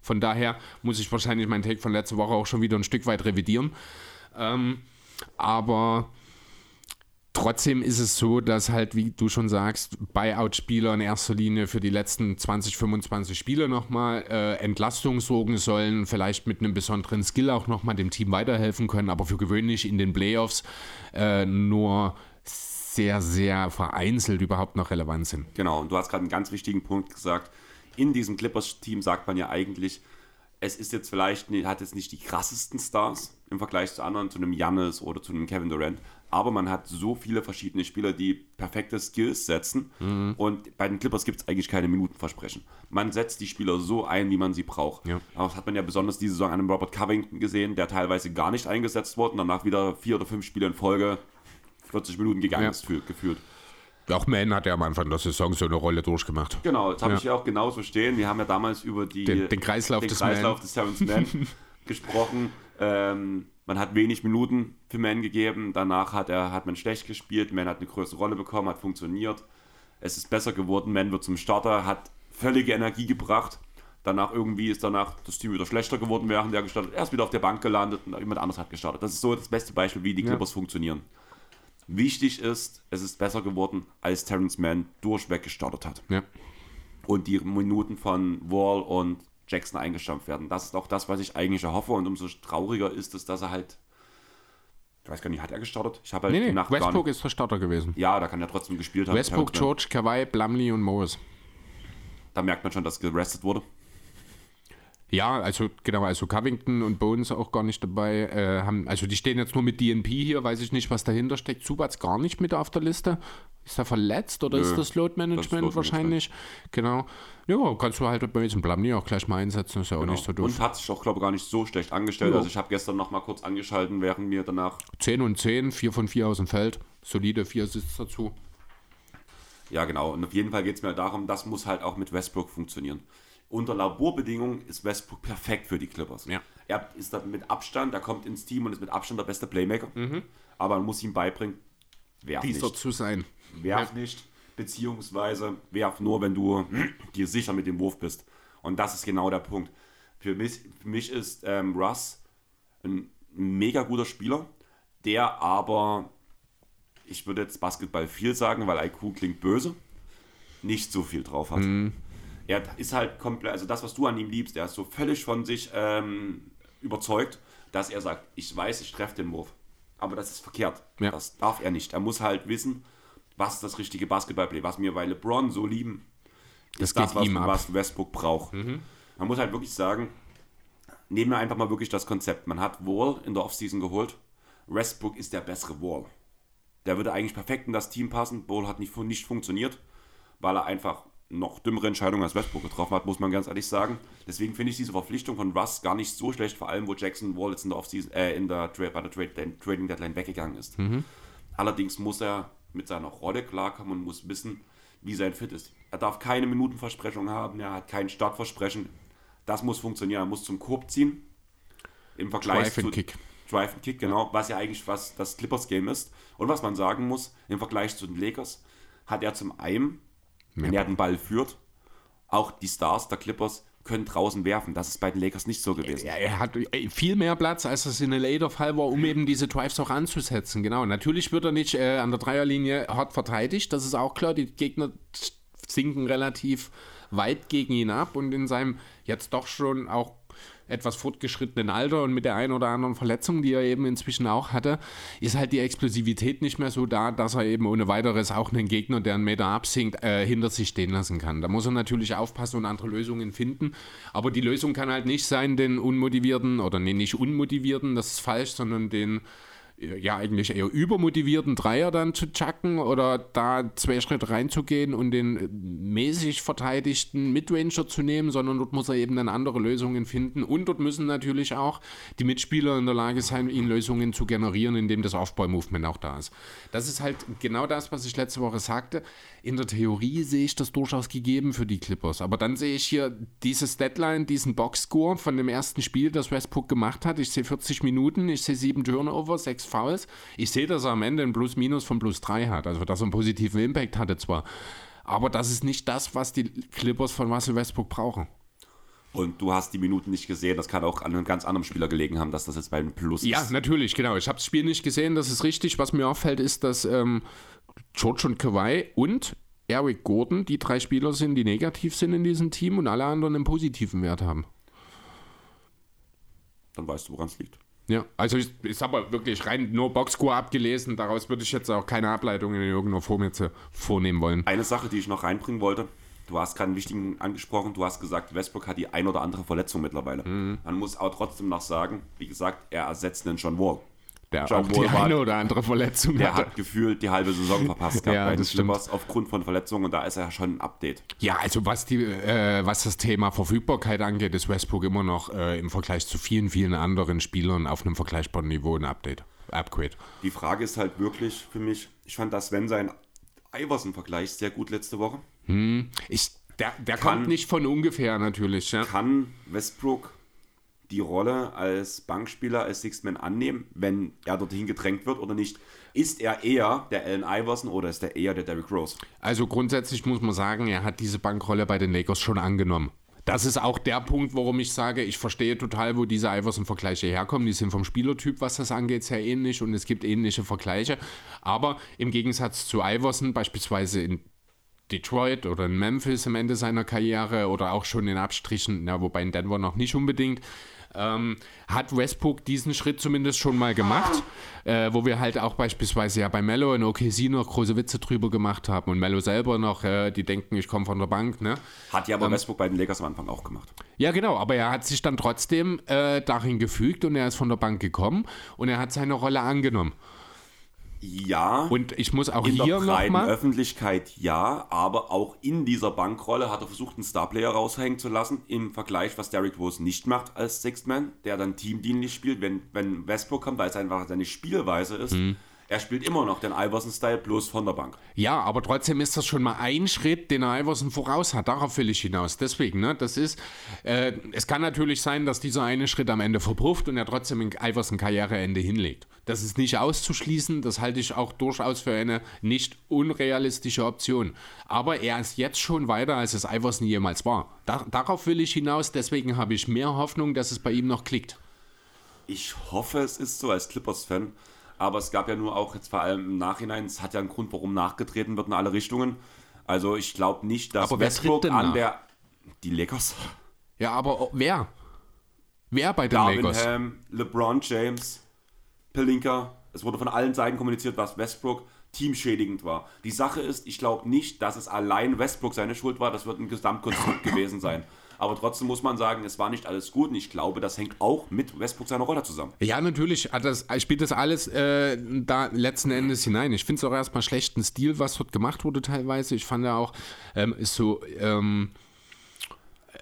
Von daher muss ich wahrscheinlich meinen Take von letzter Woche auch schon wieder ein Stück weit revidieren. Ähm, aber Trotzdem ist es so, dass halt, wie du schon sagst, Buyout-Spieler in erster Linie für die letzten 20, 25 Spiele nochmal äh, Entlastung sorgen sollen, vielleicht mit einem besonderen Skill auch nochmal dem Team weiterhelfen können, aber für gewöhnlich in den Playoffs äh, nur sehr, sehr vereinzelt überhaupt noch relevant sind. Genau, und du hast gerade einen ganz wichtigen Punkt gesagt. In diesem Clippers-Team sagt man ja eigentlich, es ist jetzt vielleicht, hat jetzt nicht die krassesten Stars im Vergleich zu anderen, zu einem Jannis oder zu einem Kevin Durant, aber man hat so viele verschiedene Spieler, die perfekte Skills setzen. Mhm. Und bei den Clippers gibt es eigentlich keine Minutenversprechen. Man setzt die Spieler so ein, wie man sie braucht. Ja. Aber das hat man ja besonders diese Saison an einem Robert Covington gesehen, der teilweise gar nicht eingesetzt wurde und danach wieder vier oder fünf Spiele in Folge 40 Minuten gegangen ja. ist, geführt. Auch Man hat ja am Anfang der Saison so eine Rolle durchgemacht. Genau, das habe ja. ich ja auch genauso stehen. Wir haben ja damals über die, den, den Kreislauf, den des, Kreislauf des Terrence Mann gesprochen. Ähm, man hat wenig Minuten für Man gegeben. Danach hat, er, hat man schlecht gespielt. Man hat eine größere Rolle bekommen, hat funktioniert. Es ist besser geworden. Man wird zum Starter, hat völlige Energie gebracht. Danach irgendwie ist danach das Team wieder schlechter geworden, während er gestartet Er ist wieder auf der Bank gelandet und jemand anderes hat gestartet. Das ist so das beste Beispiel, wie die Clippers ja. funktionieren. Wichtig ist, es ist besser geworden, als Terrence Mann durchweg gestartet hat. Ja. Und die Minuten von Wall und Jackson eingestampft werden. Das ist auch das, was ich eigentlich erhoffe. Und umso trauriger ist es, dass er halt. Ich weiß gar nicht, hat er gestartet? Ich habe halt nee, nee, Nacht Westbrook ist der Starter gewesen. Ja, da kann er trotzdem gespielt haben. Westbrook, George, Kawhi, Blumley und Morris. Da merkt man schon, dass gerestet wurde. Ja, also genau, also Covington und Bones auch gar nicht dabei. Äh, haben, also die stehen jetzt nur mit DNP hier, weiß ich nicht, was dahinter steckt. Subats gar nicht mit auf der Liste. Ist er verletzt oder Nö, ist das Load Management das wahrscheinlich? Genau. Ja, kannst du halt bei diesem Blamni auch gleich mal einsetzen, ist ja genau. auch nicht so doof. Und hat sich auch, glaube ich, gar nicht so schlecht angestellt. Ja. Also ich habe gestern noch mal kurz angeschalten, während mir danach... 10 und 10, 4 von 4 aus dem Feld. Solide 4 Assists dazu. Ja, genau. Und auf jeden Fall geht es mir darum, das muss halt auch mit Westbrook funktionieren unter Laborbedingungen ist Westbrook perfekt für die Clippers. Ja. Er ist da mit Abstand, er kommt ins Team und ist mit Abstand der beste Playmaker. Mhm. Aber man muss ihm beibringen, werf Dieser nicht. zu sein. Werf nicht, beziehungsweise werf nur, wenn du dir sicher mit dem Wurf bist. Und das ist genau der Punkt. Für mich, für mich ist ähm, Russ ein mega guter Spieler, der aber, ich würde jetzt Basketball viel sagen, weil IQ klingt böse, nicht so viel drauf hat. Mhm er ist halt komplett, also das, was du an ihm liebst, er ist so völlig von sich ähm, überzeugt, dass er sagt, ich weiß, ich treffe den Wurf. Aber das ist verkehrt. Ja. Das darf er nicht. Er muss halt wissen, was das richtige Basketballplay, was wir bei LeBron so lieben, das ist das, was, was Westbrook braucht. Mhm. Man muss halt wirklich sagen, nehmen wir einfach mal wirklich das Konzept. Man hat Wall in der Offseason geholt. Westbrook ist der bessere Wall. Der würde eigentlich perfekt in das Team passen. Wall hat nicht, nicht funktioniert, weil er einfach noch dümmere Entscheidungen als Westbrook getroffen hat, muss man ganz ehrlich sagen. Deswegen finde ich diese Verpflichtung von Russ gar nicht so schlecht, vor allem wo Jackson Wall jetzt in der, Offseason, äh, in der, bei der Trade, Trading Deadline weggegangen ist. Mhm. Allerdings muss er mit seiner Rolle klarkommen und muss wissen, wie sein Fit ist. Er darf keine Minutenversprechung haben, er hat kein Startversprechen. Das muss funktionieren. Er muss zum Korb ziehen. Im Vergleich Drive zu Kick. Drive and Kick, genau, was ja eigentlich was das Clippers Game ist. Und was man sagen muss, im Vergleich zu den Lakers hat er zum einen wenn er den Ball führt. Auch die Stars der Clippers können draußen werfen. Das ist bei den Lakers nicht so gewesen. Er, er hat viel mehr Platz, als es in der LA der Fall war, um eben diese Drives auch anzusetzen. Genau. Natürlich wird er nicht äh, an der Dreierlinie hart verteidigt. Das ist auch klar. Die Gegner sinken relativ weit gegen ihn ab und in seinem jetzt doch schon auch etwas fortgeschrittenen Alter und mit der einen oder anderen Verletzung, die er eben inzwischen auch hatte, ist halt die Explosivität nicht mehr so da, dass er eben ohne weiteres auch einen Gegner, der einen Meter absinkt, äh, hinter sich stehen lassen kann. Da muss er natürlich aufpassen und andere Lösungen finden. Aber die Lösung kann halt nicht sein, den unmotivierten, oder nee, nicht unmotivierten, das ist falsch, sondern den ja eigentlich eher übermotivierten Dreier dann zu chucken oder da zwei Schritte reinzugehen und den mäßig verteidigten Midranger zu nehmen, sondern dort muss er eben dann andere Lösungen finden und dort müssen natürlich auch die Mitspieler in der Lage sein, ihn Lösungen zu generieren, indem das Aufbau-Movement auch da ist. Das ist halt genau das, was ich letzte Woche sagte. In der Theorie sehe ich das durchaus gegeben für die Clippers, aber dann sehe ich hier dieses Deadline, diesen Boxscore von dem ersten Spiel, das Westbrook gemacht hat. Ich sehe 40 Minuten, ich sehe sieben Turnover, sechs Fouls. Ich sehe, dass er am Ende ein Plus-Minus von plus 3 hat, also dass er einen positiven Impact hatte zwar. Aber das ist nicht das, was die Clippers von Russell Westbrook brauchen. Und du hast die Minuten nicht gesehen. Das kann auch an einem ganz anderen Spieler gelegen haben, dass das jetzt bei einem Plus ja, ist. Ja, natürlich, genau. Ich habe das Spiel nicht gesehen, das ist richtig. Was mir auffällt, ist, dass ähm, George und Kawhi und Eric Gordon die drei Spieler sind, die negativ sind in diesem Team und alle anderen einen positiven Wert haben. Dann weißt du, woran es liegt. Ja, also ich, ich habe wirklich rein nur Boxscore abgelesen, daraus würde ich jetzt auch keine Ableitungen in irgendeiner Form jetzt vornehmen wollen. Eine Sache, die ich noch reinbringen wollte, du hast keinen wichtigen angesprochen, du hast gesagt, Westbrook hat die ein oder andere Verletzung mittlerweile. Mhm. Man muss aber trotzdem noch sagen, wie gesagt, er ersetzt den John Wall der John auch die Wohlfahrt, eine oder andere Verletzung der hatte. hat gefühlt die halbe Saison verpasst gehabt ja, bei den Clippers aufgrund von Verletzungen und da ist er schon ein Update. Ja, also was, die, äh, was das Thema Verfügbarkeit angeht, ist Westbrook immer noch äh, im Vergleich zu vielen, vielen anderen Spielern auf einem vergleichbaren Niveau ein Update. Upgrade. Die Frage ist halt wirklich für mich, ich fand das Sven sein Iverson-Vergleich sehr gut letzte Woche. Hm, ich, der der kann, kommt nicht von ungefähr natürlich. Ja. Kann Westbrook die Rolle als Bankspieler, als Sixth-Man annehmen, wenn er dorthin gedrängt wird oder nicht? Ist er eher der Allen Iverson oder ist er eher der Derrick Rose? Also grundsätzlich muss man sagen, er hat diese Bankrolle bei den Lakers schon angenommen. Das ist auch der Punkt, warum ich sage, ich verstehe total, wo diese Iverson-Vergleiche herkommen. Die sind vom Spielertyp, was das angeht, sehr ähnlich und es gibt ähnliche Vergleiche. Aber im Gegensatz zu Iverson, beispielsweise in Detroit oder in Memphis am Ende seiner Karriere oder auch schon in Abstrichen, na, wobei in Denver noch nicht unbedingt, ähm, hat Westbrook diesen Schritt zumindest schon mal gemacht, äh, wo wir halt auch beispielsweise ja bei Mello in OKC noch große Witze drüber gemacht haben und Mello selber noch, äh, die denken, ich komme von der Bank. Ne? Hat ja aber ähm, Westbrook bei den Lakers am Anfang auch gemacht. Ja, genau, aber er hat sich dann trotzdem äh, darin gefügt und er ist von der Bank gekommen und er hat seine Rolle angenommen. Ja. Und ich muss auch in hier der nochmal. Öffentlichkeit ja, aber auch in dieser Bankrolle hat er versucht, einen Starplayer raushängen zu lassen. Im Vergleich, was Derrick Rose nicht macht als Sixth Man, der dann teamdienlich spielt, wenn, wenn Westbrook kommt, weil es einfach seine Spielweise ist. Mhm er spielt immer noch den Iverson-Style bloß von der Bank. Ja, aber trotzdem ist das schon mal ein Schritt, den Iverson voraus hat. Darauf will ich hinaus. Deswegen, ne, das ist, äh, es kann natürlich sein, dass dieser eine Schritt am Ende verpufft und er trotzdem ein Iverson-Karriereende hinlegt. Das ist nicht auszuschließen, das halte ich auch durchaus für eine nicht unrealistische Option. Aber er ist jetzt schon weiter, als es Iverson jemals war. Da, darauf will ich hinaus, deswegen habe ich mehr Hoffnung, dass es bei ihm noch klickt. Ich hoffe, es ist so als Clippers-Fan aber es gab ja nur auch jetzt vor allem im Nachhinein, es hat ja einen Grund, warum nachgetreten wird in alle Richtungen. Also ich glaube nicht, dass aber Westbrook an nach? der die Lakers. Ja, aber wer? Wer bei den Darwin Lakers? Ham, LeBron James, Pelinka. Es wurde von allen Seiten kommuniziert, dass Westbrook teamschädigend war. Die Sache ist, ich glaube nicht, dass es allein Westbrook seine Schuld war. Das wird ein Gesamtkonstrukt gewesen sein. Aber trotzdem muss man sagen, es war nicht alles gut und ich glaube, das hängt auch mit Westbrook seiner Rolle zusammen. Ja, natürlich hat das, spielt das alles äh, da letzten Endes hinein. Ich finde es auch erstmal schlechten Stil, was dort gemacht wurde teilweise. Ich fand ja auch, ähm, ist so, ähm,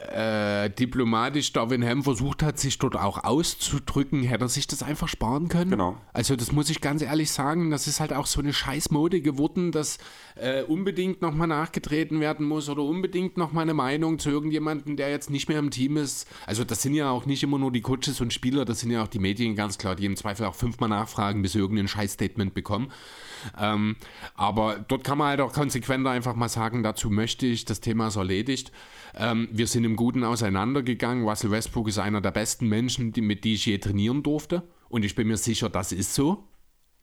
äh, diplomatisch Darwin Ham versucht hat, sich dort auch auszudrücken, hätte er sich das einfach sparen können. Genau. Also das muss ich ganz ehrlich sagen, das ist halt auch so eine Scheißmode geworden, dass äh, unbedingt nochmal nachgetreten werden muss oder unbedingt nochmal eine Meinung zu irgendjemandem, der jetzt nicht mehr im Team ist. Also das sind ja auch nicht immer nur die Coaches und Spieler, das sind ja auch die Medien ganz klar, die im Zweifel auch fünfmal nachfragen, bis sie irgendein Scheißstatement bekommen. Ähm, aber dort kann man halt auch konsequenter einfach mal sagen, dazu möchte ich, das Thema ist erledigt. Ähm, wir sind im Guten auseinandergegangen. Russell Westbrook ist einer der besten Menschen, die, mit die ich je trainieren durfte. Und ich bin mir sicher, das ist so.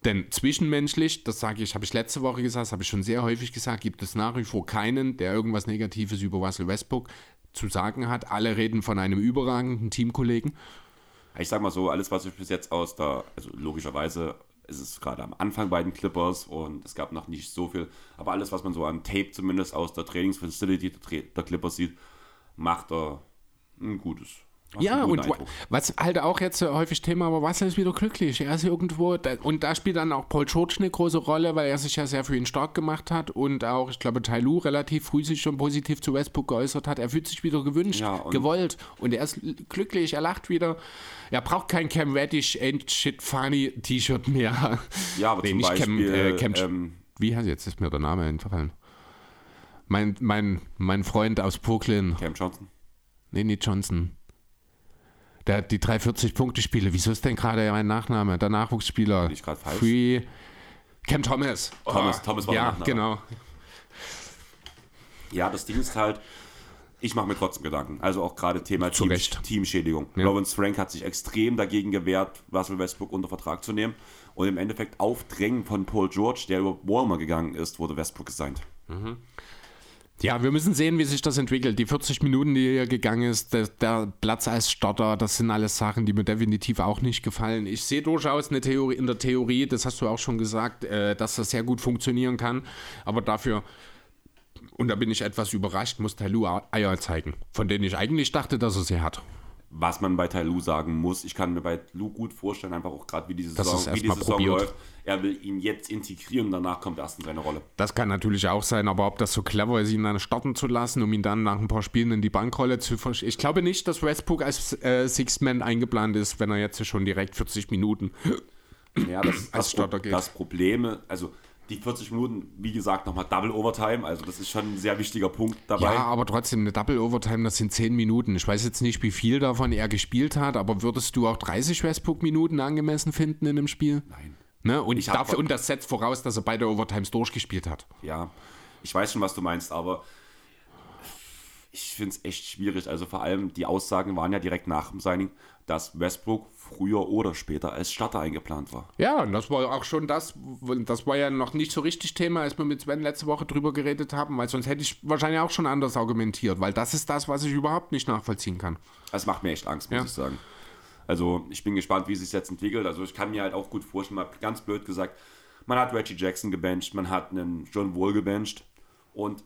Denn zwischenmenschlich, das sage ich, habe ich letzte Woche gesagt, das habe ich schon sehr häufig gesagt, gibt es nach wie vor keinen, der irgendwas Negatives über Russell Westbrook zu sagen hat. Alle reden von einem überragenden Teamkollegen. Ich sag mal so, alles, was ich bis jetzt aus der, also logischerweise ist es gerade am Anfang bei den Clippers und es gab noch nicht so viel, aber alles, was man so an Tape zumindest aus der Trainingsfacility der Clippers sieht, macht er ein gutes ja, und Eindruck. was halt auch jetzt häufig Thema, aber was ist wieder glücklich? Er ist irgendwo, und da spielt dann auch Paul George eine große Rolle, weil er sich ja sehr für ihn stark gemacht hat und auch, ich glaube, Tai Lu relativ früh sich schon positiv zu Westbrook geäußert hat. Er fühlt sich wieder gewünscht, ja, und gewollt und er ist glücklich, er lacht wieder. Er braucht kein Cam Reddish Ain't Shit Funny T-Shirt mehr. Ja, aber nee, zum Beispiel, Cam, äh, Cam ähm, wie heißt jetzt ist mir der Name entfallen? Mein, mein, mein Freund aus Brooklyn. Cam Johnson? Nee, nicht Johnson. Der die 340-Punkte-Spiele. Wieso ist denn gerade mein Nachname? Der Nachwuchsspieler. Ich gerade falsch. Free. Cam Thomas. Thomas, oh. Thomas war Ja, genau. Ja, das Ding ist halt, ich mache mir trotzdem Gedanken. Also auch gerade Thema Team, Teamschädigung. Ja. Lawrence Frank hat sich extrem dagegen gewehrt, Russell Westbrook unter Vertrag zu nehmen. Und im Endeffekt auf Drängen von Paul George, der über Walmer gegangen ist, wurde Westbrook gesigned. Mhm. Ja, wir müssen sehen, wie sich das entwickelt. Die 40 Minuten, die hier gegangen ist, der, der, Platz als Starter, das sind alles Sachen, die mir definitiv auch nicht gefallen. Ich sehe durchaus eine Theorie, in der Theorie, das hast du auch schon gesagt, äh, dass das sehr gut funktionieren kann. Aber dafür, und da bin ich etwas überrascht, muss Tailu Eier zeigen, von denen ich eigentlich dachte, dass er sie hat was man bei Lu sagen muss. Ich kann mir bei Lu gut vorstellen, einfach auch gerade wie diese Saison, wie die Saison läuft. Er will ihn jetzt integrieren und danach kommt erst in seine Rolle. Das kann natürlich auch sein, aber ob das so clever ist, ihn dann starten zu lassen, um ihn dann nach ein paar Spielen in die Bankrolle zu verschieben. Ich glaube nicht, dass Westbrook als äh, Six-Man eingeplant ist, wenn er jetzt schon direkt 40 Minuten ja, das, als Starter geht. Das Problem, also die 40 Minuten, wie gesagt, nochmal Double Overtime. Also das ist schon ein sehr wichtiger Punkt dabei. Ja, aber trotzdem, eine Double Overtime, das sind 10 Minuten. Ich weiß jetzt nicht, wie viel davon er gespielt hat, aber würdest du auch 30 Westbrook-Minuten angemessen finden in dem Spiel? Nein. Ne? Und, dafür, und das setzt voraus, dass er beide Overtimes durchgespielt hat. Ja, ich weiß schon, was du meinst, aber ich finde es echt schwierig. Also vor allem die Aussagen waren ja direkt nach dem Signing, dass Westbrook früher oder später als Starter eingeplant war. Ja, und das war auch schon das, das war ja noch nicht so richtig Thema, als wir mit Sven letzte Woche drüber geredet haben, weil sonst hätte ich wahrscheinlich auch schon anders argumentiert, weil das ist das, was ich überhaupt nicht nachvollziehen kann. Das macht mir echt Angst, muss ja. ich sagen. Also ich bin gespannt, wie es sich jetzt entwickelt. Also ich kann mir halt auch gut vorstellen, mal ganz blöd gesagt, man hat Reggie Jackson gebencht, man hat einen John Wall gebencht und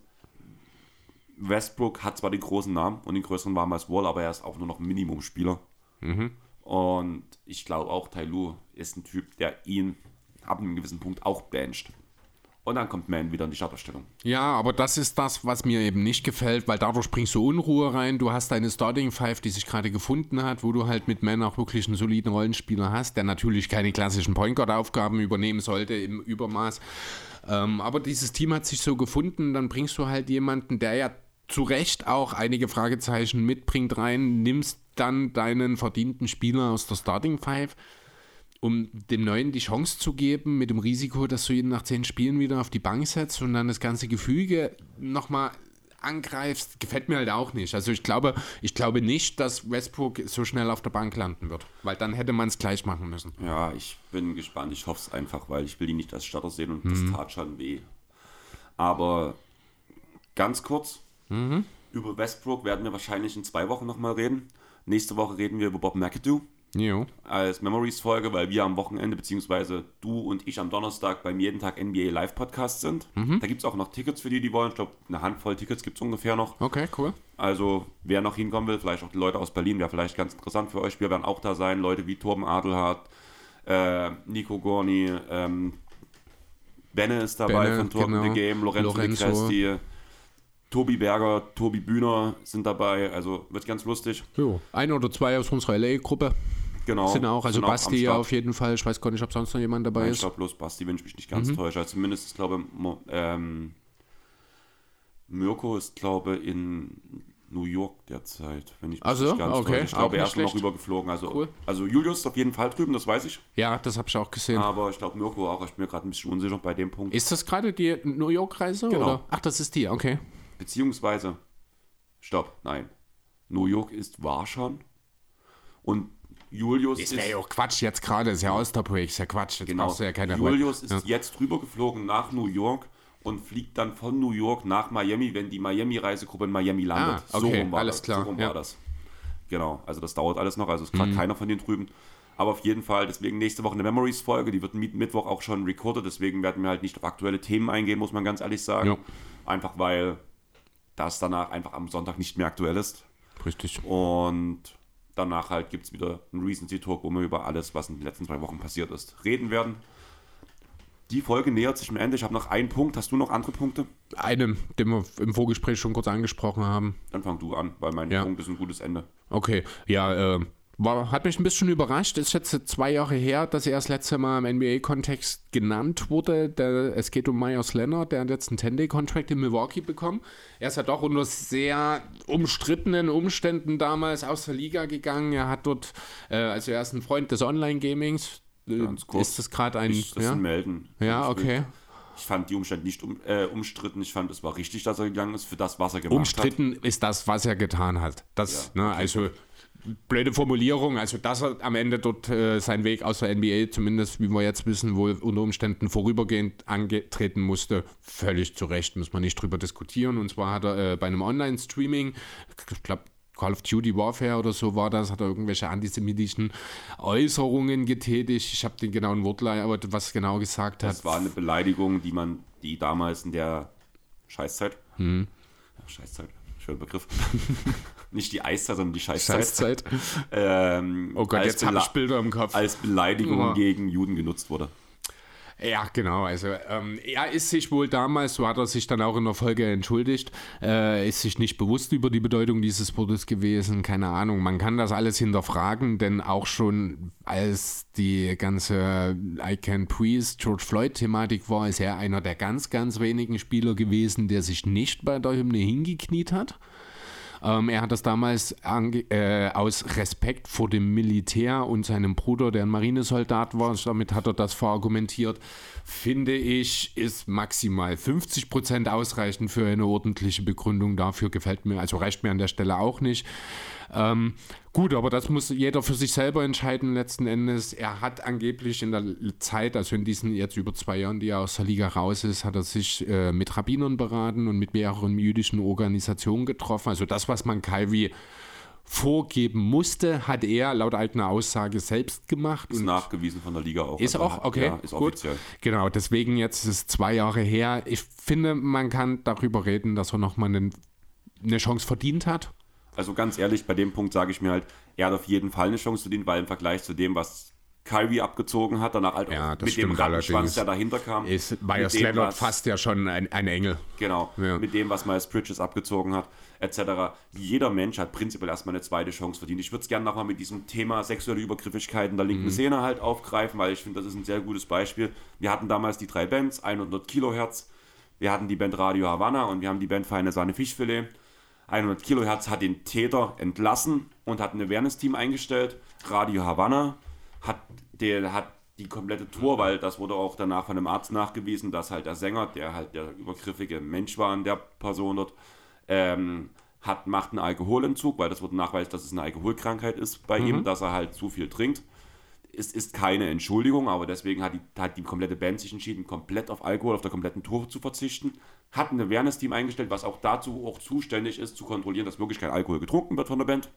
Westbrook hat zwar den großen Namen und den größeren Namen als Wall, aber er ist auch nur noch Minimumspieler. Mhm. Und ich glaube auch, Tai Lu ist ein Typ, der ihn ab einem gewissen Punkt auch bencht. Und dann kommt Man wieder in die Starterstellung. Ja, aber das ist das, was mir eben nicht gefällt, weil dadurch bringst du Unruhe rein. Du hast deine Starting Five, die sich gerade gefunden hat, wo du halt mit Man auch wirklich einen soliden Rollenspieler hast, der natürlich keine klassischen Point Guard Aufgaben übernehmen sollte im Übermaß. Ähm, aber dieses Team hat sich so gefunden, dann bringst du halt jemanden, der ja zu Recht auch einige Fragezeichen mitbringt rein, nimmst dann deinen verdienten Spieler aus der Starting Five, um dem Neuen die Chance zu geben, mit dem Risiko, dass du ihn nach zehn Spielen wieder auf die Bank setzt und dann das ganze Gefüge nochmal angreifst, gefällt mir halt auch nicht. Also ich glaube, ich glaube nicht, dass Westbrook so schnell auf der Bank landen wird, weil dann hätte man es gleich machen müssen. Ja, ich bin gespannt. Ich hoffe es einfach, weil ich will ihn nicht als Starter sehen und mhm. das tat schon weh. Aber ganz kurz, mhm. über Westbrook werden wir wahrscheinlich in zwei Wochen nochmal reden. Nächste Woche reden wir über Bob McAdoo. Jo. Als Memories-Folge, weil wir am Wochenende, beziehungsweise du und ich am Donnerstag beim jeden Tag NBA Live-Podcast sind. Mhm. Da gibt es auch noch Tickets für die, die wollen. Ich glaube, eine Handvoll Tickets gibt es ungefähr noch. Okay, cool. Also, wer noch hinkommen will, vielleicht auch die Leute aus Berlin, wäre vielleicht ganz interessant für euch. Wir werden auch da sein. Leute wie Torben Adelhardt, äh, Nico Gorni, ähm, Benne ist dabei Benne, von Torben genau. The Game, Lorenzo, Lorenzo. Cresti, Tobi Berger, Tobi Bühner sind dabei, also wird ganz lustig. Jo, ein oder zwei aus unserer LA-Gruppe. Genau. Sind auch, also sind Basti auch auf jeden Fall. Ich weiß gar nicht, ob sonst noch jemand dabei Nein, ist. Ich glaube bloß Basti, wenn ich mich nicht ganz mhm. täusche. Also zumindest, ich glaube, ähm, Mirko ist, glaube in New York derzeit, wenn ich mich also, nicht ganz okay. täusche. Ich glaube, er ist noch rübergeflogen. Also, cool. also Julius ist auf jeden Fall drüben, das weiß ich. Ja, das habe ich auch gesehen. Aber ich glaube, Mirko auch. Ich bin mir gerade ein bisschen unsicher bei dem Punkt. Ist das gerade die New York-Reise? Genau. Ach, das ist die, okay. Beziehungsweise, stopp, nein. New York ist Warschau und Julius Das wäre ja auch Quatsch jetzt gerade, ist ja Osterbreak, ist ja Quatsch. Jetzt genau, brauchst du ja keine Julius ist ja. jetzt rübergeflogen nach New York und fliegt dann von New York nach Miami, wenn die Miami-Reisegruppe in Miami landet. Ah, okay, so rum war alles das. klar, So rum ja. war das. Genau, also das dauert alles noch, also ist gerade Mhm. keiner von den drüben. Aber auf jeden Fall, deswegen nächste Woche eine Memories-Folge, die wird mit Mittwoch auch schon recorded, deswegen werden wir halt nicht auf aktuelle Themen eingehen, muss man ganz ehrlich sagen. Ja. Einfach weil das danach einfach am Sonntag nicht mehr aktuell ist. Richtig. Und danach halt gibt es wieder einen Recency Talk, wo wir über alles, was in den letzten zwei Wochen passiert ist, reden werden. Die Folge nähert sich dem Ende. Ich habe noch einen Punkt. Hast du noch andere Punkte? Einen, den wir im Vorgespräch schon kurz angesprochen haben. Dann fang du an, weil mein Ja. Punkt ist ein gutes Ende. Okay, ja, äh, war, hat mich ein bisschen überrascht. Ist jetzt zwei Jahre her, dass er das letzte Mal im NBA-Kontext genannt wurde. Der, es geht um Myers Leonard, der hat jetzt einen 10-Day-Contract in Milwaukee bekommen. Er ist ja doch unter sehr umstrittenen Umständen damals aus der Liga gegangen. Er hat dort, äh, also er ist ein Freund des Online-Gamings. Äh, Ganz kurz. Ist das gerade ein. Ich, das ja? sind Melden. ja, okay. Ich fand die Umstände nicht um, äh, umstritten. Ich fand, es war richtig, dass er gegangen ist für das, was er gemacht Umstritten ist das, was er getan hat. Das, Ja, ne, also blöde Formulierung, also dass er am Ende dort äh, seinen Weg aus der NBA, zumindest wie wir jetzt wissen, wohl unter Umständen vorübergehend angetreten musste, völlig zu Recht, muss man nicht drüber diskutieren. Und zwar hat er äh, bei einem Online-Streaming, ich glaube, Call of Duty Warfare oder so war das, hat er irgendwelche antisemitischen Äußerungen getätigt. Ich habe den genauen Wortlaut, aber was genau gesagt hat. Das war eine Beleidigung, die man, die damals in der Scheißzeit. Hm. Ja, Scheißzeit, schöner Begriff. nicht die Eiszeit, sondern die Scheißzeit. Scheißzeit. Ähm, Oh Gott, jetzt habe ich Bilder im Kopf. als Beleidigung Ja. gegen Juden genutzt wurde. Ja, genau. Also ähm, er ist sich wohl damals, so hat er sich dann auch in der Folge entschuldigt, äh, ist sich nicht bewusst über die Bedeutung dieses Wortes gewesen. Keine Ahnung. Man kann das alles hinterfragen, denn auch schon als die ganze I Can Breathe George Floyd-Thematik war, ist er einer der ganz, ganz wenigen Spieler gewesen, der sich nicht bei der Hymne hingekniet hat. Ähm, er hat das damals äh, aus Respekt vor dem Militär und seinem Bruder, der ein Marinesoldat war, damit hat er das verargumentiert, finde ich, ist maximal 50% ausreichend für eine ordentliche Begründung. Dafür gefällt mir, also reicht mir an der Stelle auch nicht. Ähm, gut, aber das muss jeder für sich selber entscheiden letzten Endes. Er hat angeblich in der Zeit, also in diesen jetzt über zwei Jahren, die er aus der Liga raus ist, hat er sich äh, mit Rabbinern beraten und mit mehreren jüdischen Organisationen getroffen. Also das, was man Calvi vorgeben musste, hat er laut eigener Aussage selbst gemacht. Ist nachgewiesen von der Liga auch. ist Also, auch, okay, Ja, ist gut. offiziell. Genau, deswegen jetzt ist es zwei Jahre her. Ich finde, man kann darüber reden, dass er nochmal einen, eine Chance verdient hat. Also ganz ehrlich, bei dem Punkt sage ich mir halt, er hat auf jeden Fall eine Chance verdient, weil im Vergleich zu dem, was Kyrie abgezogen hat, danach halt Ja, mit dem Rattenschwanz, der dahinter kam. Ist Myers Leonard fast ja schon ein, ein Engel. Genau, Ja. mit dem, was Miles Bridges abgezogen hat, etc. Jeder Mensch hat prinzipiell erstmal eine zweite Chance verdient. Ich würde es gerne nochmal mit diesem Thema sexuelle Übergriffigkeiten der Mhm. linken Szene halt aufgreifen, weil ich finde, das ist ein sehr gutes Beispiel. Wir hatten damals die drei Bands, 100 Kilohertz, wir hatten die Band Radio Havanna und wir haben die Band Feine Sahne Fischfilet. 100 Kilohertz hat den Täter entlassen und hat ein Awareness-Team eingestellt. Radio Havanna hat, der, hat die komplette Tour, weil das wurde auch danach von einem Arzt nachgewiesen, dass halt der Sänger, der halt der übergriffige Mensch war in der Person dort, ähm, hat, macht einen Alkoholentzug, weil das wurde nachweist, dass es eine Alkoholkrankheit ist bei ihm, dass er halt zu viel trinkt. Es ist keine Entschuldigung, aber deswegen hat die, hat die komplette Band sich entschieden, komplett auf Alkohol, auf der kompletten Tour zu verzichten. Hat ein Awareness-Team eingestellt, was auch dazu auch zuständig ist, zu kontrollieren, dass wirklich kein Alkohol getrunken wird von der Band.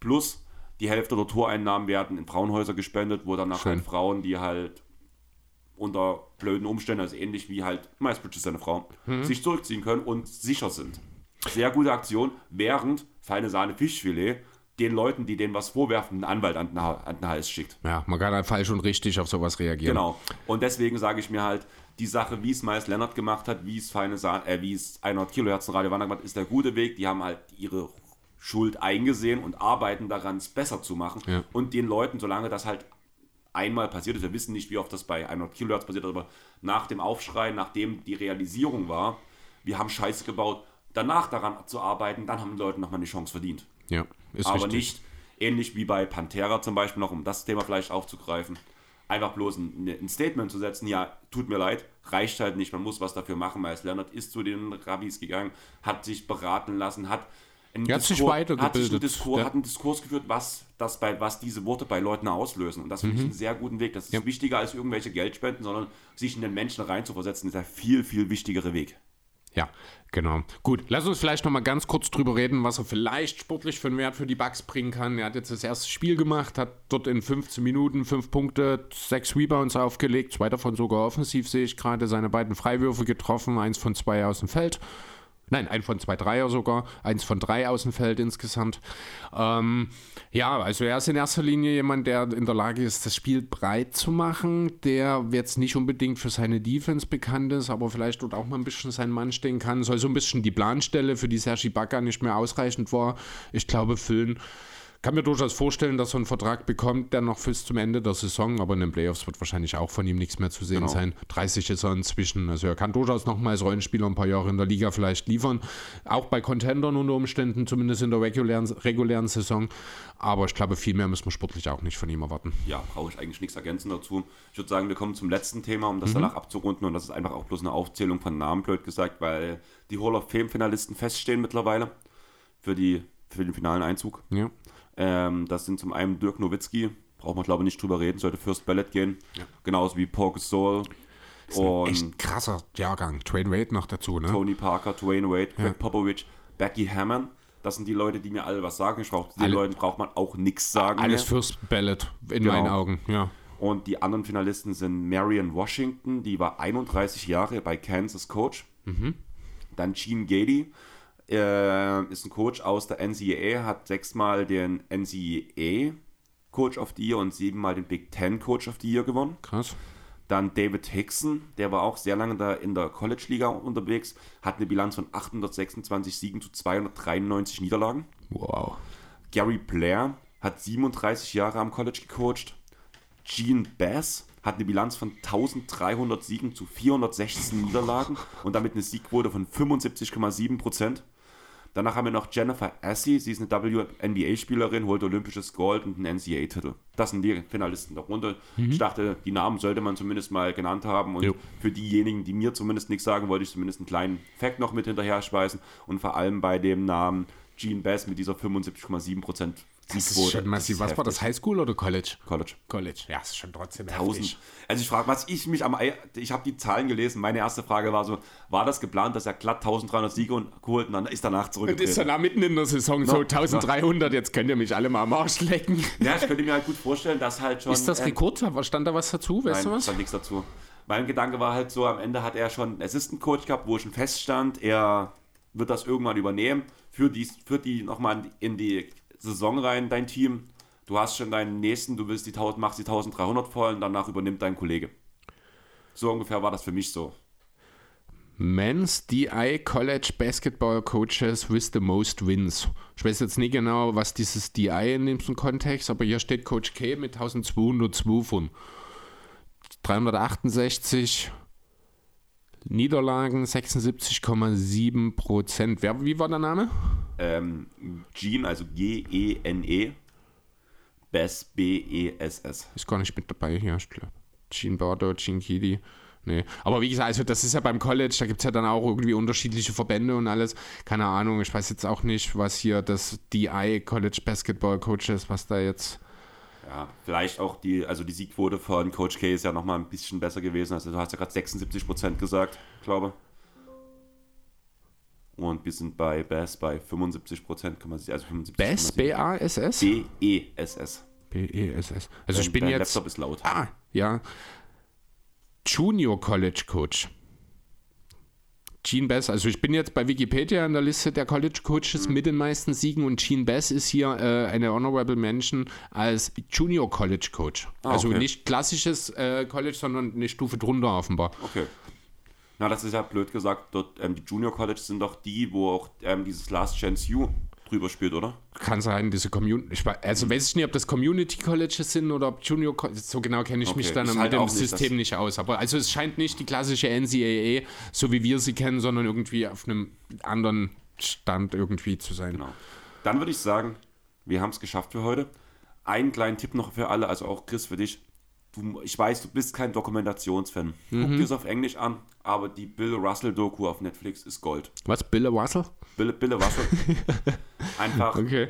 Plus die Hälfte der Toreinnahmen werden in Frauenhäuser gespendet, wo danach Schön. halt Frauen, die halt unter blöden Umständen, also ähnlich wie halt Miles Bridges seine Frau, sich zurückziehen können und sicher sind. Sehr gute Aktion, während feine Sahne Fischfilet den Leuten, die denen was vorwerfen, einen Anwalt an den, Ha- an den Hals schickt. Ja, man kann halt falsch und richtig auf sowas reagieren. Genau. Und deswegen sage ich mir halt, die Sache, wie es Miles Leonard gemacht hat, wie es feine Sahne, äh, wie es 100 Kilohertz Radio Wander gemacht hat, ist der gute Weg. Die haben halt ihre Schuld eingesehen und arbeiten daran, es besser zu machen. Ja. Und den Leuten, solange das halt einmal passiert ist, wir wissen nicht, wie oft das bei 100 Kilohertz passiert, aber nach dem Aufschrei, nachdem die Realisierung war, wir haben Scheiße gebaut, danach daran zu arbeiten, dann haben die Leute nochmal eine Chance verdient. Ja, ist aber richtig. nicht ähnlich wie bei Pantera zum Beispiel, noch um das Thema vielleicht aufzugreifen, einfach bloß ein, ein Statement zu setzen, ja, tut mir leid, reicht halt nicht, man muss was dafür machen. Miles Leonard ist zu den Rabbis gegangen, hat sich beraten lassen, hat einen hat sich Diskurs- Hat, sich einen Diskurs, ja. hat einen Diskurs geführt, was, das bei, was diese Worte bei Leuten auslösen. Und das finde ich einen sehr guten Weg. Das ist Mhm. Ja. wichtiger als irgendwelche Geldspenden, sondern sich in den Menschen reinzuversetzen, ist der viel, viel wichtigere Weg. Ja, genau. Gut, lass uns vielleicht noch mal ganz kurz drüber reden, was er vielleicht sportlich für einen Wert für die Bucks bringen kann. Er hat jetzt das erste Spiel gemacht, hat dort in 15 Minuten 5 Punkte, 6 Rebounds aufgelegt, zwei davon sogar offensiv, sehe ich gerade, seine beiden Freiwürfe getroffen, eins von zwei aus dem Feld. Nein, ein von zwei Dreier sogar, eins von drei aus dem Feld insgesamt. Ähm, ja, also er ist in erster Linie jemand, der in der Lage ist, das Spiel breit zu machen, der jetzt nicht unbedingt für seine Defense bekannt ist, aber vielleicht dort auch mal ein bisschen sein Mann stehen kann, soll so ein bisschen die Planstelle, für die Sergi Bakker nicht mehr ausreichend war, ich glaube, füllen. Kann mir durchaus vorstellen, dass er einen Vertrag bekommt, der noch bis zum Ende der Saison, aber in den Playoffs wird wahrscheinlich auch von ihm nichts mehr zu sehen Genau. sein. 30 ist er inzwischen. Also er kann durchaus noch mal als Rollenspieler ein paar Jahre in der Liga vielleicht liefern. Auch bei Contendern unter Umständen, zumindest in der regulären, regulären Saison. Aber ich glaube, viel mehr müssen wir sportlich auch nicht von ihm erwarten. Ja, brauche ich eigentlich nichts ergänzen dazu. Ich würde sagen, wir kommen zum letzten Thema, um das Mhm. danach abzurunden. Und das ist einfach auch bloß eine Aufzählung von Namen, blöd gesagt, weil die Hall of Fame-Finalisten feststehen mittlerweile für, die, für den finalen Einzug. Ja. Ähm, das sind zum einen Dirk Nowitzki, braucht man glaube ich nicht drüber reden, sollte First Ballot gehen. Genauso wie Paul Gasol und Echt krasser Jahrgang. Trade Wade noch dazu, ne? Tony Parker, Dwayne Wade, Greg Popovich, Becky Hammond. Das sind die Leute, die mir alle was sagen. Ich brauch, den Alle- Leuten braucht man auch nichts sagen. Alles mehr. First Ballot in Genau. meinen Augen, ja. Und die anderen Finalisten sind Marion Washington, die war 31 Jahre bei Kansas Coach. Dann Gene Gady äh, ist ein Coach aus der NCAA, hat sechsmal den NCAA Coach of the Year und siebenmal den Big Ten Coach of the Year gewonnen. Krass. Dann David Hickson, der war auch sehr lange da in der College-Liga unterwegs, hat eine Bilanz von 826 Siegen zu 293 Niederlagen. Wow. Gary Blair hat 37 Jahre am College gecoacht. Gene Bass hat eine Bilanz von 1300 Siegen zu 416 Niederlagen und damit eine Siegquote von 75,7 Prozent. Danach haben wir noch Jennifer Assey, sie ist eine WNBA-Spielerin, holt olympisches Gold und einen NCAA-Titel. Das sind die Finalisten darunter. Ich dachte, die Namen sollte man zumindest mal genannt haben und Jo. für diejenigen, die mir zumindest nichts sagen, wollte ich zumindest einen kleinen Fact noch mit hinterher schmeißen und vor allem bei dem Namen Gene Bass mit dieser 75,7 Prozent Das ist schon massiv. Was war das, Highschool oder College? College. College. Ja, ist schon trotzdem 1000. Also ich frage, was ich mich am ich habe die Zahlen gelesen. Meine erste Frage war so, war das geplant, dass er glatt 1300 Siege und geholt und dann ist danach Und ist zurückgetreten? dann auch mitten in der Saison so No, 1300, jetzt könnt ihr mich alle mal am Arsch lecken. Ja, ich könnte mir halt gut vorstellen, dass halt schon. Ist das äh, Rekord? Was Stand da was dazu? Weißt Nein, du was? stand nichts dazu. Mein Gedanke war halt so, am Ende hat er schon einen Assistant Coach gehabt, wo schon feststand, er wird das irgendwann übernehmen, für die, für die nochmal in die Saison rein, dein Team. Du hast schon deinen nächsten, du willst die 1000, machst die 1300 voll und danach übernimmt dein Kollege. So ungefähr war das für mich so. Men's DI College Basketball Coaches with the most wins. Ich weiß jetzt nicht genau, was dieses DI in diesem Kontext, aber hier steht Coach K mit 1202 von 368 Niederlagen, 76,7 Prozent. Wie war der Name? Ähm, Gene, also G-E-N-E, Bess, B-E-S-S. Ist gar nicht mit dabei hier, ich glaube. Gene Bardo, Gene Keedy. Nee. Aber wie gesagt, also das ist ja beim College, da gibt es ja dann auch irgendwie unterschiedliche Verbände und alles. Keine Ahnung, ich weiß jetzt auch nicht, was hier das DI College Basketball Coach ist, was da jetzt. Ja, vielleicht auch die, also die Siegquote von Coach K ist ja nochmal ein bisschen besser gewesen. Also du hast ja gerade 76% gesagt, glaube Und wir sind bei Bass bei 75%, kann man sich, also 75 Bass, B-A-S-S? B-E-S-S. B-E-S-S. Also ich bin jetzt. Laptop ist laut. Ah, ja. Junior College Coach. Gene Bass, also ich bin jetzt bei Wikipedia in der Liste der College Coaches mit den meisten Siegen und Gene Bass ist hier äh, eine Honorable Mention als Junior College Coach. Ah, also okay. nicht klassisches äh, College, sondern eine Stufe drunter offenbar. Okay. Na, das ist ja blöd gesagt. Dort, ähm, die Junior College sind doch die, wo auch ähm, dieses Last Chance U drüber spielt, oder? Kann sein, diese Community. Also weiß ich nicht, ob das Community Colleges sind oder ob Junior College. So genau kenne ich mich Okay, dann ist mit halt dem nicht System nicht aus. Aber also es scheint nicht die klassische NCAA, so wie wir sie kennen, sondern irgendwie auf einem anderen Stand irgendwie zu sein. Genau. Dann würde ich sagen, wir haben es geschafft für heute. Einen kleinen Tipp noch für alle, also auch Chris für dich. Du, ich weiß, du bist kein Dokumentationsfan. Mhm. Guck dir es auf Englisch an, aber die Bill Russell-Doku auf Netflix ist Gold. Was? Bill Russell? Bill, Bill Russell. Einfach okay.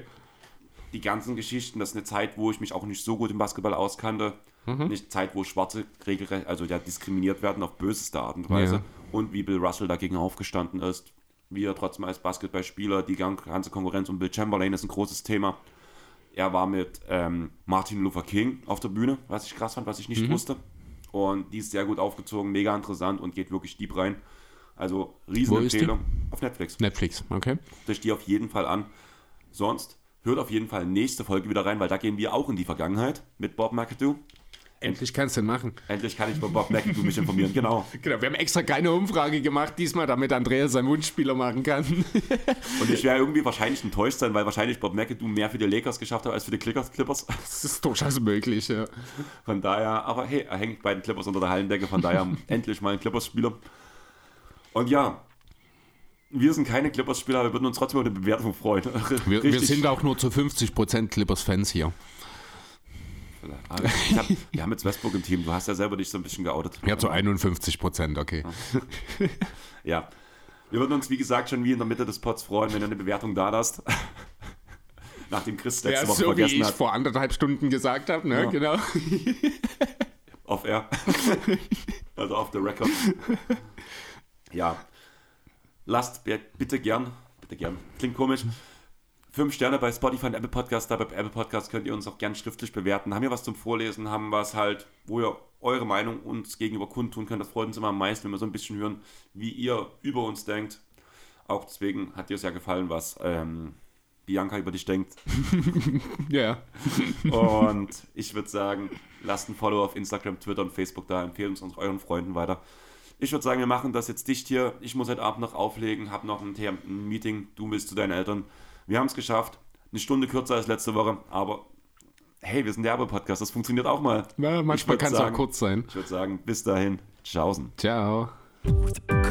die ganzen Geschichten. Das ist eine Zeit, wo ich mich auch nicht so gut im Basketball auskannte. Mhm. Eine Zeit, wo Schwarze regelrecht, also ja, diskriminiert werden auf böseste Art und Weise. Ja. Und wie Bill Russell dagegen aufgestanden ist. Wie er trotzdem als Basketballspieler, die ganze Konkurrenz um Bill Chamberlain ist ein großes Thema. Er war mit ähm, Martin Luther King auf der Bühne, was ich krass fand, was ich nicht mhm. wusste. Und die ist sehr gut aufgezogen, mega interessant und geht wirklich deep rein. Also Riesenempfehlung auf Netflix. Netflix, okay. Das die auf jeden Fall an. Sonst hört auf jeden Fall nächste Folge wieder rein, weil da gehen wir auch in die Vergangenheit mit Bob McAdoo. Endlich kannst du den machen. Endlich kann ich bei Bob McAdoo mich informieren, genau. Genau, wir haben extra keine Umfrage gemacht diesmal, damit Andreas seinen Wunschspieler machen kann. Und ich werde irgendwie wahrscheinlich enttäuscht sein, weil wahrscheinlich Bob McAdoo mehr für die Lakers geschafft hat als für die Clippers. Das ist durchaus möglich, ja. Von daher, aber hey, er hängt bei den Clippers unter der Hallendecke, von daher endlich mal ein Clippers-Spieler. Und ja, wir sind keine Clippers-Spieler, wir würden uns trotzdem über eine Bewertung freuen. Wir, wir sind auch nur zu 50% Clippers-Fans hier. Hab, wir haben jetzt Westbrook im Team. Du hast ja selber dich so ein bisschen geoutet. Ja, zu 51 Prozent, okay. ja. Wir würden uns, wie gesagt, schon wie in der Mitte des Pots freuen, wenn ihr eine Bewertung da lasst. Nachdem Chris letzte ja, Woche so vergessen wie ich hat. vor anderthalb Stunden gesagt habe, ne? Ja. Genau. Off air. also off the record. Ja. Lasst bitte gern, bitte gern, klingt komisch, fünf Sterne bei Spotify und Apple Podcast. Da bei Apple Podcast könnt ihr uns auch gern schriftlich bewerten. Haben wir was zum Vorlesen? Haben was halt, wo ihr eure Meinung uns gegenüber kundtun könnt. Das freut uns immer am meisten, wenn wir so ein bisschen hören, wie ihr über uns denkt. Auch deswegen hat dir es ja gefallen, was ähm, Bianca über dich denkt. ja. und ich würde sagen, lasst ein Follow auf Instagram, Twitter und Facebook da. Empfehlen uns euren Freunden weiter. Ich würde sagen, wir machen das jetzt dicht hier. Ich muss heute Abend noch auflegen, habe noch ein, ein Meeting. Du willst zu deinen Eltern. Wir haben es geschafft. Eine Stunde kürzer als letzte Woche, aber hey, wir sind der Werbe-Podcast, das funktioniert auch mal. Ja, manchmal kann es auch kurz sein. Ich würde sagen, bis dahin. Tschaußen. Ciao. Ciao.